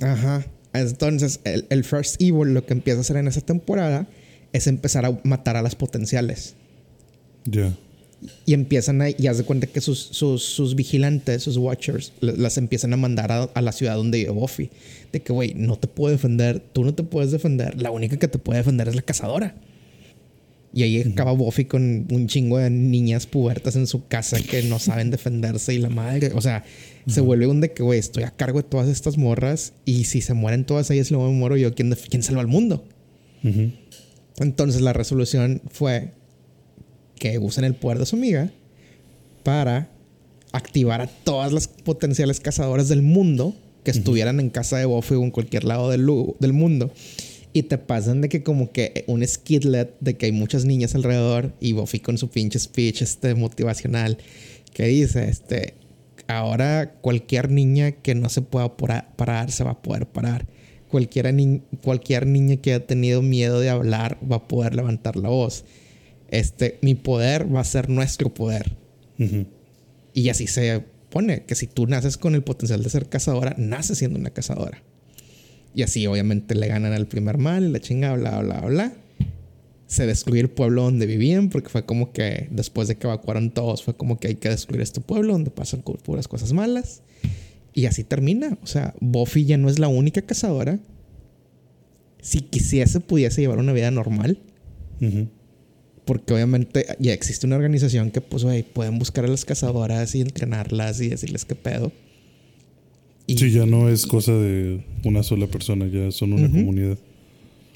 Ajá. Entonces, el, el First Evil lo que empieza a hacer en esa temporada es empezar a matar a las potenciales. Ya. Y empiezan a, y haz de cuenta que sus, sus, sus vigilantes, sus watchers, las empiezan a mandar a, a la ciudad donde vive Buffy. De que, güey, no te puedo defender, tú no te puedes defender, la única que te puede defender es la cazadora. Y ahí acaba Buffy con un chingo de niñas pubertas en su casa que no saben defenderse y la madre. O sea, se vuelve un de que, güey, estoy a cargo de todas estas morras y si se mueren todas ellas luego me muero yo, ¿quién, quién salva al mundo? Entonces la resolución fue que usen el poder de su amiga para activar a todas las potenciales cazadoras del mundo que estuvieran en casa de Buffy o en cualquier lado del, del mundo. Y te pasan de que como que un skidlet de que hay muchas niñas alrededor y Buffy con su pinche speech este motivacional que dice este ahora cualquier niña que no se pueda parar se va a poder parar. Cualquiera ni- cualquier niña que haya tenido miedo de hablar va a poder levantar la voz. Este, mi poder va a ser nuestro poder. Y así se pone, que si tú naces con el potencial de ser cazadora, naces siendo una cazadora. Y así obviamente le ganan al primer mal, y la chinga, bla, bla, bla. Se destruye el pueblo donde vivían, porque fue como que después de que evacuaron todos, fue como que hay que destruir este pueblo donde pasan puras cosas malas. Y así termina. O sea, Buffy ya no es la única cazadora. Si quisiese, pudiese llevar una vida normal. Ujú. Porque obviamente ya existe una organización que, pues, güey, pueden buscar a las cazadoras y entrenarlas y decirles qué pedo. Y Sí, ya no es cosa de una sola persona, ya son una comunidad.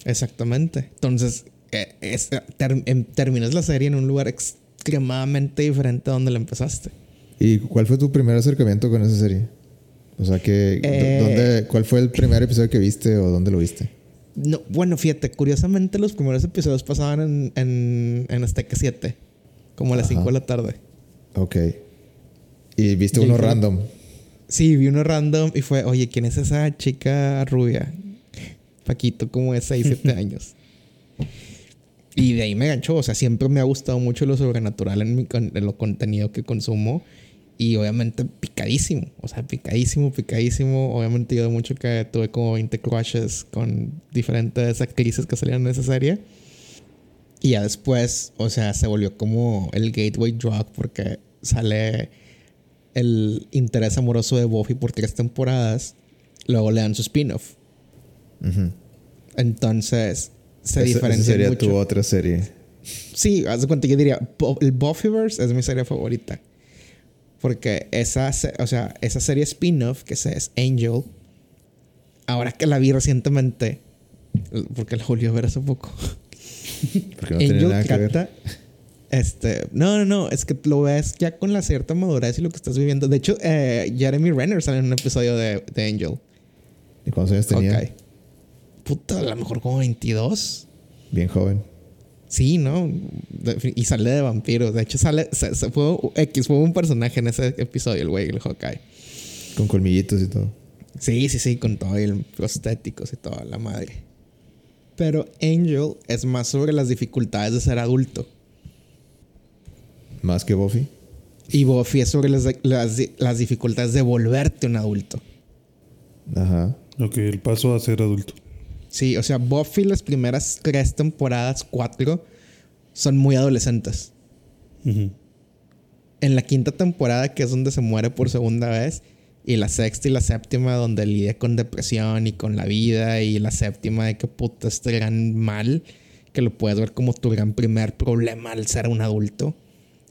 Exactamente. Entonces, eh, es- ter- em- terminas la serie en un lugar extremadamente diferente a donde la empezaste. ¿Y cuál fue tu primer acercamiento con esa serie? O sea, que, Eh. ¿dónde, ¿cuál fue el primer episodio que viste o dónde lo viste? No, bueno, fíjate, curiosamente los primeros episodios pasaban en, en, en Azteca 7, como a las Ajá. 5 de la tarde. Ok. Y viste Y uno fue- random. Sí, vi uno random y fue, oye, ¿quién es esa chica rubia? Paquito, como de 6, 7 años. Y de ahí me ganchó. O sea, siempre me ha gustado mucho lo sobrenatural en, mi en lo contenido que consumo. Y obviamente picadísimo. O sea, picadísimo, picadísimo. Obviamente yo de mucho que tuve como 20 crushes con diferentes actrices que salían de esa serie. Y ya después, o sea, se volvió como el gateway drug porque sale el interés amoroso de Buffy por tres temporadas. luego le dan su spin-off. Ujú. Entonces, se Esa- esa diferencia sería mucho. tu otra serie. Sí, haz de cuenta, yo diría, el Buffyverse es mi serie favorita. Porque esa, o sea, esa serie spin-off que se- es Angel, ahora que la vi recientemente, porque la volví a ver hace poco, Porque no tiene Angel nada que ver. trata... Este, no, no, no, es que lo ves ya con la cierta madurez y lo que estás viviendo. De hecho, eh, Jeremy Renner sale en un episodio de, de Angel. ¿Y cuántos años tenía? Ok. Puta, a lo mejor como 22. Bien joven. Sí, ¿no? Y sale de vampiros. De hecho, sale. Se, se fue, X fue un personaje en ese episodio, el güey, el Hawkeye. Con colmillitos y todo. Sí, sí, sí, con todo el prostéticos y toda la madre. Pero Angel es más sobre las dificultades de ser adulto. Más que Buffy. Y Buffy es sobre las, las, las dificultades de volverte un adulto. Ajá. Ok, el paso a ser adulto. Sí, o sea, Buffy las primeras tres temporadas, cuatro, son muy adolescentes. Ujú. En la quinta temporada, que es donde se muere por segunda vez, y la sexta y la séptima, donde lidia con depresión y con la vida, y la séptima de que puta este gran mal, que lo puedes ver como tu gran primer problema al ser un adulto.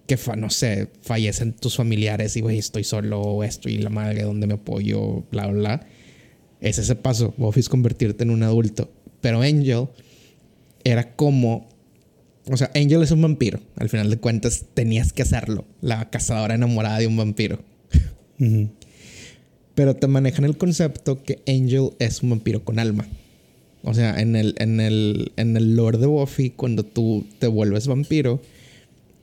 Que, fa- no sé, fallecen tus familiares y, güey, estoy solo, esto y la madre, donde me apoyo, bla, bla, bla. Es ese paso. Buffy es convertirte en un adulto. Pero Angel era como o sea, Angel es un vampiro. Al final de cuentas, tenías que hacerlo. La cazadora enamorada de un vampiro. Pero te manejan el concepto que Angel es un vampiro con alma. O sea, en el, en el, en el lore de Buffy, cuando tú te vuelves vampiro,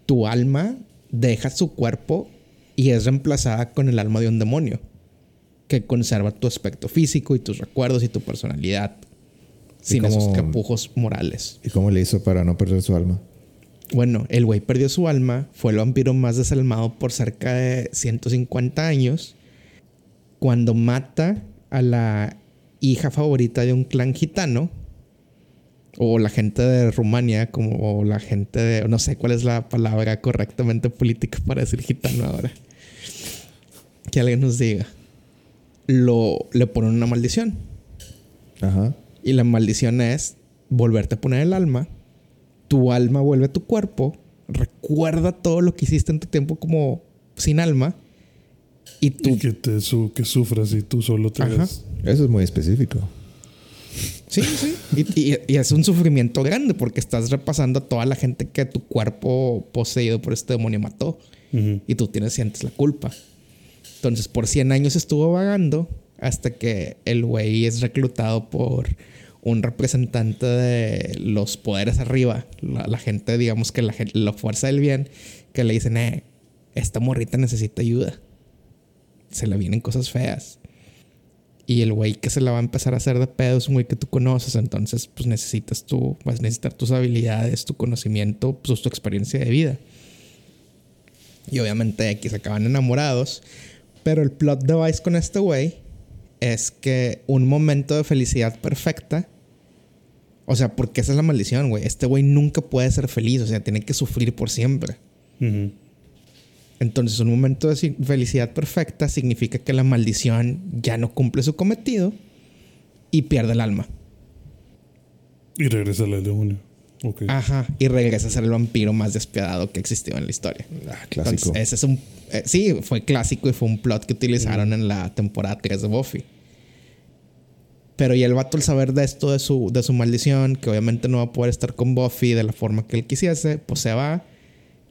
tu alma deja su cuerpo y es reemplazada con el alma de un demonio. Que conserva tu aspecto físico y tus recuerdos y tu personalidad. Sin esos tapujos morales. ¿Y cómo le hizo para no perder su alma? Bueno, el güey perdió su alma, fue el vampiro más desalmado por cerca de 150 años. Cuando mata a la hija favorita de un clan gitano, o la gente de Rumania, como o la gente de. No sé cuál es la palabra correctamente política para decir gitano ahora. Que alguien nos diga. Lo, le ponen una maldición. Ajá. Y la maldición es volverte a poner el alma. Tu alma vuelve a tu cuerpo. Recuerda todo lo que hiciste en tu tiempo como sin alma. Y tú. Y que, te su- que sufras y tú solo te Ajá. ves. Eso es muy específico. Sí, sí. Y, y- y es un sufrimiento grande porque estás repasando a toda la gente que tu cuerpo poseído por este demonio mató. Y tú tienes, sientes la culpa. Entonces, por 100 años estuvo vagando hasta que el güey es reclutado por un representante de los poderes arriba, la, gente, digamos que la, la fuerza del bien, que le dicen, eh, esta morrita necesita ayuda. Se le vienen cosas feas. Y el güey que se la va a empezar a hacer de pedo es un güey que tú conoces, entonces pues necesitas tú, vas a necesitar tus habilidades, tu conocimiento, pues tu experiencia de vida. Y obviamente aquí se acaban enamorados. Pero el plot device con este güey es que un momento de felicidad perfecta. O sea, porque esa es la maldición, güey. Este güey nunca puede ser feliz, o sea, tiene que sufrir por siempre. Entonces, un momento de felicidad perfecta significa que la maldición ya no cumple su cometido y pierde el alma. Y regresa al demonio. Ok. Ajá. Y regresa a ser el vampiro más despiadado que existió en la historia. Ah, clásico. Entonces, ese es un. eh, sí, fue clásico y fue un plot que utilizaron en la temporada 3 de Buffy. Pero y el vato, al saber de esto, de su, de su maldición, que obviamente no va a poder estar con Buffy de la forma que él quisiese, pues se va.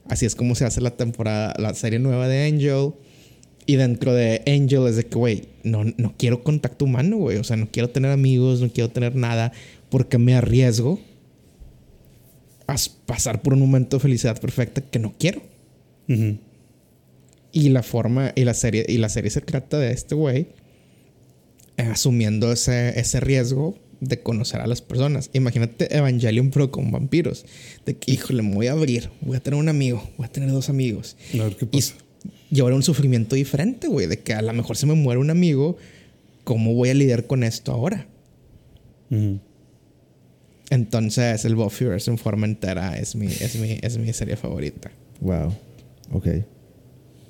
Así es como se hace la temporada, la serie nueva de Angel. Y dentro de Angel es de que, güey, no, no quiero contacto humano, güey. O sea, no quiero tener amigos, no quiero tener nada, porque me arriesgo pasar por un momento de felicidad perfecta que no quiero. Y la forma y la serie y la serie se trata de este güey eh, asumiendo ese, ese riesgo de conocer a las personas. Imagínate Evangelion pero con vampiros. De que, híjole, me voy a abrir, voy a tener un amigo, voy a tener dos amigos. A ver qué Y, pasa. y ahora un sufrimiento diferente, güey, de que a lo mejor se me muere un amigo, ¿cómo voy a lidiar con esto ahora? Ujú. Entonces, el Buffyverse en forma entera es mi, es mi, es mi serie favorita. Wow. Ok.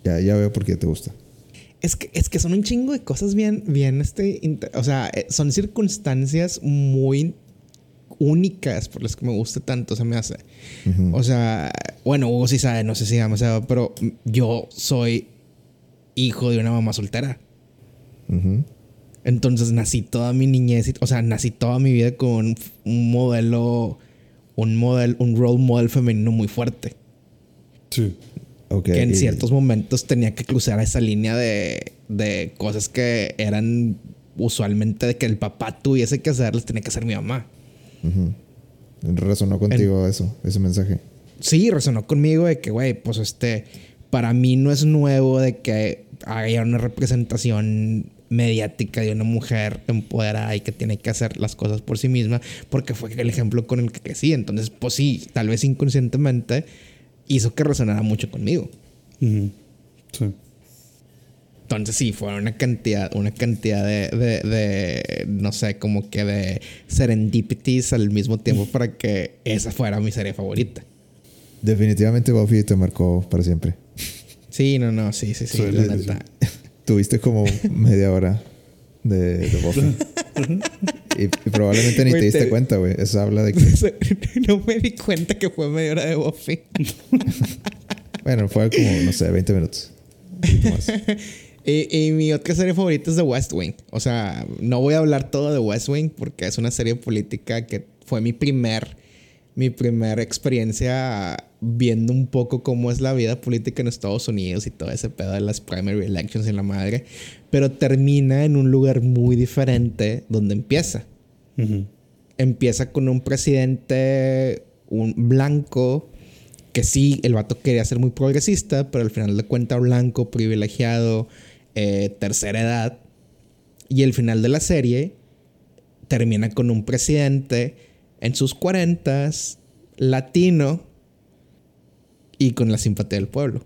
Ya, ya veo por qué te gusta. Es que, es que son un chingo de cosas bien, bien, este, o sea, eh, son circunstancias muy únicas por las que me gusta tanto, se me hace. O sea, bueno, Hugo sí sabe, no sé si demasiado, pero yo soy hijo de una mamá soltera. Ujú. Entonces nací toda mi niñez, y- o sea, nací toda mi vida con un, modelo, un modelo, un role model femenino muy fuerte. Sí. Ok. que en y- ciertos momentos tenía que cruzar esa línea de, de cosas que eran usualmente de que el papá tuviese que hacerlas, tenía que hacer mi mamá. Resonó contigo eso, ese mensaje. Sí, resonó conmigo de que, güey, pues este, para mí no es nuevo de que haya una representación mediática de una mujer empoderada y que tiene que hacer las cosas por sí misma, porque fue el ejemplo con el que crecí. Entonces, pues sí, tal vez inconscientemente hizo que resonara mucho conmigo. Sí. Entonces sí, fue una cantidad, una cantidad de, de, de, no sé, como que de serendipities al mismo tiempo para que esa fuera mi serie favorita. Definitivamente Buffy te marcó para siempre. Sí, no, no, sí, sí, sí, Sí, la sí, neta. Tuviste como media hora de, de Buffy. y, y probablemente ni te diste te- cuenta, güey. Eso habla de que... no me di cuenta que fue media hora de Buffy. Bueno, fue como, no sé, 20 minutos. Más. y, y mi otra serie favorita es The West Wing. O sea, no voy a hablar todo de West Wing porque es una serie política que fue mi primer, mi primera experiencia viendo un poco cómo es la vida política en Estados Unidos y todo ese pedo de las primary elections y la madre. Pero termina en un lugar muy diferente donde empieza. Empieza con un presidente, un blanco, que sí, el vato quería ser muy progresista, pero al final de cuentas blanco, privilegiado, eh, tercera edad. Y el final de la serie termina con un presidente en sus cuarentas, latino y con la simpatía del pueblo.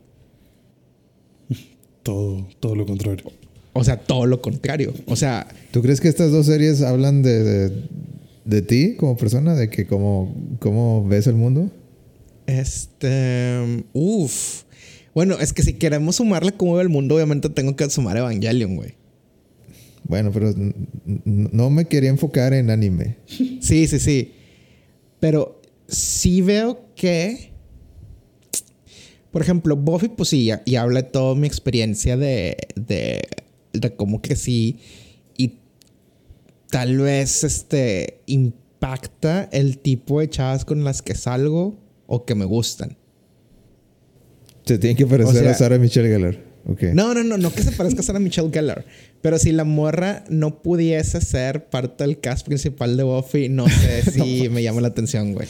Todo, todo lo contrario. O sea, todo lo contrario. O sea, ¿Tú crees que estas dos series hablan de, de, de ti como persona? ¿De que cómo, cómo ves el mundo? Este. Uf. Bueno, es que si queremos sumarle cómo ve el mundo, obviamente tengo que sumar Evangelion, güey. Bueno, pero no me quería enfocar en anime. Sí, sí, sí. Pero sí veo que. Por ejemplo, Buffy, pues sí, ya habla de toda mi experiencia de, de, de cómo crecí. Y tal vez este impacta el tipo de chavas con las que salgo o que me gustan. Se tiene que parecer O sea- a Sarah Michelle Gellar. Ok. No, no, no, no que se parezca a Sarah Michelle Gellar. Pero si la morra no pudiese ser parte del cast principal de Buffy, no sé si me llama la atención, güey.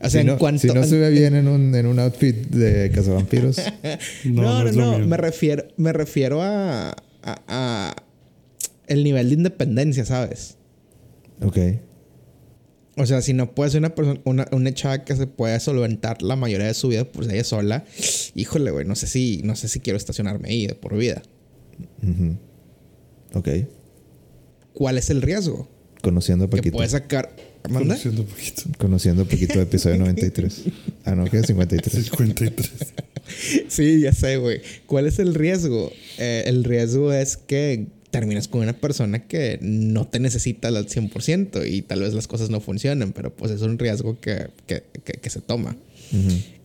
O sea, si, en no, cuanto. si no se ve bien en un, en un outfit de cazavampiros. No, No, no. Me refiero, me refiero a, a, a el nivel de independencia, ¿sabes? ok. O sea, si no puede ser una persona, una, una chava que se puede solventar la mayoría de su vida por ella sola, híjole, güey, no sé si, no sé si quiero estacionarme ahí de por vida. Ujú. Ok. ¿Cuál es el riesgo? Conociendo a Que Paquito. puede sacar. ¿Manda? Conociendo un poquito. Conociendo a Paquito de episodio 93. Ah, no, que es 53. 53. Sí, ya sé, güey. ¿Cuál es el riesgo? Eh, el riesgo es que terminas con una persona que no te necesita al 100% y tal vez las cosas no funcionen, pero pues es un riesgo que, que, que- que se toma.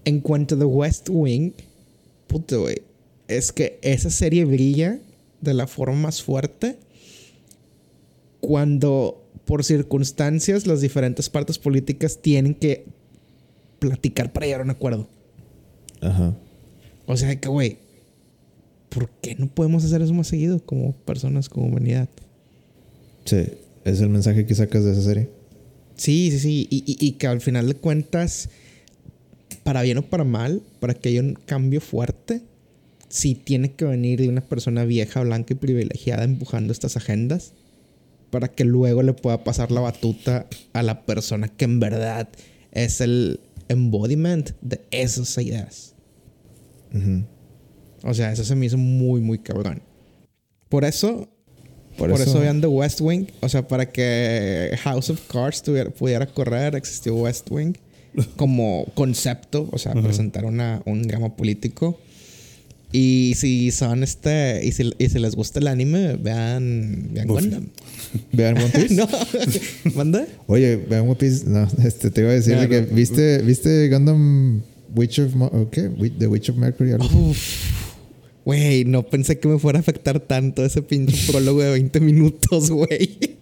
En cuanto a The West Wing, puto, güey, es que esa serie brilla de la forma más fuerte cuando por circunstancias las diferentes partes políticas tienen que platicar para llegar a un acuerdo. Ajá. O sea que, güey, ¿por qué no podemos hacer eso más seguido como personas, como humanidad? Sí. Es el mensaje que sacas de esa serie. Sí, sí, sí. Y, y- y que al final de cuentas, para bien o para mal, para que haya un cambio fuerte, sí tiene que venir de una persona vieja, blanca y privilegiada empujando estas agendas para que luego le pueda pasar la batuta a la persona que en verdad es el embodiment de esas ideas. O sea, eso se me hizo muy, muy cabrón. Por eso, Por, por, eso, eso, vean The West Wing. O sea, para que House of Cards tuviera- pudiera correr, existió West Wing como concepto, o sea, presentar una, un drama político. Y si son este. Y si, y si les gusta el anime, vean. Vean. Gundam. Vean One Piece. no. ¿Manda? Oye, vean One Piece. No, este, te iba a decir que no. viste, viste Gundam Witch of Mo- ¿o ¿qué? Wi- The Witch of Mercury. algo. Güey, no pensé que me fuera a afectar tanto ese pinche prólogo de 20 minutos, güey.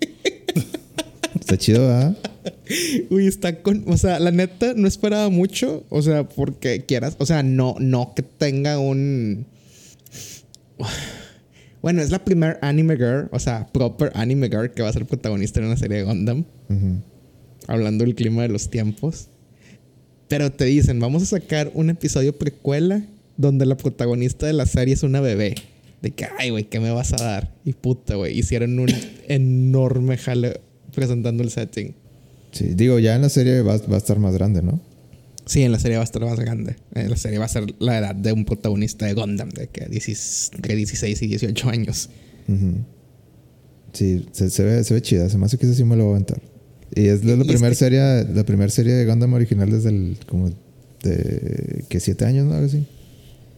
Está chido, ¿verdad? Uy, está con. O sea, la neta, no esperaba mucho. O sea, porque quieras. O sea, no, no que tenga un. Bueno, es la primer anime girl, o sea, proper anime girl que va a ser protagonista en una serie de Gundam. Hablando del clima de los tiempos. Pero te dicen, vamos a sacar un episodio precuela donde la protagonista de la serie es una bebé. De que, ay, güey, ¿qué me vas a dar? Y puta, güey, hicieron un enorme jale presentando el setting. Sí, digo, ya en la serie va, va a estar más grande, ¿no? Sí, en la serie va a estar más grande. En la serie va a ser la edad de un protagonista de Gundam, de que 16, entre 16 y 18 años. Sí, se, se ve, se ve chida. Se me hace que ese sí me lo voy a aventar. Y es la primera serie, la primera serie de Gundam original desde el, como, de, que siete años, ¿no? Algo así.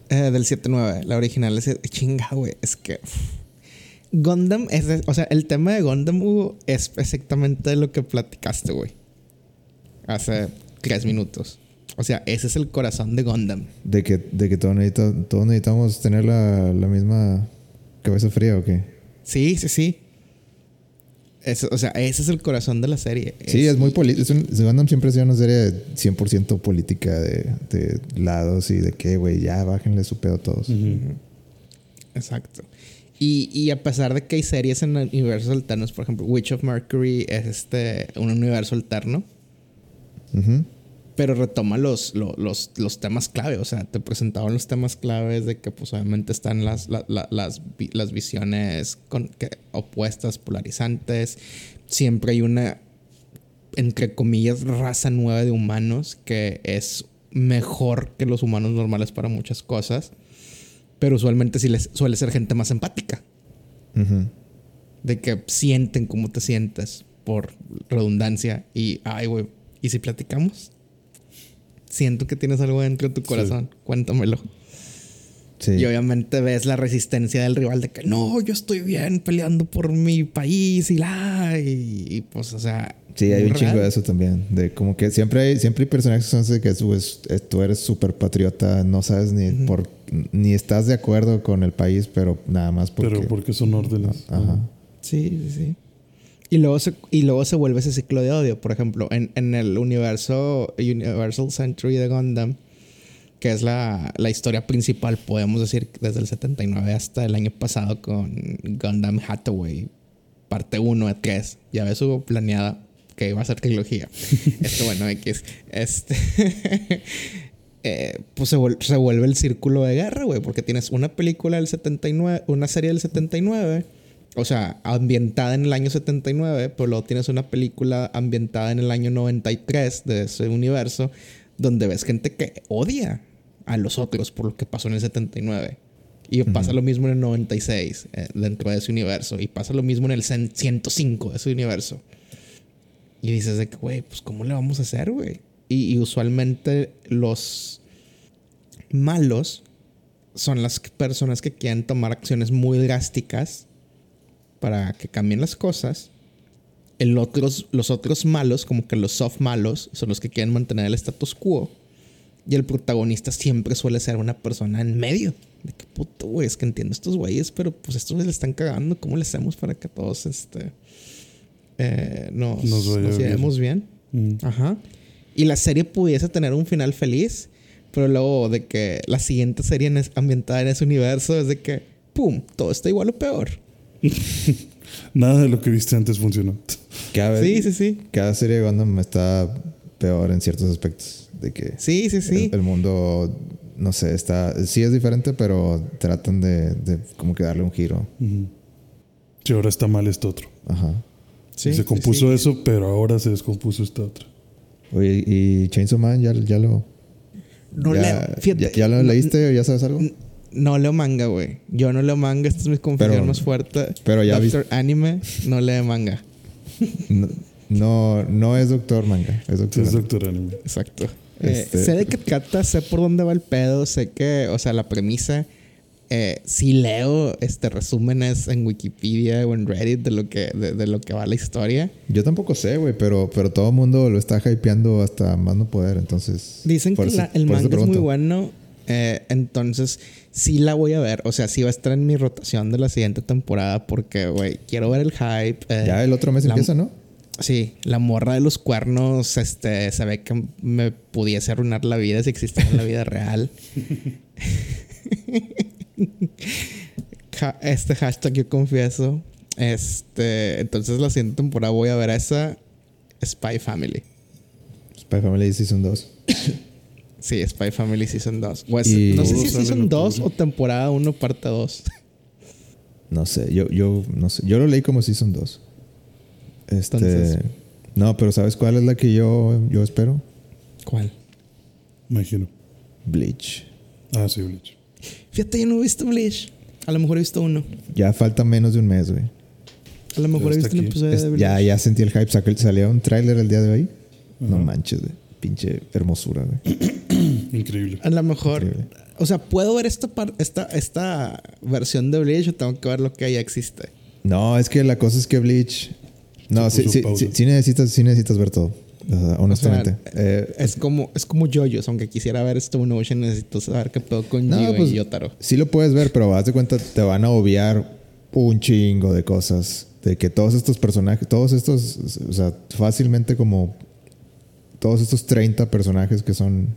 Eh, del 7-9, la original es chinga, güey. Es que. Gundam es. de- o sea, el tema de Gundam Hugo, es exactamente lo que platicaste, güey. Hace tres minutos. O sea, ese es el corazón de Gundam. De que, de que todos, necesita- todos necesitamos tener la, la misma cabeza fría o qué. Sí, sí, sí. Eso- o sea, ese es el corazón de la serie. Sí, es muy político. Gundam siempre ha sido una serie 100% política de, de lados y de que, güey, ya bájenle su pedo a todos. Exacto. Y, y a pesar de que hay series en universos alternos, por ejemplo, Witch of Mercury es este un universo alterno, pero retoma los, lo- los, los temas clave. O sea, te presentaban los temas claves de que, pues, obviamente están las, la- la- las, las visiones con, que- opuestas, polarizantes. Siempre hay una, entre comillas, raza nueva de humanos que es mejor que los humanos normales para muchas cosas. Pero usualmente sí les, suele ser gente más empática. De que sienten cómo te sientes por redundancia. Y, ay, güey, ¿y si platicamos? Siento que tienes algo dentro de tu corazón. Cuéntamelo. Sí. Y obviamente ves la resistencia del rival de que no, yo estoy bien peleando por mi país y la. Y, y, pues, o sea. Sí, hay un chingo real. de eso también. De como que siempre hay, siempre hay personajes que son que tú, es- tú eres súper patriota, no sabes ni por ni estás de acuerdo con el país, pero nada más porque. Pero porque son órdenes. Ajá. Sí, sí, sí. Y luego, se, y luego se vuelve ese ciclo de odio. Por ejemplo, en, en el universo Universal Century de Gundam, que es la, la historia principal, podemos decir, desde el 79 hasta el año pasado con Gundam Hathaway, parte 1 de 3. Ya ves, hubo planeada que iba a ser trilogía. Esto, bueno, X. Este. eh, pues se, vuel- se vuelve el círculo de guerra, güey, porque tienes una película del 79, una serie del 79, o sea, ambientada en el año 79, pero luego tienes una película ambientada en el año 93 de ese universo, donde ves gente que odia a los otros por lo que pasó en el 79. Y pasa lo mismo en el 96 eh, dentro de ese universo. Y pasa lo mismo en el cen- 105 de ese universo. Y dices güey, pues ¿cómo le vamos a hacer, güey? Y, y usualmente los malos son las personas que quieren tomar acciones muy drásticas para que cambien las cosas. El otros, los otros malos, como que los soft malos, son los que quieren mantener el status quo. Y el protagonista siempre suele ser una persona en medio. De que puto, güey, es que entiendo estos güeyes, pero pues estos le están cagando. ¿Cómo le hacemos para que todos este, eh, nos, Nos bien. llevemos bien? Mm. Ajá. Y la serie pudiese tener un final feliz, pero luego de que la siguiente serie en es- ambientada en ese universo es de que, ¡pum! Todo está igual o peor. Nada de lo que viste antes funcionó. Cada Sí, vez, sí, sí. cada serie de Gundam está peor en ciertos aspectos. De que Sí, sí, sí. el, el mundo, no sé, está. Sí es diferente, pero tratan de, de como que darle un giro. Si ahora está mal esto otro. Ajá. Sí, se sí, compuso sí. eso, pero ahora se descompuso esta otra. Oye, ¿y Chainsaw Man ya, ya lo. No ya, leo. Fíjate, ya, ya lo leíste o ya sabes algo? No leo manga, güey. Yo no leo manga. Esta es mi confesión Pero- más fuerte. pero ya Doctor Anime no lee manga. No, no, no es Doctor Manga, es Doctor Es Anime. Doctor Anime. Exacto. Eh, Este- sé de qué trata, sé por dónde va el pedo, sé que, o sea, la premisa, eh, sí leo este resúmenes en Wikipedia o en Reddit de lo que, de, de lo que va la historia. Yo tampoco sé, güey, pero, pero todo el mundo lo está hypeando hasta más no poder, entonces... Dicen que eso- la- el manga es muy bueno. eh, entonces, sí la voy a ver. O sea, sí va a estar en mi rotación de la siguiente temporada. Porque, güey, quiero ver el hype. eh, Ya el otro mes la- empieza, ¿no? Sí, la morra de los cuernos, este, se ve que me pudiese arruinar la vida si existiera en la vida real. Este hashtag yo confieso. Este, entonces la siguiente temporada voy a ver a esa Spy Family. Spy Family Season 2. Sí, Spy Family Season 2. O es- Y- no sé si es Season 2 o temporada 1, parte 2. No sé, yo, yo, no sé. Yo lo leí como Season 2. Este... Entonces- No, pero ¿sabes cuál es la que yo, yo espero? ¿Cuál? Imagino. Bleach. Ah, sí, Bleach. Fíjate, yo no he visto Bleach. A lo mejor he visto uno. Ya falta menos de un mes, güey. A lo mejor he visto un episodio Es- de Bleach. ya, ya sentí el hype. Sacó- Salió un tráiler el día de hoy. No manches, güey. Pinche hermosura, güey. Increíble. A lo mejor. Increíble. O sea, ¿puedo ver esta, esta, esta versión de Bleach o tengo que ver lo que ya existe? No, es que la cosa es que Bleach. No, sí, sí necesitas, sí necesitas ver todo. O sea, honestamente. O sea, Eh, Es como, es como JoJo's. Aunque quisiera ver Stone Ocean, necesito saber qué pedo con No, Gio pues- y Yotaro. sí lo puedes ver, pero haz de cuenta, te van a obviar un chingo de cosas. De que todos estos personajes, todos estos, o sea, fácilmente como todos estos 30 personajes que son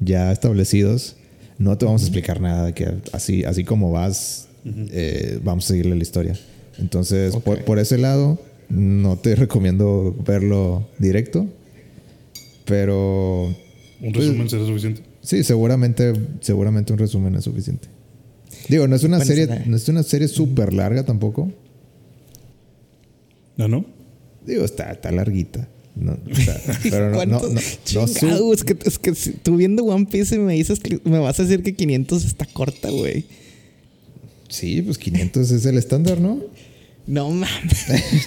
ya establecidos, no te vamos a explicar nada. de Que así, así como vas, eh, vamos a seguirle la historia. Entonces, por, por ese lado, no te recomiendo verlo directo. Pero ¿Un Pues- resumen será suficiente? Sí, seguramente, seguramente un resumen es suficiente. Digo, no es una serie, no es una serie súper larga tampoco. ¿Ah, no? Digo, está, está larguita. No, está- pero no, no, no, no es que, es que si tú viendo One Piece y me dices que me vas a decir que 500 está corta, güey. Sí, pues 500 es el estándar, ¿no? No mames.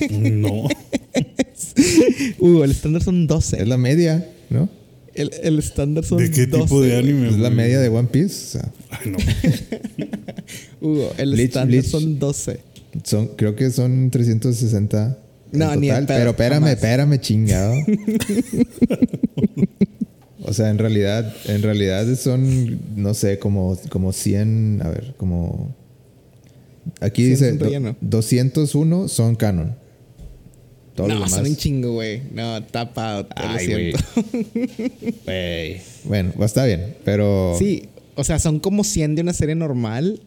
No. Uh, el estándar son 12. Es la media, ¿no? El, el estándar son ¿De qué 12. tipo de anime? Es la media de One Piece. O sea, Ay, no. Hugo, el Bleach- estándar Bleach. son 12. son, creo que son 360. en No, ni total, pedo, pero espérame, jamás. espérame, chingado. o sea, en realidad, en realidad son, no sé, como, como 100, a ver, como... Aquí 100 dice son do- relleno. 201 son canon. Todos no, los son un chingo, güey. No, tapa lo Ay, güey. siento. Güey. Bueno, está bien, pero... Sí, o sea, son como 100 de una serie normal.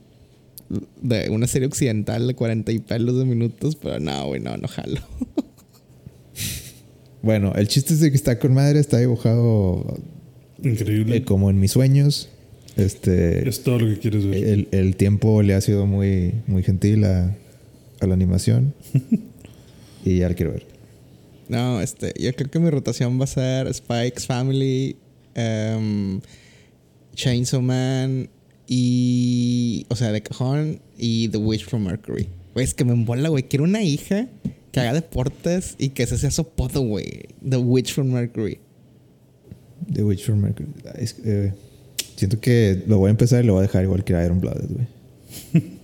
De una serie occidental de 40 y pelos de minutos. Pero no, güey, no, no jalo. Bueno, el chiste es de que está con madre, está dibujado Increíble. eh, como en mis sueños. Este... Es todo lo que quieres ver. El, el tiempo le ha sido muy, muy gentil a, a la animación. y ya la quiero ver. No, este, yo creo que mi rotación va a ser Spikes Family, em, Chainsaw Man y. O sea, de cajón y The Witch from Mercury. Güey, es que me embola, güey. Quiero una hija que haga deportes y que ese sea su apodo, güey. The Witch from Mercury. The Witch from Mercury. Es- eh, siento que lo voy a empezar y lo voy a dejar igual que Iron Blooded, güey.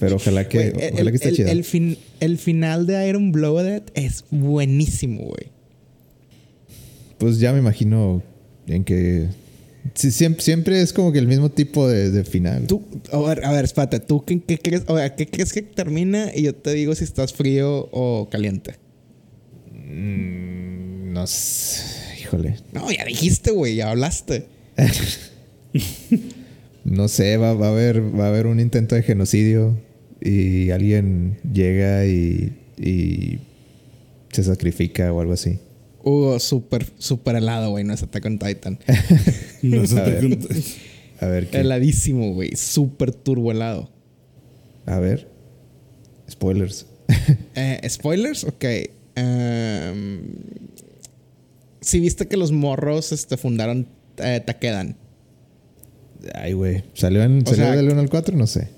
Pero ojalá que, Güey, el, ojalá que esté el- chida. el fin- el final de Iron Blooded es buenísimo, güey. Pues ya me imagino en que... siempre, siempre es como que el mismo tipo de, de final. Tú, a ver, a ver, espérate, ¿tú qué, qué crees? O sea, ¿qué crees que termina? Y yo te digo si estás frío o caliente. Mm, no sé. Híjole. No, ya dijiste, güey, ya hablaste. No sé, va, va a haber, va a haber un intento de genocidio y alguien llega y, y se sacrifica o algo así. Hugo, súper, súper helado, güey, no es Attack on Titan. No sé A ver. te conté. A ver, ¿qué? Heladísimo, güey, súper turbo helado. A ver. Spoilers. Eh, ¿Spoilers? Ok. Em, si viste que los morros este, fundaron eh, Takedan. Ay, güey. ¿Salió, en, ¿salió sea, del 1 al 4? No sé.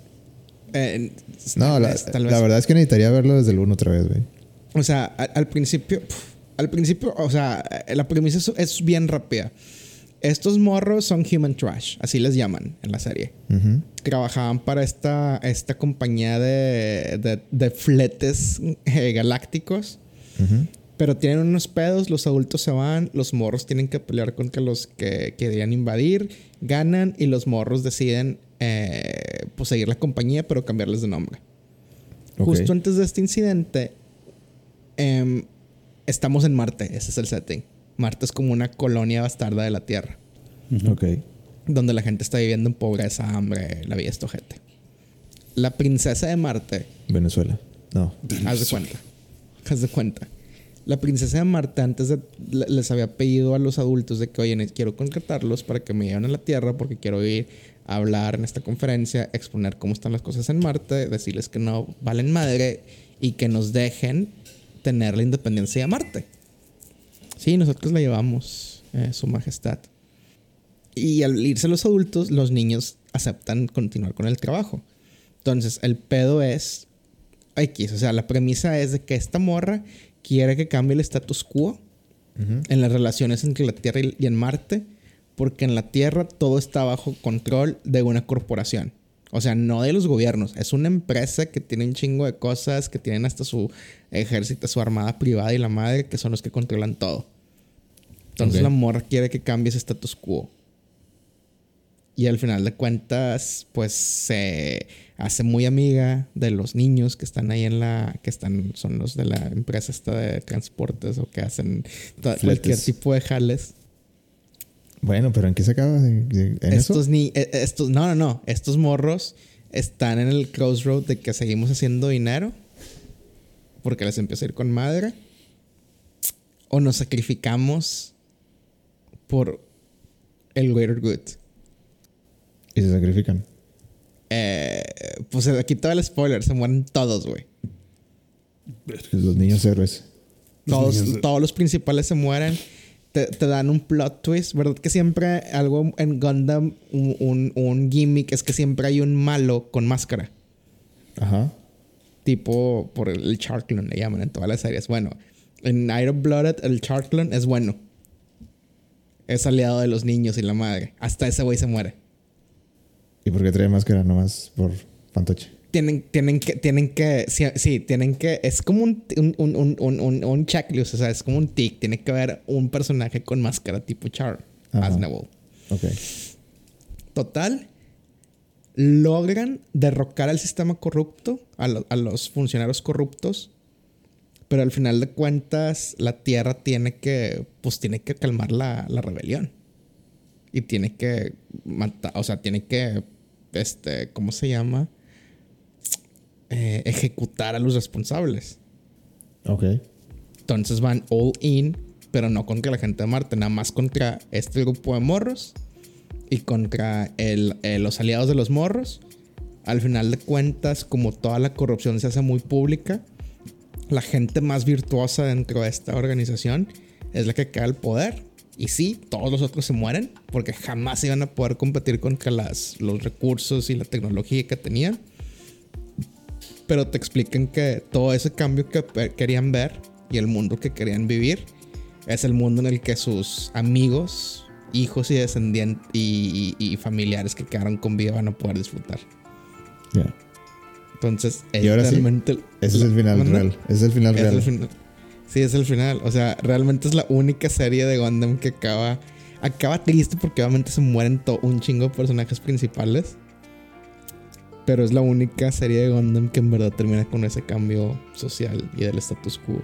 Eh, No, la, vez, verdad es que necesitaría verlo desde el 1 otra vez, güey. O sea, al, al principio, al principio, o sea, eh, la premisa es, es bien rápida. Estos morros son human trash, así les llaman en la serie. Trabajaban para esta, esta compañía de, de, de fletes eh, galácticos. Ujú. Pero tienen unos pedos, los adultos se van, los morros tienen que pelear contra los que querían invadir, ganan y los morros deciden eh, pues seguir la compañía pero cambiarles de nombre. Justo antes de este incidente, em, estamos en Marte, ese es el setting. Marte es como una colonia bastarda de la Tierra, Ok. donde la gente está viviendo en pobreza, hambre, la vida es tojete. La princesa de Marte Venezuela. No. Haz de cuenta. Haz de cuenta. La princesa de Marte antes de- le- les había pedido a los adultos de que, oye, quiero contratarlos para que me lleven a la Tierra porque quiero ir a hablar en esta conferencia, exponer cómo están las cosas en Marte, decirles que no valen madre y que nos dejen tener la independencia de Marte. Sí, nosotros la llevamos, eh, Su Majestad. Y al irse los adultos, los niños aceptan continuar con el trabajo. Entonces, el pedo es X. O sea, la premisa es de que esta morra quiere que cambie el status quo en las relaciones entre la Tierra y en Marte, porque en la Tierra todo está bajo control de una corporación. O sea, no de los gobiernos. Es una empresa que tiene un chingo de cosas, que tienen hasta su ejército, su armada privada y la madre, que son los que controlan todo. Entonces la morra quiere que cambie ese status quo. Y al final de cuentas, pues se hace muy amiga de los niños que están ahí en la, que están, son los de la empresa esta de transportes o que hacen cualquier tipo de jales. Bueno, pero ¿en qué se acaba? ¿De- de- ¿En eso? Estos ni, eh, estos, no, no, no. Estos morros están en el crossroad de que seguimos haciendo dinero porque les empieza a ir con madre o nos sacrificamos por el greater good. Y se sacrifican. Eh, pues aquí todo el spoiler, se mueren todos, güey. Los niños héroes. Los Todos, niños de- todos los principales se mueren. Te, te dan un plot twist, ¿verdad? Que siempre algo en Gundam, un, un, un gimmick es que siempre hay un malo con máscara. Ajá. Tipo por el Charklon le llaman en todas las series. Bueno, en Iron Blooded el Charklon es bueno. Es aliado de los niños y la madre. Hasta ese güey se muere. ¿Y por qué trae máscara nomás por fantoche? Tienen, tienen que, tienen que, sí, sí, tienen que, es como un, un, un, un, un, un- un checklist, o sea, es como un tic. Tiene que haber un personaje con máscara tipo Char. Aznavour. Ok. Total, logran derrocar al sistema corrupto, a, lo- a los funcionarios corruptos, pero al final de cuentas la Tierra tiene que, pues tiene que calmar la, la rebelión. Y tiene que matar, o sea, tiene que, este, ¿cómo se llama? Eh, ejecutar a los responsables. Ok. Entonces van all in, pero no contra la gente de Marte, nada más contra este grupo de morros y contra el- eh, los aliados de los morros. Al final de cuentas, como toda la corrupción se hace muy pública, la gente más virtuosa dentro de esta organización es la que queda al poder. Y sí, todos los otros se mueren porque jamás iban a poder competir contra las, los recursos y la tecnología que tenían. Pero te explican que todo ese cambio que querían ver y el mundo que querían vivir es el mundo en el que sus amigos, hijos y descendientes y, y- y familiares que quedaron con vida van a poder disfrutar. Ya. Entonces, Y ahora sí, Ese es el final ¿Mande? real. Es el final Es real. el final. Sí, es el final. O sea, realmente es la única serie de Gundam que acaba. Acaba triste porque obviamente se mueren un chingo de personajes principales. Pero es la única serie de Gundam que en verdad termina con ese cambio social y del status quo.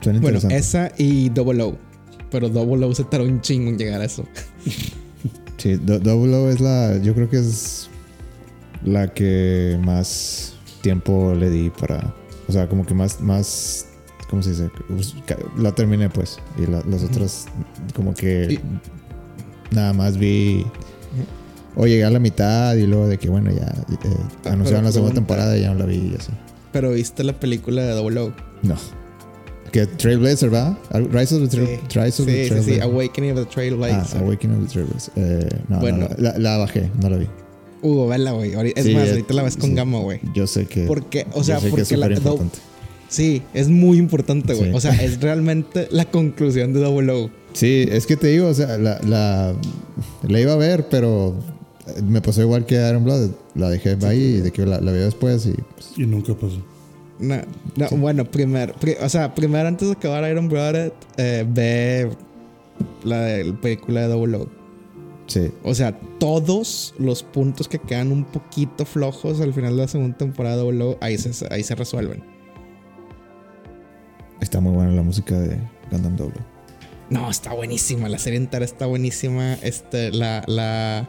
Suena Bueno, esa y Double O. Pero Double O se tardó un chingo en llegar a eso. Sí, Do- Double O es la. Yo creo que es la que más tiempo le di para. O sea, como que más. más ¿Cómo se dice? La terminé, pues. Y la- las otras, como que. Nada más vi. O llegué a la mitad y luego de que, bueno, ya. eh, Pero anunciaron la segunda temporada y ya no la vi y así. Pero viste la película de Double O. No. Que Trailblazer, ¿va? Rise of the, Trail- Rise of sí, the sí, sí. Trailblazer. Awakening of the Ah, Trailblazer. Awakening of the Trailblazer. Eh, no, Bueno. no, la, la bajé, no la vi. Hugo, vela, güey. Es Sí, más, eh, ahorita la ves con sí. Gamma, güey. Yo sé que. Porque, o sea, porque es la, Do-. Sí, es muy importante, güey. Sí. O sea, es realmente la conclusión de Double O. Sí, es que te digo, o sea, la, la, la iba a ver, pero me pasó igual que Iron Blood. La dejé ahí y de que la, la veo después y pues, Y nunca pasó. No, no, bueno, primero, pri- o sea, primero antes de acabar Iron Blooded, eh, ve la, de- la película de Double O. sí. O sea, todos los puntos que quedan un poquito flojos al final de la segunda temporada de Double O, ahí se, ahí se resuelven. Está muy buena la música de Gundam Double. No, está buenísima. La serie entera está buenísima. Este, la, la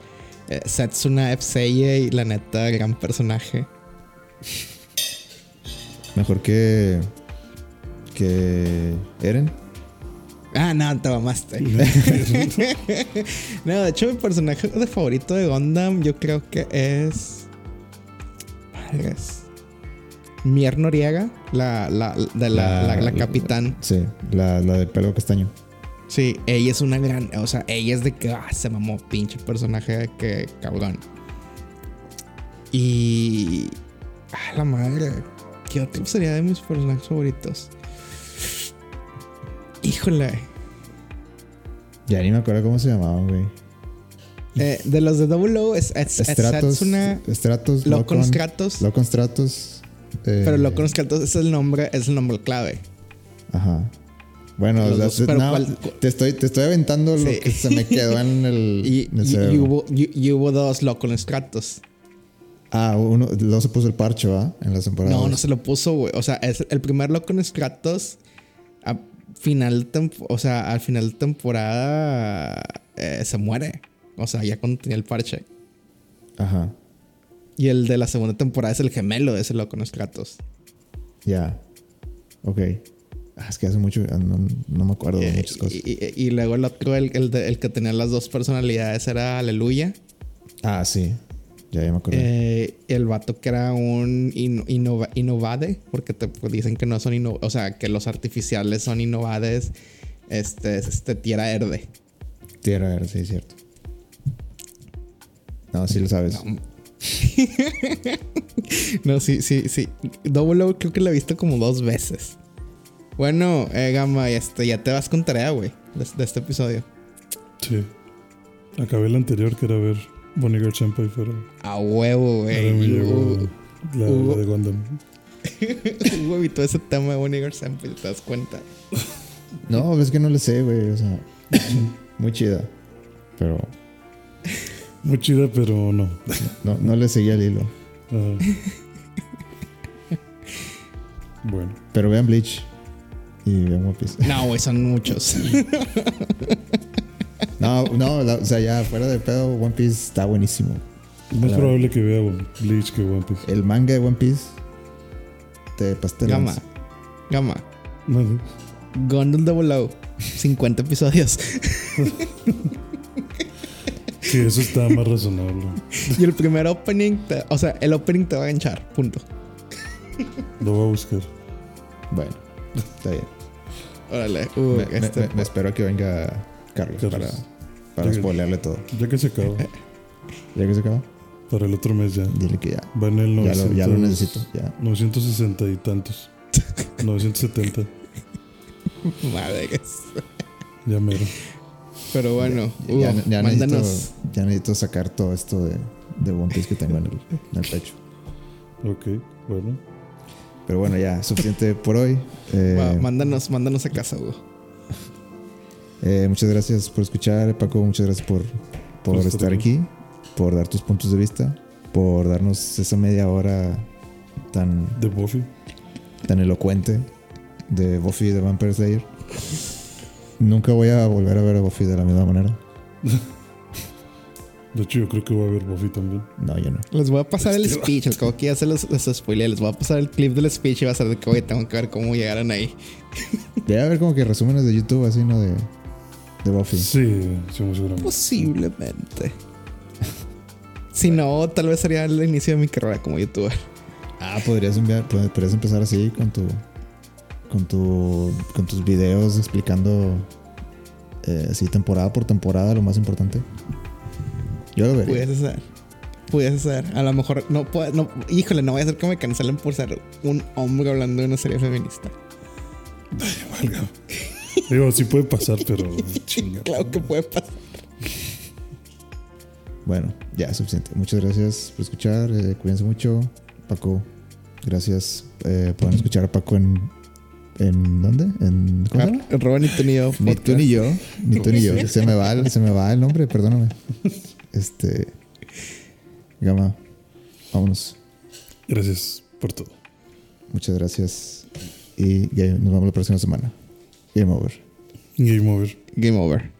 eh, Setsuna F. Seiya, la neta, gran personaje. Mejor que. que. Eren. Ah, no, te mamaste. no, de hecho, mi personaje de favorito de Gundam, yo creo que es. Madres. Mier Noriega, la, la, de la, la, capitán. Sí, la, la del pelo castaño. Sí, ella es una gran. O sea, ella es de que ah, se mamó, pinche personaje de que cabrón. Y. Ah, la madre. ¿Qué otro sería de mis personajes favoritos? Híjole. Ya ni me acuerdo cómo se llamaban, güey. Eh, de los de Double O es, es, es Stratos. Stratos. Locon Locon Stratos. Locon Stratos. Eh, Pero Locon Stratos es el nombre, es el nombre clave. Ajá. Bueno, Los o sea, dos, pero no, ¿cuál- te, estoy, te estoy aventando lo que se me quedó en el, Y, en el y- cerebro. y hubo, y- y hubo dos Locon Stratos. Ah, uno, luego se puso el parche, ¿va? En las temporadas. No, no se lo puso, güey. O sea, es el primer Locon Stratos. A final, o sea, al final de temporada eh, se muere. O sea, ya cuando tenía el parche. Ajá. Y el de la segunda temporada es el gemelo de ese Locon Stratos. Ya. Ok. Ah, es que hace mucho. No, no me acuerdo de muchas cosas. y, y- y luego el otro, el, el de- el que tenía las dos personalidades era Aleluya. Ah, sí. Ya, ya me acuerdo. Eh, el vato que era un in- innova- innovade, porque te pues, dicen que no son inno- o sea, que los artificiales son innovades. Este, este tierra verde. Tierra Verde, sí, es cierto. No, sí lo sabes. No. no, sí, sí, sí. Double O creo que lo he visto como dos veces. Bueno, eh, Gama, este, ya te vas con tarea, güey, de, de este episodio. Sí. Acabé el anterior que era ver Bonnie Girl Senpai, pero A huevo, ahora güey. me llegó Hugo, la, la de Gundam. Hugo evitó ese tema de Bonnie Sample, ¿te das cuenta? No, es que no le sé, güey. O sea, muy chida. Pero Muy chida, pero no. no, no le seguía el hilo. Ajá. bueno, Pero vean Bleach. Y vean One Piece. No, güey, son muchos. No, no, la- o sea, ya fuera de pedo, One Piece está buenísimo. es más La- probable que vea Bleach que One Piece. El manga de One Piece te pastel. Gama. Gama. Gundam Double O. 50 episodios. Sí, eso está más razonable. y el primer opening, te- o sea, el opening te va a enganchar. Punto. Lo voy a buscar. Bueno, está bien. Órale. Uh, me, este, me- me espero que venga Carlos, Carlos. para, para Ya que- todo. Ya que se acaba, Ya que se acaba, para el otro mes ya. dile que ya. Va en el Ya 900, lo, ya lo necesito. Ya. 960 y tantos. 970. madres. Ya mero. Pero bueno, Hugo, ya, ya mándanos. necesito, ya necesito sacar todo esto de, de One Piece que tengo en el, en el pecho. Ok, bueno. Pero bueno, ya, suficiente por hoy. Eh, mándanos, mándanos a casa, Hugo. eh, muchas gracias por escuchar, Paco. Muchas gracias por, por estar aquí, por dar tus puntos de vista, por darnos esa media hora tan, De Buffy. tan elocuente de Buffy de Vampire Slayer. Nunca voy a volver a ver a Buffy de la misma manera. De hecho, yo creo que voy a ver Buffy también. No, yo no. Les voy a pasar el speech, al cabo que ya se los, los spoileé. Les voy a pasar el clip del speech y va a ser de que, oye, tengo que ver cómo llegaron ahí. Debe haber como que resúmenes de YouTube así, ¿no? De, de Buffy. Sí, sí, muy seguramente. Posiblemente. si no, tal vez sería el inicio de mi carrera como youtuber. Ah, podrías enviar, pod- podrías empezar así con tu, con tu, con tus videos explicando, eh, así temporada por temporada lo más importante. Yo lo vería. Pudiese ser. Pudiese ser. A lo mejor no puedo. No, híjole, no voy a hacer que me cancelen por ser un hombre hablando de una serie feminista. Válgame. Digo, sí puede pasar, pero. Claro que puede pasar. Bueno, ya es suficiente. Muchas gracias por escuchar. eh, cuídense mucho. Paco, gracias. Eh, pueden escuchar a Paco en. ¿En dónde? ¿En cómo se llama? Y tú ni yo. Ni tú ni yo. Ni tú ni yo. Se me va, el- se me va el nombre, perdóname. Este. Gama, vámonos. Gracias por todo. Muchas gracias. Y ya nos vemos la próxima semana. Game over. Game over. Game over.